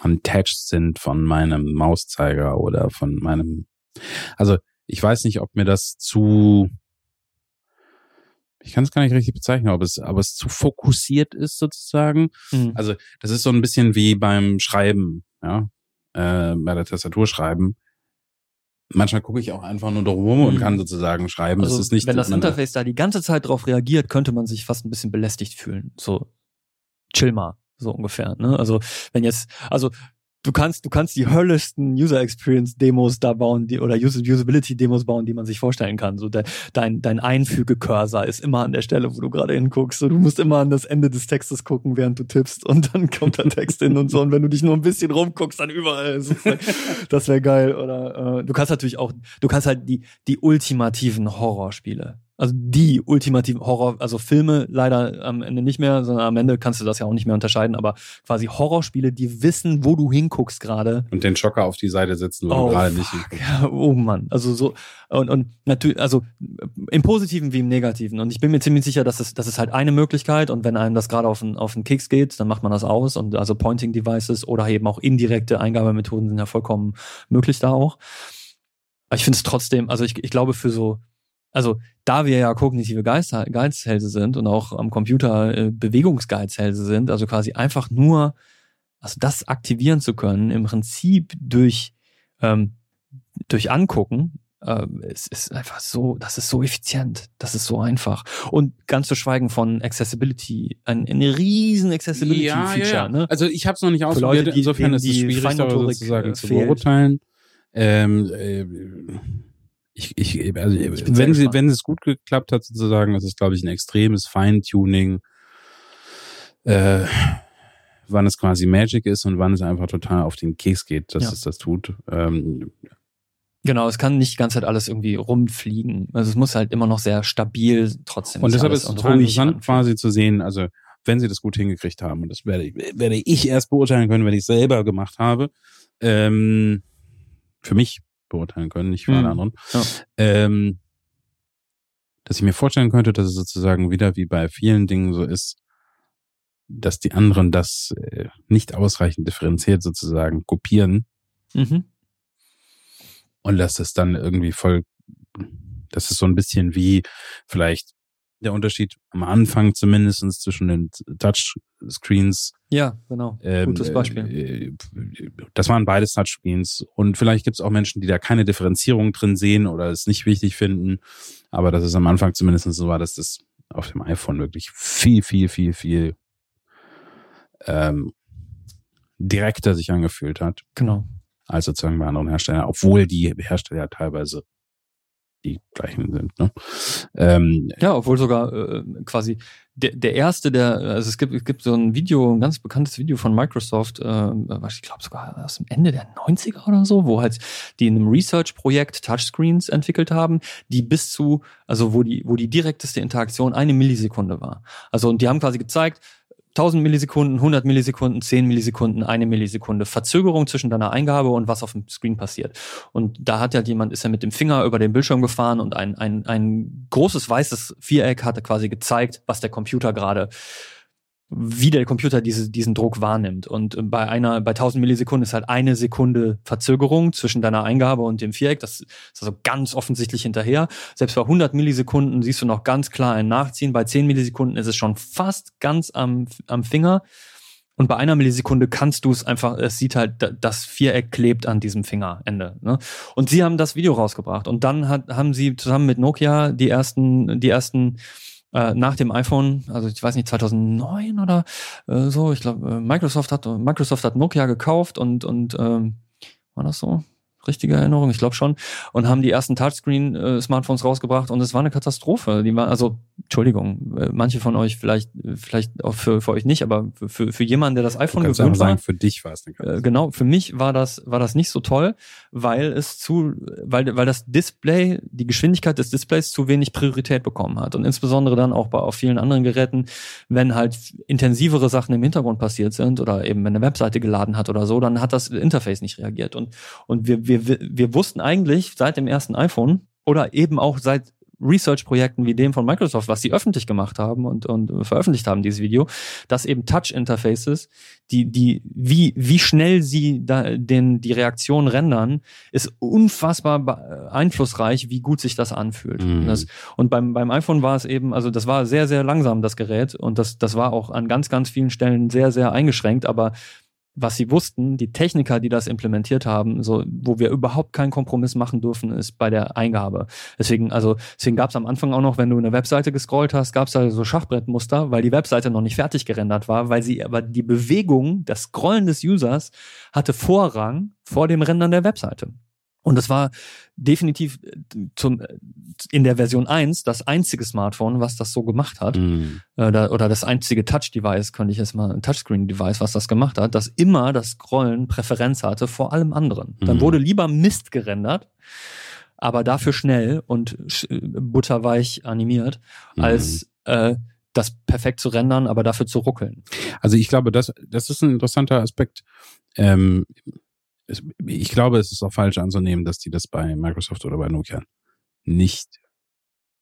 untouched sind von meinem Mauszeiger oder von meinem, also ich weiß nicht, ob mir das zu, ich kann es gar nicht richtig bezeichnen, ob es, aber es zu fokussiert ist sozusagen. Mhm. Also das ist so ein bisschen wie beim Schreiben, ja äh, bei der Tastatur schreiben. Manchmal gucke ich auch einfach nur drum mhm. und kann sozusagen schreiben. Also, das ist nicht, wenn das Interface da die ganze Zeit drauf reagiert, könnte man sich fast ein bisschen belästigt fühlen. So, chill mal, so ungefähr. Ne? Also wenn jetzt, also du kannst, du kannst die höllischsten User Experience Demos da bauen, die, oder Usability Demos bauen, die man sich vorstellen kann. So de, dein, dein Einfüge-Cursor ist immer an der Stelle, wo du gerade hinguckst. So, du musst immer an das Ende des Textes gucken, während du tippst und dann kommt der Text hin und so. Und wenn du dich nur ein bisschen rumguckst, dann überall. Das wäre geil. Oder äh, du kannst natürlich auch, du kannst halt die, die ultimativen Horrorspiele also die ultimativen Horror, also Filme leider am Ende nicht mehr, sondern am Ende kannst du das ja auch nicht mehr unterscheiden, aber quasi Horrorspiele, die wissen, wo du hinguckst gerade. Und den Schocker auf die Seite setzen, wo oh, du gerade nicht hinguckst. Ja, oh Mann, also so und, und natürlich, also im Positiven wie im Negativen. Und ich bin mir ziemlich sicher, dass es, das ist halt eine Möglichkeit und wenn einem das gerade auf den, auf den Keks geht, dann macht man das aus und also Pointing Devices oder eben auch indirekte Eingabemethoden sind ja vollkommen möglich da auch. Aber ich finde es trotzdem, also ich, ich glaube für so also da wir ja kognitive Geizhälse sind und auch am Computer äh, Bewegungsgeizhälse sind, also quasi einfach nur, also das aktivieren zu können, im Prinzip durch, ähm, durch Angucken, äh, es ist einfach so, das ist so effizient, das ist so einfach. Und ganz zu schweigen von Accessibility, ein, ein riesen Accessibility-Feature. Ja, ja, ja. Ne? Also ich habe es noch nicht ausprobiert, insofern ist es schwierig, darüber sozusagen äh, zu beurteilen. Ähm, äh, ich, ich, also, ich wenn sie, wenn es gut geklappt hat, sozusagen, das ist, glaube ich, ein extremes Feintuning, äh, wann es quasi Magic ist und wann es einfach total auf den Keks geht, dass ja. es das tut. Ähm, Genau, es kann nicht die ganze Zeit alles irgendwie rumfliegen. Also es muss halt immer noch sehr stabil trotzdem. Und deshalb ist es total interessant quasi zu sehen, also wenn sie das gut hingekriegt haben, und das werde ich, werde ich erst beurteilen können, wenn ich es selber gemacht habe. Ähm, für mich beurteilen können, nicht für mhm. alle anderen. Ja. Ähm, dass ich mir vorstellen könnte, dass es sozusagen wieder wie bei vielen Dingen so ist, dass die anderen das äh, nicht ausreichend differenziert sozusagen kopieren. Mhm. Und dass es dann irgendwie voll, das ist so ein bisschen wie vielleicht der Unterschied am Anfang zumindestens zwischen den Touchscreens. Ja, genau. Ähm, Gutes Beispiel. Äh, das waren beides Touchscreens. Und vielleicht gibt es auch Menschen, die da keine Differenzierung drin sehen oder es nicht wichtig finden. Aber dass es am Anfang zumindest so war, dass das auf dem iPhone wirklich viel, viel, viel, viel ähm, direkter sich angefühlt hat. Genau. Als sozusagen bei anderen Herstellern, obwohl die Hersteller teilweise die gleichen sind. Ne? Ähm, ja, obwohl sogar äh, quasi der, der erste, der, also es gibt, es gibt so ein Video, ein ganz bekanntes Video von Microsoft, äh, ich glaube sogar aus dem Ende der 90er oder so, wo halt die in einem Research-Projekt Touchscreens entwickelt haben, die bis zu, also wo die, wo die direkteste Interaktion eine Millisekunde war. Also und die haben quasi gezeigt, 1000 Millisekunden, 100 Millisekunden, 10 Millisekunden, eine Millisekunde Verzögerung zwischen deiner Eingabe und was auf dem Screen passiert. Und da hat ja jemand, ist ja mit dem Finger über den Bildschirm gefahren und ein, ein, ein großes weißes Viereck hatte quasi gezeigt, was der Computer gerade wie der Computer diese, diesen Druck wahrnimmt. Und bei einer, bei 1000 Millisekunden ist halt eine Sekunde Verzögerung zwischen deiner Eingabe und dem Viereck. Das ist also ganz offensichtlich hinterher. Selbst bei 100 Millisekunden siehst du noch ganz klar ein Nachziehen. Bei 10 Millisekunden ist es schon fast ganz am, am Finger. Und bei einer Millisekunde kannst du es einfach, es sieht halt, das Viereck klebt an diesem Fingerende. Ne? Und sie haben das Video rausgebracht. Und dann hat, haben sie zusammen mit Nokia die ersten, die ersten äh, nach dem iPhone, also ich weiß nicht, 2009 oder äh, so, ich glaube, äh, Microsoft hat Microsoft hat Nokia gekauft und und ähm, war das so? richtige Erinnerung, ich glaube schon, und haben die ersten Touchscreen-Smartphones äh, rausgebracht und es war eine Katastrophe. Die war, also, Entschuldigung, äh, manche von euch vielleicht, vielleicht auch für, für euch nicht, aber für, für jemanden, der das iPhone gewöhnt sagen, war. für dich war es eine Katastrophe. Äh, genau, für mich war das, war das nicht so toll, weil es zu, weil, weil das Display, die Geschwindigkeit des Displays zu wenig Priorität bekommen hat. Und insbesondere dann auch bei auf vielen anderen Geräten, wenn halt intensivere Sachen im Hintergrund passiert sind oder eben wenn eine Webseite geladen hat oder so, dann hat das Interface nicht reagiert. Und, und wir wir, wir wussten eigentlich seit dem ersten iPhone oder eben auch seit Research-Projekten wie dem von Microsoft, was sie öffentlich gemacht haben und, und veröffentlicht haben, dieses Video, dass eben Touch-Interfaces, die, die, wie, wie schnell sie da den, die Reaktion rendern, ist unfassbar einflussreich, wie gut sich das anfühlt. Mhm. Das, und beim, beim iPhone war es eben, also das war sehr, sehr langsam, das Gerät, und das, das war auch an ganz, ganz vielen Stellen sehr, sehr eingeschränkt, aber was sie wussten, die Techniker, die das implementiert haben, so wo wir überhaupt keinen Kompromiss machen dürfen, ist bei der Eingabe. Deswegen, also deswegen gab es am Anfang auch noch, wenn du eine Webseite gescrollt hast, gab es da so Schachbrettmuster, weil die Webseite noch nicht fertig gerendert war, weil sie aber die Bewegung, das Scrollen des Users hatte Vorrang vor dem Rendern der Webseite. Und das war definitiv äh, zum, äh, in der Version 1 das einzige Smartphone, was das so gemacht hat. Mhm. Oder, oder das einzige Touch-Device, könnte ich jetzt mal, Touchscreen-Device, was das gemacht hat, das immer das Scrollen Präferenz hatte vor allem anderen. Mhm. Dann wurde lieber Mist gerendert, aber dafür schnell und butterweich animiert, mhm. als äh, das perfekt zu rendern, aber dafür zu ruckeln. Also ich glaube, das, das ist ein interessanter Aspekt. Ähm, ich glaube, es ist auch falsch anzunehmen, dass die das bei Microsoft oder bei Nokia nicht,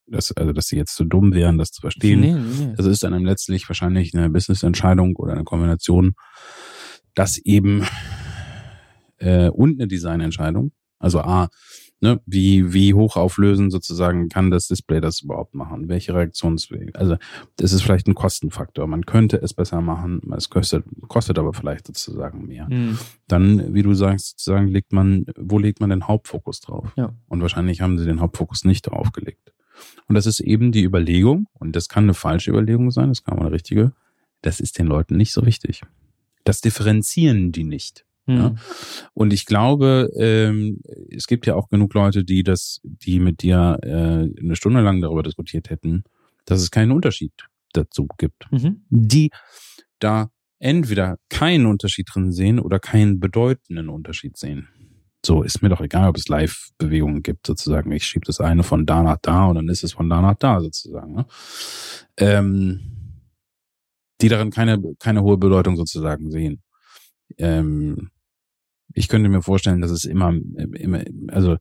dass, also dass sie jetzt zu dumm wären, das zu verstehen. Nee, nee. Das ist dann letztlich wahrscheinlich eine Business-Entscheidung oder eine Kombination, dass eben äh, und eine Designentscheidung. Also A, ne, wie, wie hochauflösend sozusagen kann das Display das überhaupt machen? Welche Reaktionswege? Also, das ist vielleicht ein Kostenfaktor. Man könnte es besser machen, es kostet, kostet aber vielleicht sozusagen mehr. Mhm. Dann, wie du sagst, sozusagen legt man, wo legt man den Hauptfokus drauf? Ja. Und wahrscheinlich haben sie den Hauptfokus nicht drauf gelegt. Und das ist eben die Überlegung, und das kann eine falsche Überlegung sein, das kann auch eine richtige, das ist den Leuten nicht so wichtig. Das differenzieren die nicht. Mhm. Ja? Und ich glaube, ähm, es gibt ja auch genug Leute, die das, die mit dir äh, eine Stunde lang darüber diskutiert hätten, dass es keinen Unterschied dazu gibt. Mhm. Die da entweder keinen Unterschied drin sehen oder keinen bedeutenden Unterschied sehen. So ist mir doch egal, ob es Live-Bewegungen gibt, sozusagen. Ich schiebe das eine von da nach da und dann ist es von da nach da, sozusagen. Ne? Ähm, die darin keine, keine hohe Bedeutung sozusagen sehen. Ähm, ich könnte mir vorstellen, dass es immer, immer, also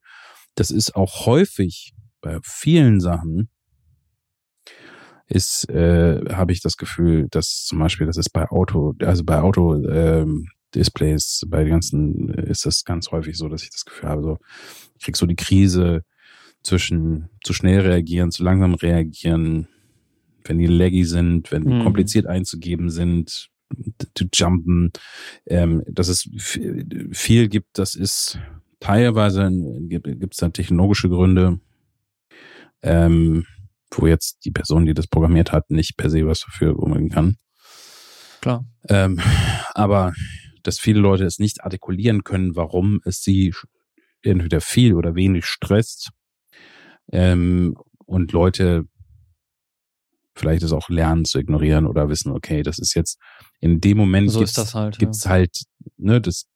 das ist auch häufig bei vielen Sachen ist, äh, habe ich das Gefühl, dass zum Beispiel, das ist bei Auto, also bei Auto ähm, Displays, bei den ganzen ist das ganz häufig so, dass ich das Gefühl habe, so ich krieg so die Krise zwischen zu schnell reagieren, zu langsam reagieren, wenn die laggy sind, wenn die Mhm. kompliziert einzugeben sind, zu jumpen, ähm, dass es viel gibt, das ist teilweise gibt es da technologische Gründe, ähm, wo jetzt die Person, die das programmiert hat, nicht per se was dafür unbedingt kann. Klar. Ähm, aber dass viele Leute es nicht artikulieren können, warum es sie entweder viel oder wenig stresst. Ähm, und Leute vielleicht es auch lernen zu ignorieren oder wissen, okay, das ist jetzt in dem Moment So gibt's, ist das halt. gibt's halt, ne, das,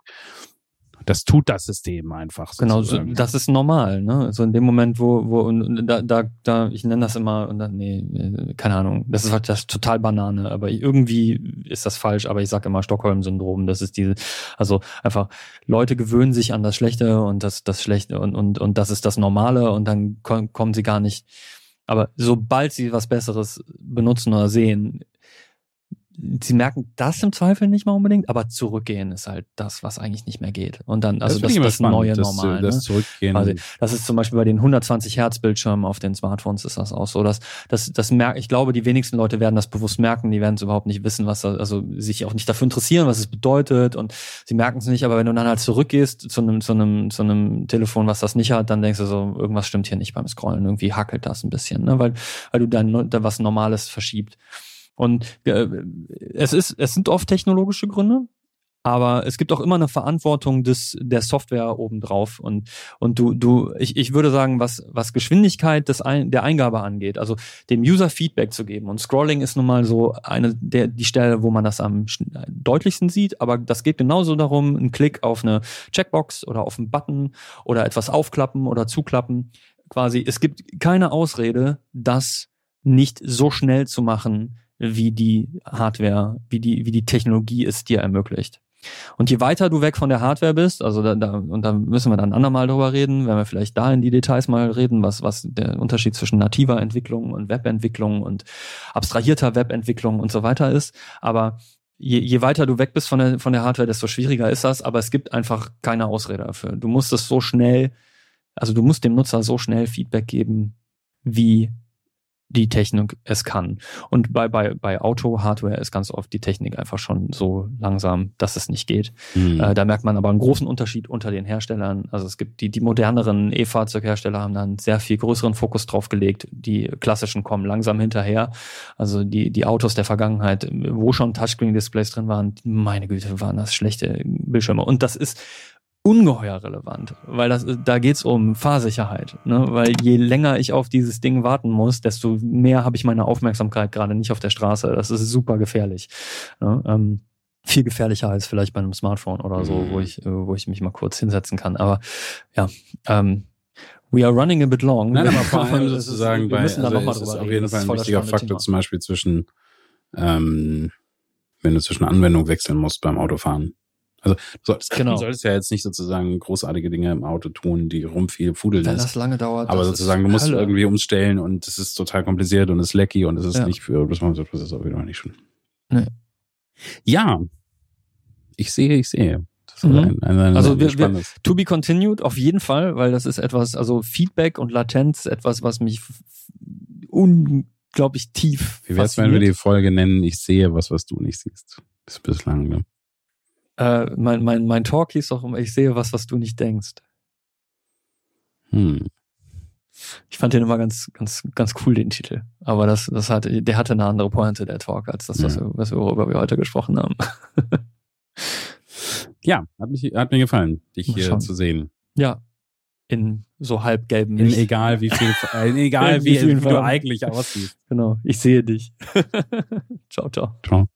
das tut das System einfach. Genau, so, das ist normal, ne? So in dem Moment, wo, wo, und, und da, da, da, ich nenne das immer, und dann, nee, äh, keine Ahnung, das ist halt das ist total Banane, aber irgendwie ist das falsch, aber ich sage immer Stockholm-Syndrom, das ist diese, also einfach, Leute gewöhnen sich an das Schlechte und das, das Schlechte und, und, und das ist das Normale und dann ko- kommen sie gar nicht. Aber sobald sie was Besseres benutzen oder sehen, sie merken das im Zweifel nicht mal unbedingt, aber zurückgehen ist halt das, was eigentlich nicht mehr geht. Und dann, also das, immer das, spannend, neue das, Normal. Das ne? Zurückgehen. Also, das ist zum Beispiel bei den 120 Hertz Bildschirmen auf den Smartphones ist das auch so. Dass, das, das merk, ich glaube, die wenigsten Leute werden das bewusst merken. Die werden es überhaupt nicht wissen, was, da- also sich auch nicht dafür interessieren, was es bedeutet. Und sie merken es nicht. Aber wenn du dann halt zurückgehst zu einem, zu einem, zu einem Telefon, was das nicht hat, dann denkst du so, irgendwas stimmt hier nicht beim Scrollen. Irgendwie hackelt das ein bisschen, ne? weil, weil du dann da was Normales verschiebt. Und äh, es ist, es sind oft technologische Gründe, aber es gibt auch immer eine Verantwortung des der Software obendrauf. Und und du du ich, ich würde sagen was was Geschwindigkeit des Ein, der Eingabe angeht also dem User Feedback zu geben. Und Scrolling ist nun mal so eine der die Stelle wo man das am deutlichsten sieht. Aber das geht genauso darum ein Klick auf eine Checkbox oder auf einen Button oder etwas aufklappen oder zuklappen. Quasi es gibt keine Ausrede das nicht so schnell zu machen wie die Hardware wie die wie die Technologie es dir ermöglicht und je weiter du weg von der Hardware bist, also da, da und da müssen wir dann andermal drüber reden, wenn wir vielleicht da in die Details mal reden, was, was der Unterschied zwischen nativer Entwicklung und Webentwicklung und abstrahierter Webentwicklung und so weiter ist. Aber je, je weiter du weg bist von der, von der Hardware, desto schwieriger ist das, aber es gibt einfach keine Ausrede dafür. Du musst es so schnell, also du musst dem Nutzer so schnell Feedback geben, wie die Technik es kann. Und bei, bei, bei Auto-Hardware ist ganz oft die Technik einfach schon so langsam, dass es nicht geht. Hm. Äh, da merkt man aber einen großen Unterschied unter den Herstellern. Also es gibt die, die moderneren E-Fahrzeughersteller haben da einen sehr viel größeren Fokus drauf gelegt. Die klassischen kommen langsam hinterher. Also die, die Autos der Vergangenheit, wo schon Touchscreen-Displays drin waren, meine Güte, waren das schlechte Bildschirme. Und das ist ungeheuer relevant, weil das, da geht's um Fahrsicherheit. Ne? Weil je länger ich auf dieses Ding warten muss, desto mehr habe ich meine Aufmerksamkeit gerade nicht auf der Straße. Das ist super gefährlich. Ne? Ähm, viel gefährlicher als vielleicht bei einem Smartphone oder so, Mhm. wo ich, äh, wo ich mich mal kurz hinsetzen kann. Aber ja, ähm, we are running a bit long. Nein, aber vor allem sozusagen wir bei, müssen da also noch mal es ist drüber auf jeden Fall ein wichtiger Faktor Thema. zum Beispiel zwischen, ähm, wenn du zwischen Anwendung wechseln musst beim Autofahren. Also du solltest, Genau. du solltest ja jetzt nicht sozusagen großartige Dinge im Auto tun, die rum viel fudeln Wenn das lange dauert. Aber das sozusagen, ist du musst Hölle. irgendwie umstellen und es ist total kompliziert und es ist lecky und es ist Ja. nicht für, das das ist auch wieder nicht schön. Nee. Ja. Ich sehe, ich sehe. Mhm. ein, ein, ein, Also wir- wir-. To be continued, auf jeden Fall, weil das ist etwas, also Feedback und Latenz, etwas, was mich unglaublich tief Wie wär's, wenn wir die Folge nennen, ich sehe was, was du nicht siehst? Das ist bislang, ne? Äh, mein, mein, mein Talk hieß doch immer, ich sehe was, was du nicht denkst. Hm. Ich fand den immer ganz, ganz, ganz cool, den Titel. Aber das, das hatte, der hatte eine andere Pointe, der Talk, als das, was, Ja. was worüber wir heute gesprochen haben. Ja, hat, mich, hat mir gefallen, dich hier zu sehen. ja. In so halbgelben In Licht. egal wie viel, in egal In wie, wie wie du eigentlich aussiehst. Genau. Ich sehe dich. ciao, ciao. Ciao.